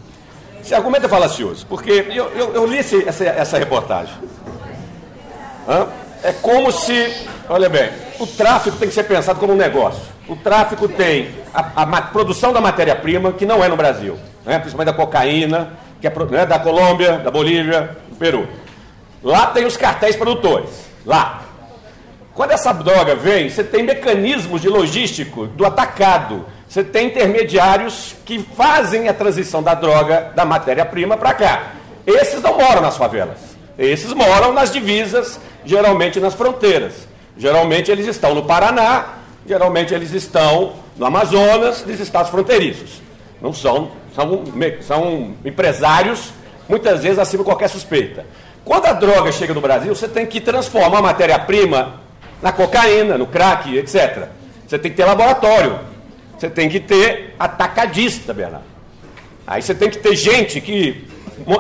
Esse argumento é falacioso, porque eu, eu, eu li esse- essa, essa reportagem. Hã? É como se, olha bem, o tráfico tem que ser pensado como um negócio. O tráfico tem a, a ma- produção da matéria-prima, que não é no Brasil, né? principalmente da cocaína, que é né, da Colômbia, da Bolívia, do Peru. Lá tem os cartéis produtores, lá. Quando essa droga vem, você tem mecanismos de logístico do atacado. Você tem intermediários que fazem a transição da droga, da matéria-prima para cá. Esses não moram nas favelas. Esses moram nas divisas, geralmente nas fronteiras. Geralmente eles estão no Paraná, geralmente eles estão no Amazonas, nos estados fronteiriços. Não são, são, são empresários, muitas vezes acima de qualquer suspeita. Quando a droga chega no Brasil, você tem que transformar a matéria-prima na cocaína, no crack, etc. Você tem que ter laboratório. Você tem que ter atacadista, Bernardo. Aí você tem que ter gente que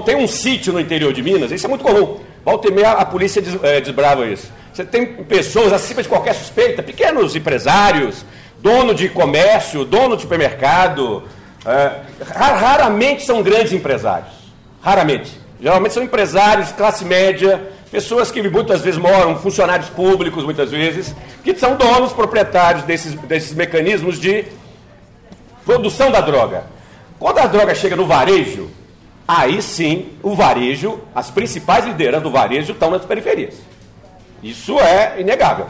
tem um sítio no interior de Minas, isso é muito comum. Volta e meia a polícia des, eh, desbrava isso. Você tem pessoas acima de qualquer suspeita, pequenos empresários, dono de comércio, dono de supermercado. ra- raramente são grandes empresários. Raramente. Geralmente são empresários, classe média, pessoas que muitas vezes moram, funcionários públicos, muitas vezes, que são donos, proprietários desses, desses mecanismos de produção da droga. Quando a droga chega no varejo, aí sim o varejo, as principais lideranças do varejo estão nas periferias. Isso é inegável.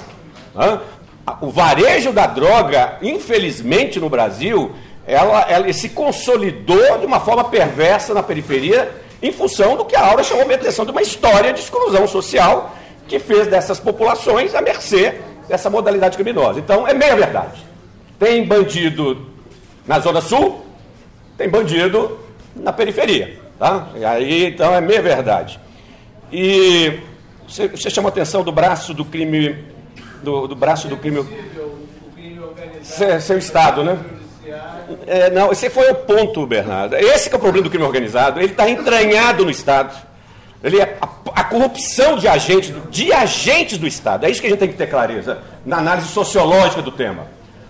O varejo da droga, infelizmente no Brasil, ela, ela se consolidou de uma forma perversa na periferia em função do que a Aura chamou a atenção de uma história de exclusão social que fez dessas populações à mercê dessa modalidade criminosa. Então, é meia verdade. Tem bandido na Zona Sul, tem bandido na periferia. Tá? E aí, então, é meia verdade. E você, você chamou a atenção do braço do crime. Do, do braço do crime. Seu, seu Estado, né? É, não, esse foi o ponto, Bernardo. Esse que é o problema do crime organizado. Ele está entranhado no Estado. Ele é a, a corrupção de agentes, de agentes do Estado. É isso que a gente tem que ter clareza na análise sociológica do tema.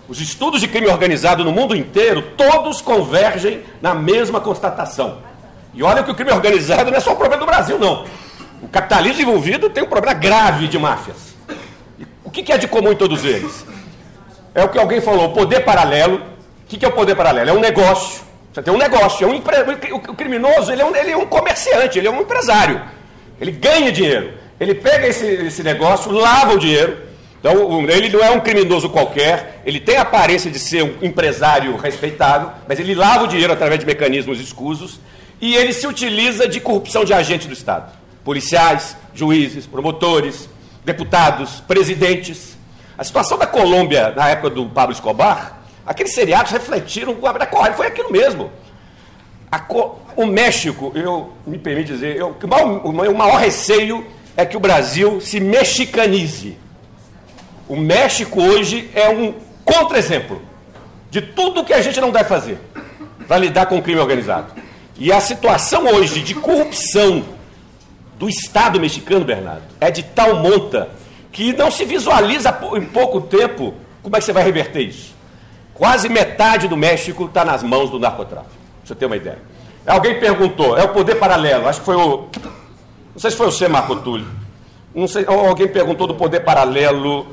Os estudos de crime organizado no mundo inteiro, todos convergem na mesma constatação. E olha que o crime organizado não é só um problema do Brasil, não. O capitalismo envolvido tem um problema grave de máfias. E o que é de comum em todos eles? É o que alguém falou, o poder paralelo. Que, que é o poder paralelo? É um negócio. Você tem um negócio. É um empre... O criminoso ele é, um, ele é um comerciante, ele é um empresário. Ele ganha dinheiro. Ele pega esse, esse negócio, lava o dinheiro. Então, ele não é um criminoso qualquer, ele tem a aparência de ser um empresário respeitável, mas ele lava o dinheiro através de mecanismos escusos e ele se utiliza de corrupção de agentes do Estado. Policiais, juízes, promotores, deputados, presidentes. A situação da Colômbia na época do Pablo Escobar, aqueles seriados refletiram da corre, foi aquilo mesmo. Co- o México, eu me permite dizer, eu, o, maior, receio é que o Brasil se mexicanize. O México hoje é um contra-exemplo de tudo que a gente não deve fazer para lidar com o crime organizado. E a situação hoje de corrupção do Estado mexicano, Bernardo, é de tal monta que não se visualiza em pouco tempo como é que você vai reverter isso. Quase metade do México está nas mãos do narcotráfico. Pra você ter uma ideia. Alguém perguntou, é o poder paralelo, acho que foi o. Não sei se foi você, Marco Túlio. Não sei, alguém perguntou do poder paralelo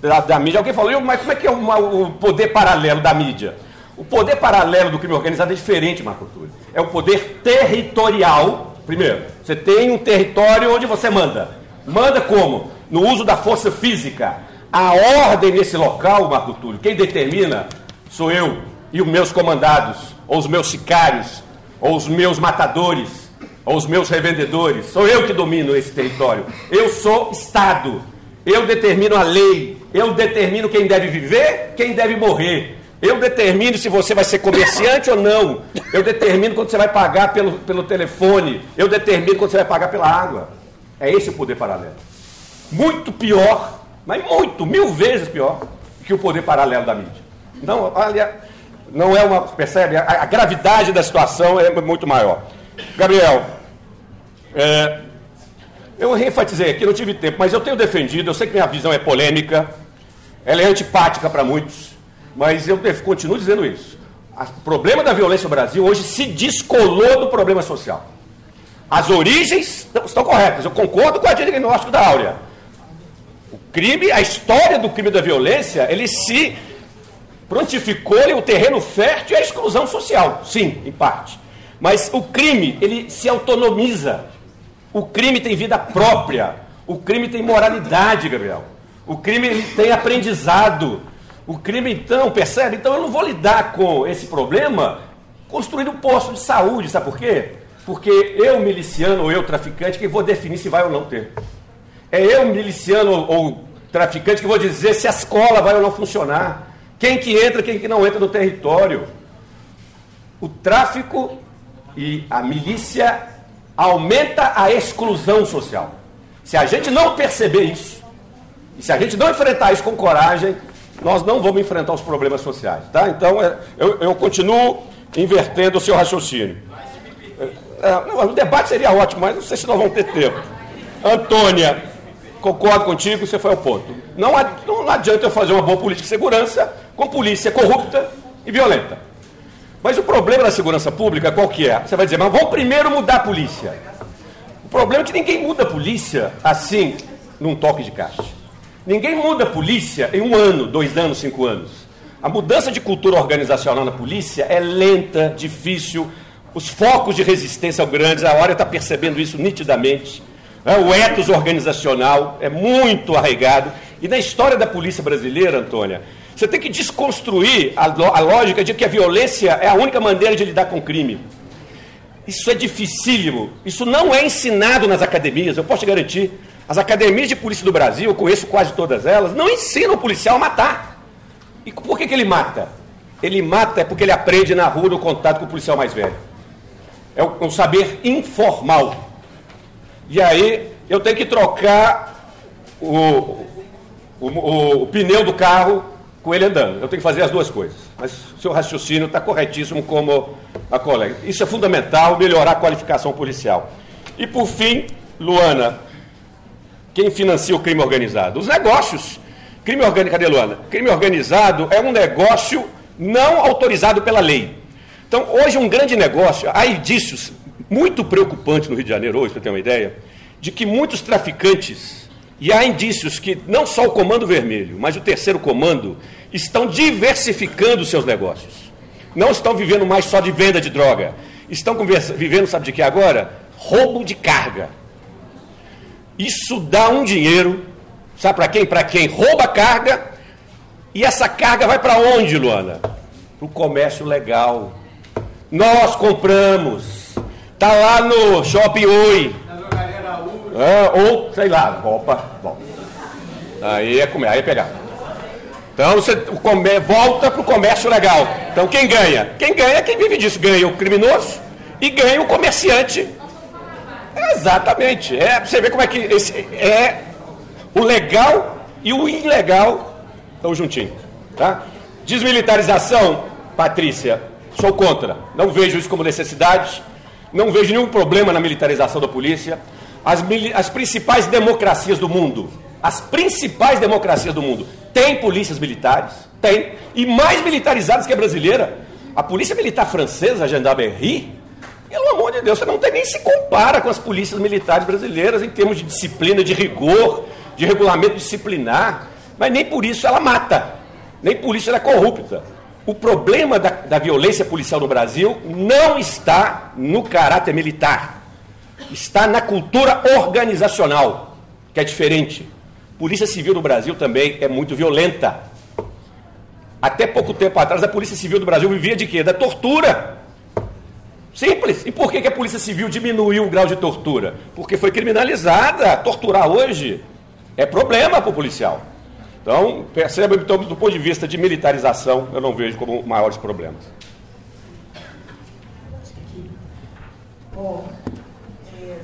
da, da mídia. Alguém falou, "E, mas como é que é uma- o poder paralelo da mídia? O poder paralelo do crime organizado é diferente, Marco Túlio. É o poder territorial. Primeiro, você tem um território onde você manda. Manda como? No uso da força física. A ordem nesse local, Marco Túlio, quem determina sou eu e os meus comandados, ou os meus sicários, ou os meus matadores, ou os meus revendedores. Sou eu que domino esse território. Eu sou Estado. Eu determino a lei. Eu determino quem deve viver, quem deve morrer. Eu determino se você vai ser comerciante ou não. Eu determino quando você vai pagar pelo, pelo telefone. Eu determino quando você vai pagar pela água. É esse o poder paralelo. Muito pior, mas muito, mil vezes pior, que o poder paralelo da mídia. Não, olha, não é uma. Percebe? A, a gravidade da situação é muito maior. Gabriel, é, eu reenfatizei aqui, não tive tempo, mas eu tenho defendido, eu sei que minha visão é polêmica, ela é antipática para muitos, mas eu continuo dizendo isso. O problema da violência no Brasil hoje se descolou do problema social. As origens estão corretas, eu concordo com a diagnóstico da Áurea. Crime, a história do crime da violência, ele se prontificou, ele, o terreno fértil é a exclusão social, sim, em parte. Mas o crime, ele se autonomiza. O crime tem vida própria. O crime tem moralidade, Gabriel. O crime tem aprendizado. O crime, então, percebe? Então eu não vou lidar com esse problema construindo um posto de saúde, sabe por quê? Porque eu, miliciano ou eu, traficante, que vou definir se vai ou não ter. É eu, miliciano ou traficante, que vou dizer se a escola vai ou não funcionar. Quem que entra, quem que não entra no território. O tráfico e a milícia aumenta a exclusão social. Se a gente não perceber isso, e se a gente não enfrentar isso com coragem, nós não vamos enfrentar os problemas sociais. Tá? Então, é, eu, eu continuo invertendo o seu raciocínio. É, não, o debate seria ótimo, mas não sei se nós vamos ter tempo. Antônia, concordo contigo, você foi ao ponto. Não, não adianta eu fazer uma boa política de segurança com polícia corrupta e violenta. Mas o problema da segurança pública qual que é? Você vai dizer, mas vamos primeiro mudar a polícia. O problema é que ninguém muda a polícia assim, num toque de caixa. Ninguém muda a polícia em um ano, dois anos, cinco anos. A mudança de cultura organizacional na polícia é lenta, difícil. Os focos de resistência são grandes, a hora está percebendo isso nitidamente. É, o ethos organizacional é muito arraigado. E na história da polícia brasileira, Antônia, você tem que desconstruir a, a lógica de que a violência é a única maneira de lidar com o crime. Isso é dificílimo. Isso não é ensinado nas academias, eu posso te garantir. As academias de polícia do Brasil, eu conheço quase todas elas, não ensinam o policial a matar. E por que, que ele mata? Ele mata é porque ele aprende na rua no contato com o policial mais velho. É um saber informal. E aí eu tenho que trocar o, o, o, o pneu do carro com ele andando. Eu tenho que fazer as duas coisas. Mas seu raciocínio está corretíssimo como a colega. Isso é fundamental, melhorar a qualificação policial. E por fim, Luana, quem financia o crime organizado? Os negócios. Crime organizado, cadê Luana? Crime organizado é um negócio não autorizado pela lei. Então, hoje um grande negócio, há indícios muito preocupantes no Rio de Janeiro hoje, para ter uma ideia, de que muitos traficantes e há indícios que não só o Comando Vermelho, mas o terceiro comando estão diversificando seus negócios. Não estão vivendo mais só de venda de droga. Estão vivendo, sabe de que agora? Roubo de carga. Isso dá um dinheiro, sabe para quem? Para quem rouba carga. E essa carga vai para onde, Luana? Para o comércio legal. Nós compramos. Tá lá no Shopping Oi ah, ou, sei lá, opa, bom. Aí é comer, aí é pegar. Então você come, volta para o comércio legal. Então quem ganha? Quem ganha é quem vive disso. Ganha o criminoso e ganha o comerciante. Exatamente. É, você vê como é que esse, é o legal e o ilegal estão juntinhos. Tá? Desmilitarização, Patrícia, sou contra. Não vejo isso como necessidade. Não vejo nenhum problema na militarização da polícia. As, as principais democracias do mundo, as principais democracias do mundo, têm polícias militares, tem, e mais militarizadas que a brasileira. A polícia militar francesa, a gendarmerie, pelo amor de Deus, você não tem nem se compara com as polícias militares brasileiras em termos de disciplina, de rigor, de regulamento disciplinar, mas nem por isso ela mata, nem por isso ela é corrupta. O problema da, da violência policial no Brasil não está no caráter militar está na cultura organizacional, que é diferente. Polícia Civil no Brasil também é muito violenta. Até pouco tempo atrás, a Polícia Civil do Brasil vivia de quê? Da tortura. Simples. E por que, que a Polícia Civil diminuiu o grau de tortura? Porque foi criminalizada. Torturar hoje é problema para o policial. Então, perceba, então, do ponto de vista de militarização, eu não vejo como maiores problemas. Bom, é,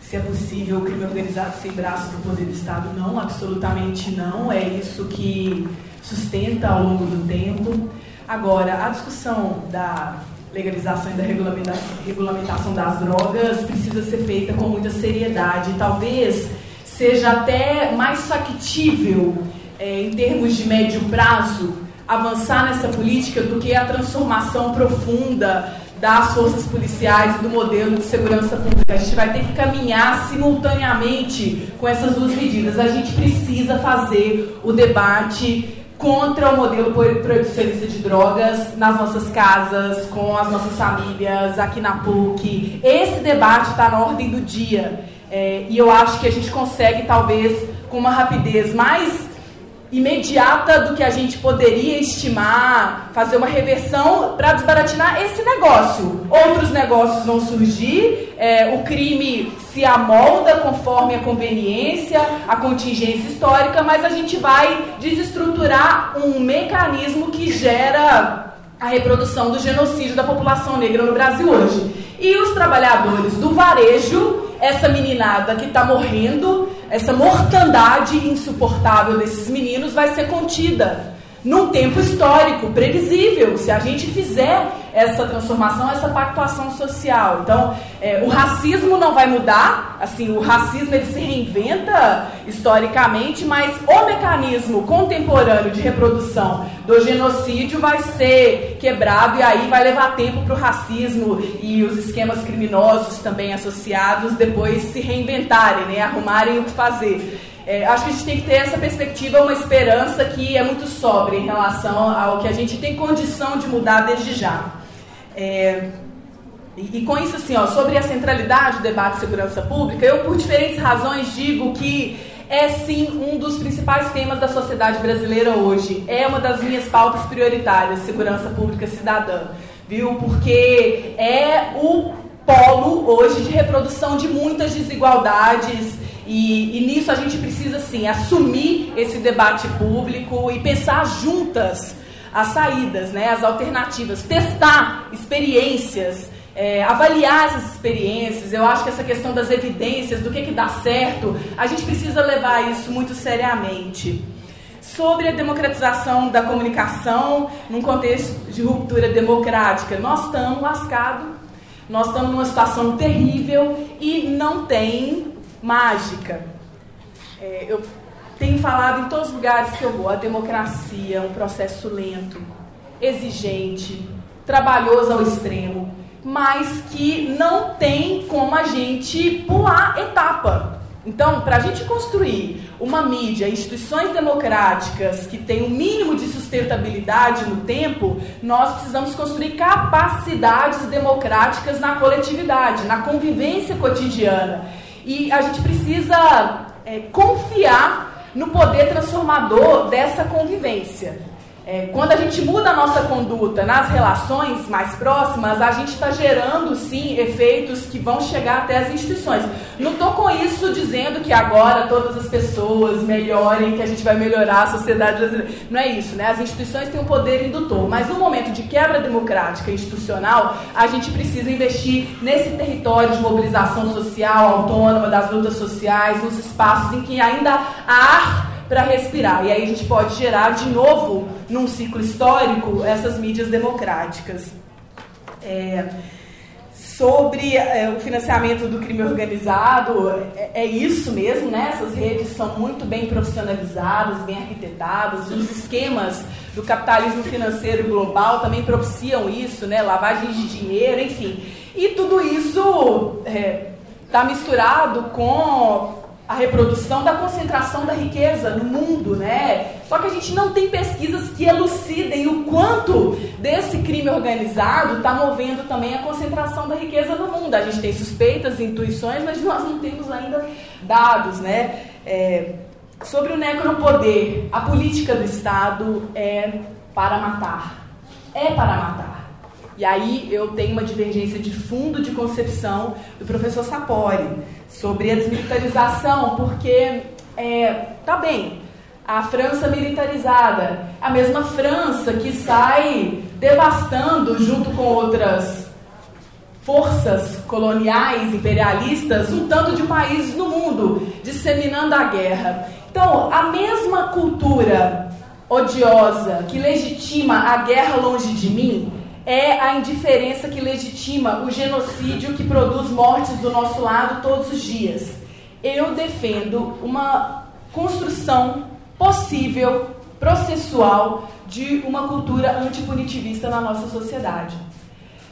se é possível o crime organizado sem braços do poder do Estado, não, absolutamente não. É isso que sustenta ao longo do tempo. Agora, a discussão da legalização e da regulamentação, regulamentação das drogas precisa ser feita com muita seriedade. Talvez seja até mais factível, é, em termos de médio prazo, avançar nessa política do que a transformação profunda das forças policiais e do modelo de segurança pública. A gente vai ter que caminhar simultaneamente com essas duas medidas. A gente precisa fazer o debate contra o modelo proibicionista de drogas nas nossas casas, com as nossas famílias, aqui na PUC. Esse debate está na ordem do dia. É, e eu acho que a gente consegue, talvez, com uma rapidez mais imediata do que a gente poderia estimar, fazer uma reversão para desbaratinar esse negócio. Outros negócios vão surgir, é, o crime se amolda conforme a conveniência, a contingência histórica, mas a gente vai desestruturar um mecanismo que gera a reprodução do genocídio da população negra no Brasil hoje. E os trabalhadores do varejo essa meninada que está morrendo, essa mortandade insuportável desses meninos vai ser contida num tempo histórico previsível, se a gente fizer essa transformação, essa pactuação social. Então, é, o racismo não vai mudar, assim, o racismo ele se reinventa historicamente, mas o mecanismo contemporâneo de reprodução do genocídio vai ser quebrado e aí vai levar tempo para o racismo e os esquemas criminosos também associados depois se reinventarem, né, arrumarem o que fazer. É, acho que a gente tem que ter essa perspectiva, uma esperança que é muito sóbria em relação ao que a gente tem condição de mudar desde já. É, e, e, com isso, assim, ó, sobre a centralidade do debate de segurança pública, eu, por diferentes razões, digo que é sim um dos principais temas da sociedade brasileira hoje. É uma das minhas pautas prioritárias, segurança pública cidadã, viu? Porque é o polo hoje de reprodução de muitas desigualdades e, e, nisso a gente precisa, sim, assumir esse debate público e pensar juntas as saídas, né, as alternativas, testar experiências, é, avaliar essas experiências. Eu acho que essa questão das evidências, do que, que dá certo, a gente precisa levar isso muito seriamente. Sobre a democratização da comunicação num contexto de ruptura democrática, nós estamos lascados, nós estamos numa situação terrível e não tem mágica. É, eu tenho falado em todos os lugares que eu vou, a democracia é um processo lento, exigente, trabalhoso ao extremo, mas que não tem como a gente pular etapa. Então, para a gente construir uma mídia, instituições democráticas que tenham um mínimo de sustentabilidade no tempo, nós precisamos construir capacidades democráticas na coletividade, na convivência cotidiana. E a gente precisa é, confiar no poder transformador dessa convivência. É, quando a gente muda a nossa conduta nas relações mais próximas, a gente está gerando sim efeitos que vão chegar até as instituições. Não estou com isso dizendo que agora todas as pessoas melhorem, que a gente vai melhorar a sociedade brasileira. Não é isso, né? As instituições têm um poder indutor, mas no momento de quebra democrática e institucional, a gente precisa investir nesse território de mobilização social autônoma das lutas sociais, nos espaços em que ainda há para respirar. E aí a gente pode gerar de novo, num ciclo histórico, essas mídias democráticas. É, sobre é, o financiamento do crime organizado, é, é, isso mesmo, né? Essas redes são muito bem profissionalizadas, bem arquitetadas, os esquemas do capitalismo financeiro global também propiciam isso, né? Lavagem de dinheiro, enfim. E tudo isso está é, misturado com a reprodução da concentração da riqueza no mundo, né? Só que a gente não tem pesquisas que elucidem o quanto desse crime organizado está movendo também a concentração da riqueza no mundo. A gente tem suspeitas, intuições, mas nós não temos ainda dados, né? É, sobre o necropoder, a política do Estado é para matar. É para matar. E aí eu tenho uma divergência de fundo de concepção do professor Sapori sobre a desmilitarização, porque é, tá bem, a França militarizada, a mesma França que sai devastando junto com outras forças coloniais, imperialistas, um tanto de países no mundo, disseminando a guerra. Então, a mesma cultura odiosa que legitima a guerra longe de mim é a indiferença que legitima o genocídio que produz mortes do nosso lado todos os dias. Eu defendo uma construção possível, processual, de uma cultura antipunitivista na nossa sociedade.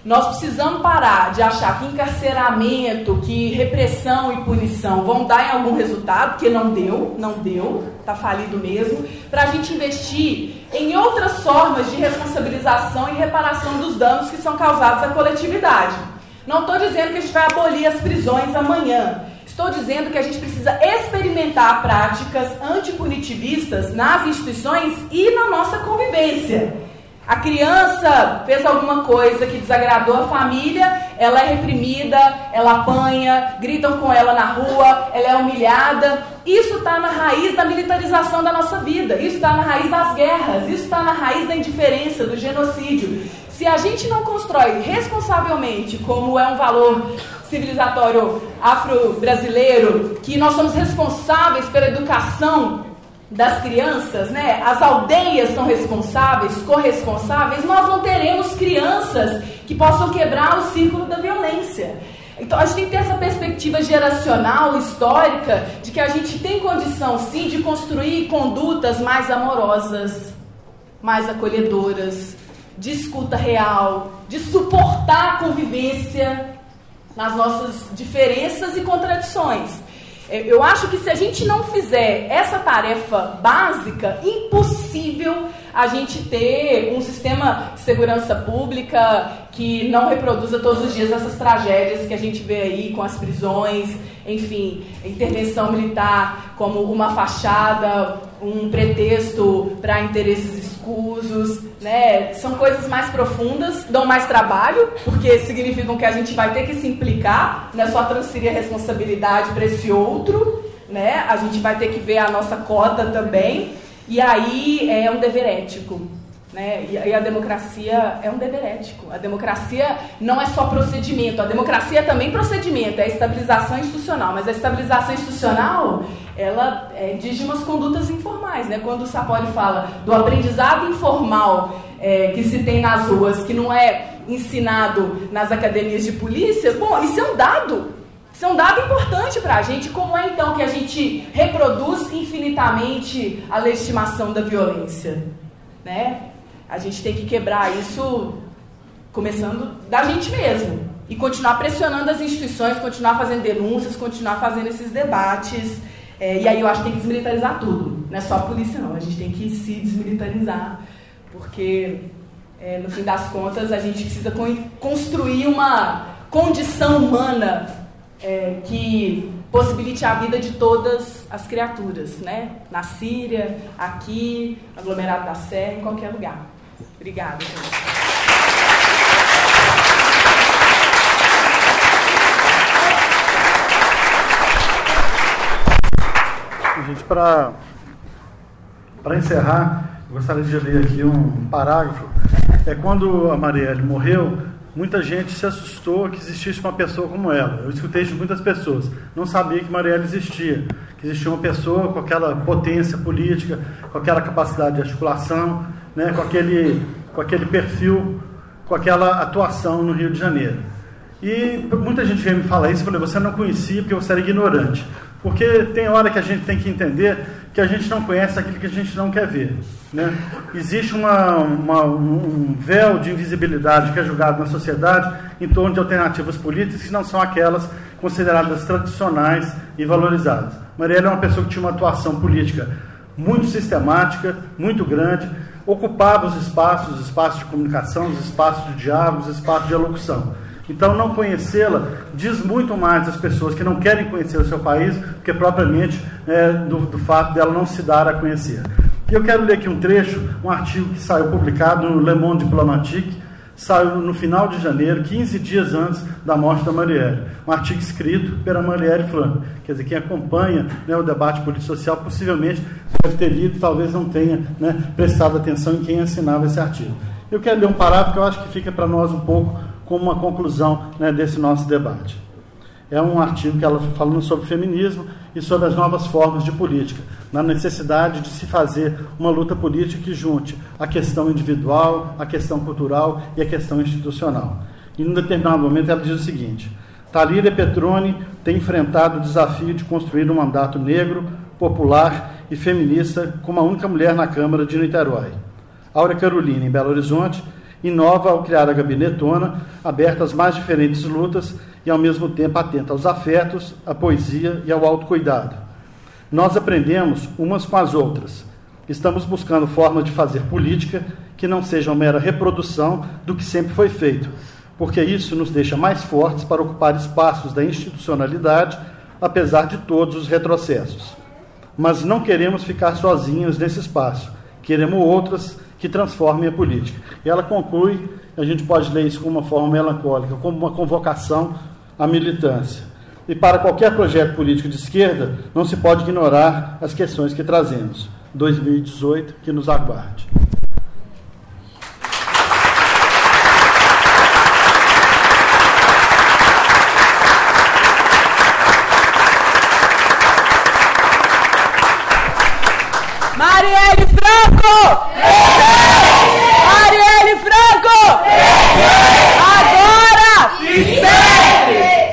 Nós precisamos parar de achar que encarceramento, que repressão e punição vão dar em algum resultado, porque não deu, não deu, está falido mesmo, para a gente investir em outras formas de responsabilização e reparação dos danos que são causados à coletividade. Não estou dizendo que a gente vai abolir as prisões amanhã. Estou dizendo que a gente precisa experimentar práticas antipunitivistas nas instituições e na nossa convivência. A criança fez alguma coisa que desagradou a família, ela é reprimida, ela apanha, gritam com ela na rua, ela é humilhada. Isso está na raiz da militarização da nossa vida, isso está na raiz das guerras, isso está na raiz da indiferença, do genocídio. Se a gente não constrói responsavelmente, como é um valor civilizatório afro-brasileiro, que nós somos responsáveis pela educação das crianças, né? As aldeias são responsáveis, corresponsáveis, nós não teremos crianças que possam quebrar o círculo da violência. Então a gente tem que ter essa perspectiva geracional, histórica, de que a gente tem condição sim de construir condutas mais amorosas, mais acolhedoras, de escuta real, de suportar a convivência nas nossas diferenças e contradições. É, eu acho que se a gente não fizer essa tarefa básica, impossível a gente ter um sistema de segurança pública que não reproduza todos os dias essas tragédias que a gente vê aí com as prisões, enfim, intervenção militar como uma fachada, um pretexto para interesses escusos, né? São coisas mais profundas, dão mais trabalho, porque significam que a gente vai ter que se implicar, não é só transferir a responsabilidade para esse outro, né? A gente vai ter que ver a nossa cota também, e aí é um dever ético. Né? E, a democracia é um dever ético. A democracia não é só procedimento, a democracia é também procedimento, é estabilização institucional. Mas a estabilização institucional, ela é, diz de umas condutas informais. Né? Quando o Sapoli fala do aprendizado informal é, que se tem nas ruas, que não é ensinado nas academias de polícia, bom, isso é um dado. Isso é um dado importante para a gente. Como é então que a gente reproduz infinitamente a legitimação da violência? Né? A gente tem que quebrar isso começando da gente mesmo. E continuar pressionando as instituições, continuar fazendo denúncias, continuar fazendo esses debates. É, e aí eu acho que tem que desmilitarizar tudo. Não é só a polícia, não. A gente tem que se desmilitarizar. Porque, é, no fim das contas, a gente precisa construir uma condição humana é, que possibilite a vida de todas as criaturas, né? Na Síria, aqui, aglomerado da Sé, em qualquer lugar. Obrigada. Gente, para encerrar, gostaria de ler aqui um parágrafo. É quando a Marielle morreu, muita gente se assustou que existisse uma pessoa como ela. Eu escutei de muitas pessoas. Não sabia que Marielle existia, que existia uma pessoa com aquela potência política, com aquela capacidade de articulação, né, com, aquele, com aquele perfil, com aquela atuação no Rio de Janeiro. E muita gente veio me falar isso, eu falei, você não conhecia porque você era ignorante. Porque tem hora que a gente tem que entender que a gente não conhece aquilo que a gente não quer ver. Né? Existe uma, uma, um véu de invisibilidade que é julgado na sociedade em torno de alternativas políticas que não são aquelas consideradas tradicionais e valorizadas. Marielle é uma pessoa que tinha uma atuação política muito sistemática, muito grande, ocupava os espaços, os espaços de comunicação, os espaços de diálogo, os espaços de alocução. Então, não conhecê-la diz muito mais das pessoas que não querem conhecer o seu país do que propriamente é, do, do, fato dela não se dar a conhecer. E eu quero ler aqui um trecho, um artigo que saiu publicado no Le Monde Diplomatique, saiu no final de janeiro, 15 dias antes da morte da Marielle. Um artigo escrito pela Marielle Franco. Quer dizer, quem acompanha né, o debate político-social possivelmente deve ter lido, talvez não tenha né, prestado atenção em quem assinava esse artigo. Eu quero ler um parágrafo que eu acho que fica para nós um pouco como uma conclusão né, desse nosso debate. É um artigo que ela falando sobre feminismo e sobre as novas formas de política, na necessidade de se fazer uma luta política que junte a questão individual, a questão cultural e a questão institucional. E num determinado momento ela diz o seguinte: Talíria Petroni tem enfrentado o desafio de construir um mandato negro, popular e feminista como a única mulher na Câmara de Niterói. Áurea Carolina, em Belo Horizonte, inova ao criar a gabinetona, aberta às mais diferentes lutas e ao mesmo tempo atenta aos afetos, à poesia e ao autocuidado. Nós aprendemos umas com as outras. Estamos buscando formas de fazer política que não sejam mera reprodução do que sempre foi feito, porque isso nos deixa mais fortes para ocupar espaços da institucionalidade, apesar de todos os retrocessos. Mas não queremos ficar sozinhos nesse espaço, queremos outras que transformem a política. E ela conclui, a gente pode ler isso como uma forma melancólica, como uma convocação à militância. E para qualquer projeto político de esquerda, não se pode ignorar as questões que trazemos. 2018, que nos aguarde. Marielle Franco! Marielle Franco! Agora e sempre!